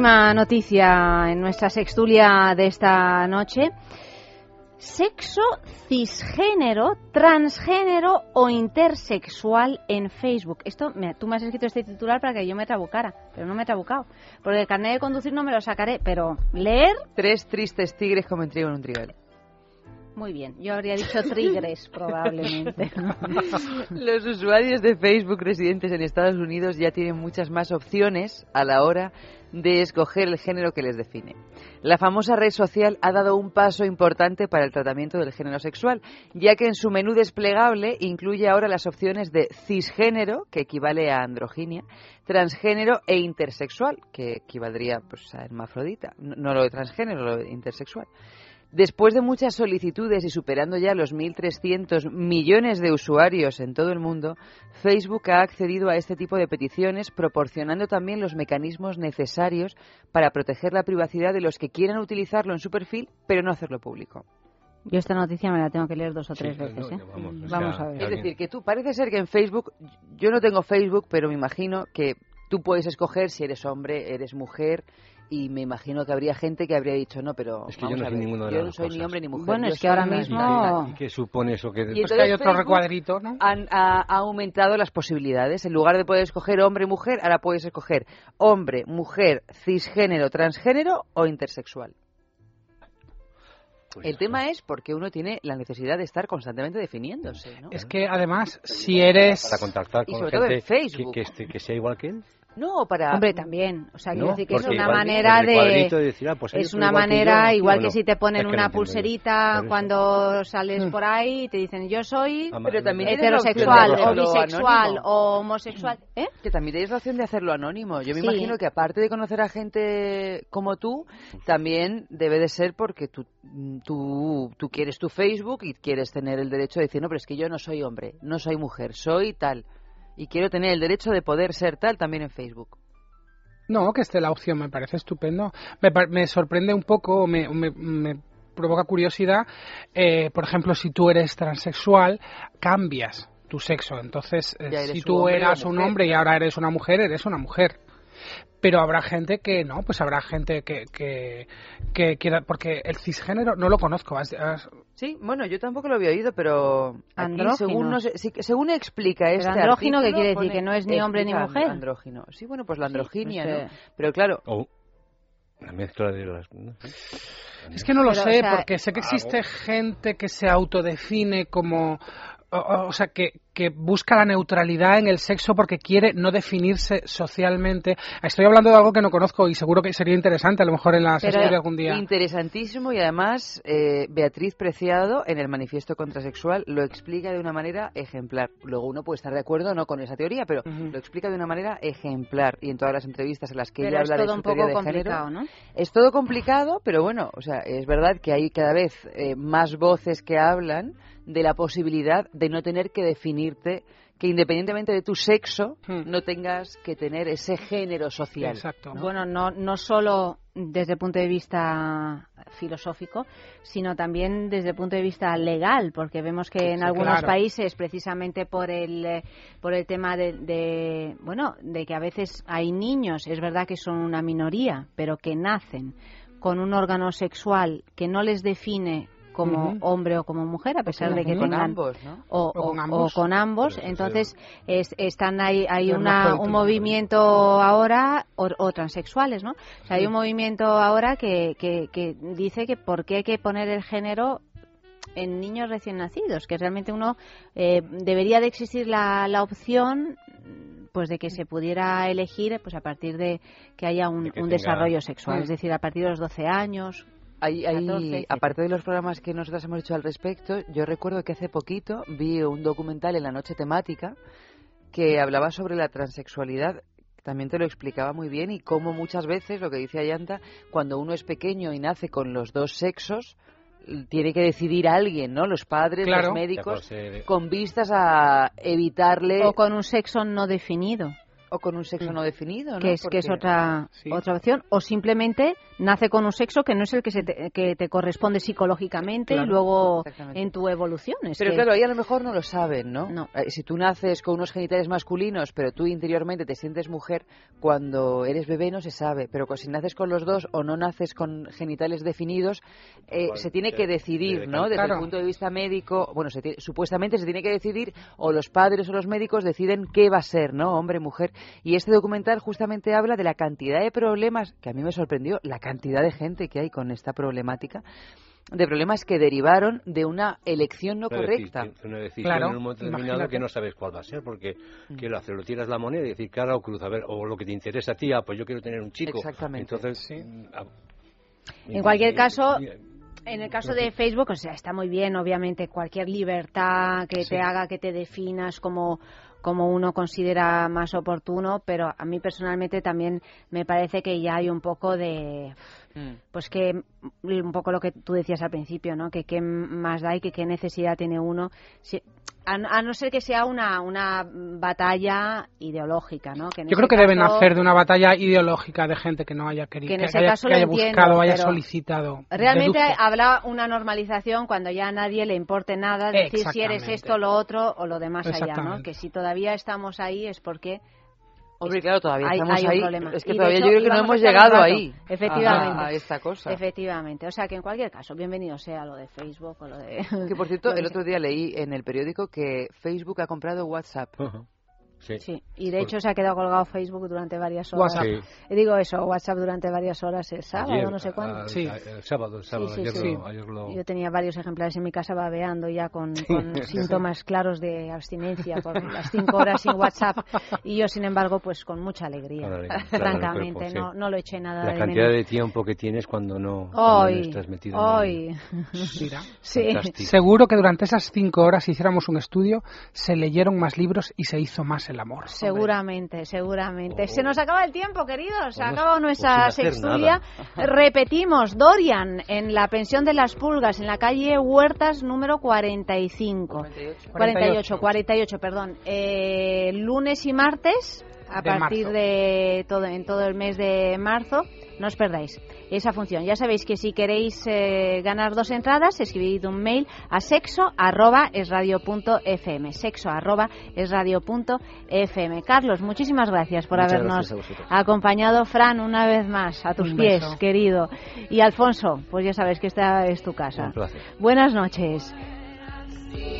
Última noticia en nuestra sextulia de esta noche. Sexo cisgénero, transgénero o intersexual en Facebook. Esto, mira, tú me has escrito este titular para que yo me trabucara, pero no me he trabucado. Porque el carnet de conducir no me lo sacaré, pero leer, Tres tristes tigres como trigo en un trigal. muy bien. Yo habría dicho trigres, probablemente. Los usuarios de Facebook residentes en Estados Unidos ya tienen muchas más opciones a la hora de escoger el género que les define. La famosa red social ha dado un paso importante para el tratamiento del género sexual, ya que en su menú desplegable incluye ahora las opciones de cisgénero, que equivale a androginia, transgénero e intersexual, que equivaldría pues, a hermafrodita, no lo de transgénero, lo de intersexual. Después de muchas solicitudes y superando ya los 1.300 millones de usuarios en todo el mundo, Facebook ha accedido a este tipo de peticiones, proporcionando también los mecanismos necesarios para proteger la privacidad de los que quieran utilizarlo en su perfil, pero no hacerlo público. Yo esta noticia me la tengo que leer dos o tres veces. ¿eh? que vamos, o Vamos sea, a ver. Es decir, que tú parece ser que en Facebook, yo no tengo Facebook, pero me imagino que tú puedes escoger si eres hombre, eres mujer. Y me imagino que habría gente que habría dicho, no, pero Es que yo no soy ninguno de yo no ni hombre ni mujer. Bueno, yo es que ahora mismo-. ¿Y qué supone eso? Que Pues que entonces hay otro Facebook recuadrito, ¿no? han- ha, ha aumentado las posibilidades. En lugar de poder escoger hombre mujer, ahora puedes escoger hombre, mujer, cisgénero, transgénero o intersexual. Pues El tema es porque uno tiene la necesidad de estar constantemente definiéndose, ¿no? Es que además, si eres... para contactar Y con todo en gente que, Facebook. que, que sea igual que él. No, para... Hombre, también. O sea, quiero No, decir que es una igual- manera de... de decir, ah, pues es una igual que yo, manera, igual no. que si te ponen Es que no una pulserita cuando sales por ahí y te dicen yo soy Pero también tienes heterosexual o bisexual o homosexual. ¿Eh? Que también tenéis la opción de hacerlo anónimo. Yo me Sí. imagino que aparte de conocer a gente como tú, también debe de ser porque tú, tú, tú quieres tu Facebook y quieres tener el derecho de decir, no, pero es que yo no soy hombre, no soy mujer, soy tal. Y quiero tener el derecho de poder ser tal también en Facebook. No, que esté la opción, me parece estupendo. Me, me sorprende un poco, me, me- me provoca curiosidad, eh, por ejemplo, si tú eres transexual, cambias tu sexo. Entonces, eh, si tú hombre eras un hombre y ahora eres una mujer, eres una mujer. Pero habrá gente que no, pues habrá gente que, que, que quiera, porque el cisgénero no lo conozco. has- has- Sí, bueno, yo tampoco lo había oído, pero aquí, según, no sé- sí que- según explica Pero este andrógino, ¿qué artículo, quiere decir? ¿Que no es ni hombre ni mujer? Andrógino. Sí, bueno, pues la androginia, ¿no? Pero claro, O una mezcla de las... Es que no lo Pero, sé, o sea, porque sé que existe gente que se autodefine como. O, sea, que, que busca la neutralidad en el sexo porque quiere no definirse socialmente. Estoy hablando de algo que no conozco y seguro que sería interesante a lo mejor en la sesión de algún día. Interesantísimo y además eh, Beatriz Preciado en el manifiesto contrasexual lo explica de una manera ejemplar. Luego uno puede estar de acuerdo o no con esa teoría, pero lo explica de una manera ejemplar y en todas las entrevistas en las que Pero ella es habla de todo su un teoría poco de género. complicado, ¿no? Es todo complicado, pero bueno, o sea, es verdad que hay cada vez eh, más voces que hablan de la posibilidad de no tener que definirte que independientemente de tu sexo no tengas que tener ese género social. Bueno, no, no solo desde el punto de vista filosófico, sino también desde el punto de vista legal, porque vemos que en Sí, algunos claro. países, precisamente por el, por el tema de, de, bueno, de que a veces hay niños, es verdad que son una minoría, pero que nacen con un órgano sexual que no les define como hombre o como mujer, a pesar de que Con tengan ambos, ¿no? o, O con ambos. o con ambos. Entonces, es- están ahí, hay una, un movimiento ahora, o, o transexuales, ¿no? O sea, hay un movimiento ahora que, que, que dice que por qué hay que poner el género en niños recién nacidos, que realmente uno eh, debería de existir la, la opción pues de que se pudiera elegir pues a partir de que haya un, De que un tenga- desarrollo sexual, es decir, a partir de los 12 años, Hay, hay- 14, etcétera. aparte de los programas que nosotros hemos hecho al respecto, yo recuerdo que hace poquito vi un documental en la noche temática que hablaba sobre la transexualidad. También te lo explicaba muy bien y cómo muchas veces, lo que dice Ayanta, cuando uno es pequeño y nace con los dos sexos, tiene que decidir alguien, ¿no? Los padres, Claro. los médicos, con vistas a evitarle... O con un sexo no definido. O con un sexo no definido, ¿no? Que es, que es otra, otra opción. O simplemente nace con un sexo que no es el que, se te, que te corresponde psicológicamente Claro, y luego en tu evolución. Es Pero que- claro, ahí a lo mejor no lo saben, ¿no? Eh, Si tú naces con unos genitales masculinos, pero tú interiormente te sientes mujer, cuando eres bebé no se sabe. Pero si naces con los dos o no naces con genitales definidos, eh, Igual, se tiene que decidir, ¿no? Desde Claro. el punto de vista médico, bueno, se tiene- supuestamente se tiene que decidir, o los padres o los médicos deciden qué va a ser, ¿no? Hombre, mujer. Y este documental justamente habla de la cantidad de problemas, que a mí me sorprendió, la cantidad de gente que hay con esta problemática, de problemas que derivaron de una elección no Una correcta. decisión- Una decisión Claro, en un momento determinado imagínate. que no sabes cuál va a ser, porque Mm. ¿qué lo haces? Lo tiras la moneda y decir cara o cruz, a ver, o lo que te interesa a ti, ah, pues yo quiero tener un chico. Exactamente. Entonces, mm, ah, En cualquier y- caso, y- en el caso de Facebook, o sea, está muy bien, obviamente, cualquier libertad que Sí. te haga que te definas como como uno considera más oportuno, pero a mí personalmente también me parece que ya hay un poco de pues que mm, un poco lo que tú decías al principio, ¿no? Que qué más da y que qué necesidad tiene uno, si- a, a no ser que sea una, una batalla ideológica, ¿no? Que Yo creo que deben hacer de una batalla ideológica de gente que no haya querido, Que en que, haya, caso que lo haya entiendo, buscado, haya solicitado. Realmente Deduzco. habrá una normalización cuando ya a nadie le importe nada decir si eres esto, lo otro o lo demás allá, ¿no? Que si todavía estamos ahí es porque Hombre, claro, todavía hay, estamos hay un ahí. problema. Es que Y todavía hecho, yo creo que no hemos llegado ahí. Efectivamente. A, a esta cosa. Efectivamente. O sea que en cualquier caso, bienvenido sea lo de Facebook o lo de... Que por cierto, el otro día leí en el periódico que Facebook ha comprado WhatsApp. Sí. Sí, y de hecho se ha quedado colgado Facebook durante varias horas. WhatsApp. Y digo eso, WhatsApp durante varias horas, el sábado, Ayer, no sé cuándo. El sábado, el sábado, Sí, sí, ayer, sí. Lo, ayer lo- Yo tenía varios ejemplares en mi casa babeando ya con, con síntomas claros de abstinencia por las cinco horas sin WhatsApp y yo, sin embargo, pues con mucha alegría, claro, francamente, en cuerpo, no, sí. no lo eché nada La de cantidad menos. de tiempo que tienes cuando no, cuando no Hoy, estás metido en hoy. Mira. Sí. Fantástico. Seguro que durante esas cinco horas si hiciéramos un estudio, se leyeron más libros y se hizo más el amor. Seguramente, seguramente. Se nos acaba el tiempo, queridos. Se ha acabado pues nuestra nada. Repetimos, Dorian, en la pensión de las pulgas, en la calle Huertas, número 45. 48, 48, perdón. Eh, lunes y martes, a De partir marzo. de todo, en todo el mes de marzo. No os perdáis esa función. Ya sabéis que si queréis eh, ganar dos entradas, escribid un mail a sexo arroba es radio punto fm. Sexo arroba es radio punto fm. Carlos, muchísimas gracias por Muchas habernos gracias acompañado. Fran, una vez más, a tus Un pies, beso. querido. Y Alfonso, pues ya sabes que esta es tu casa. Un placer. Buenas noches.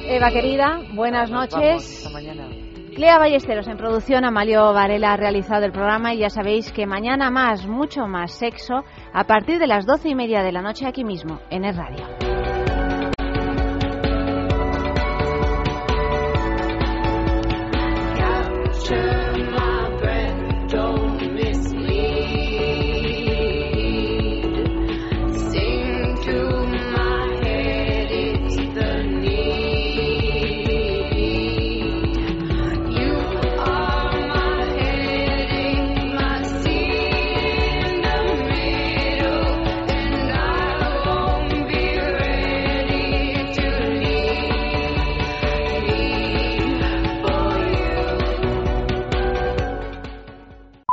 Eva querida, buenas Nos noches. vamos, hasta mañana. Clea Ballesteros en producción, Amalio Varela ha realizado el programa y ya sabéis que mañana más, mucho más sexo, a partir de las doce y media de la noche aquí mismo, en el radio.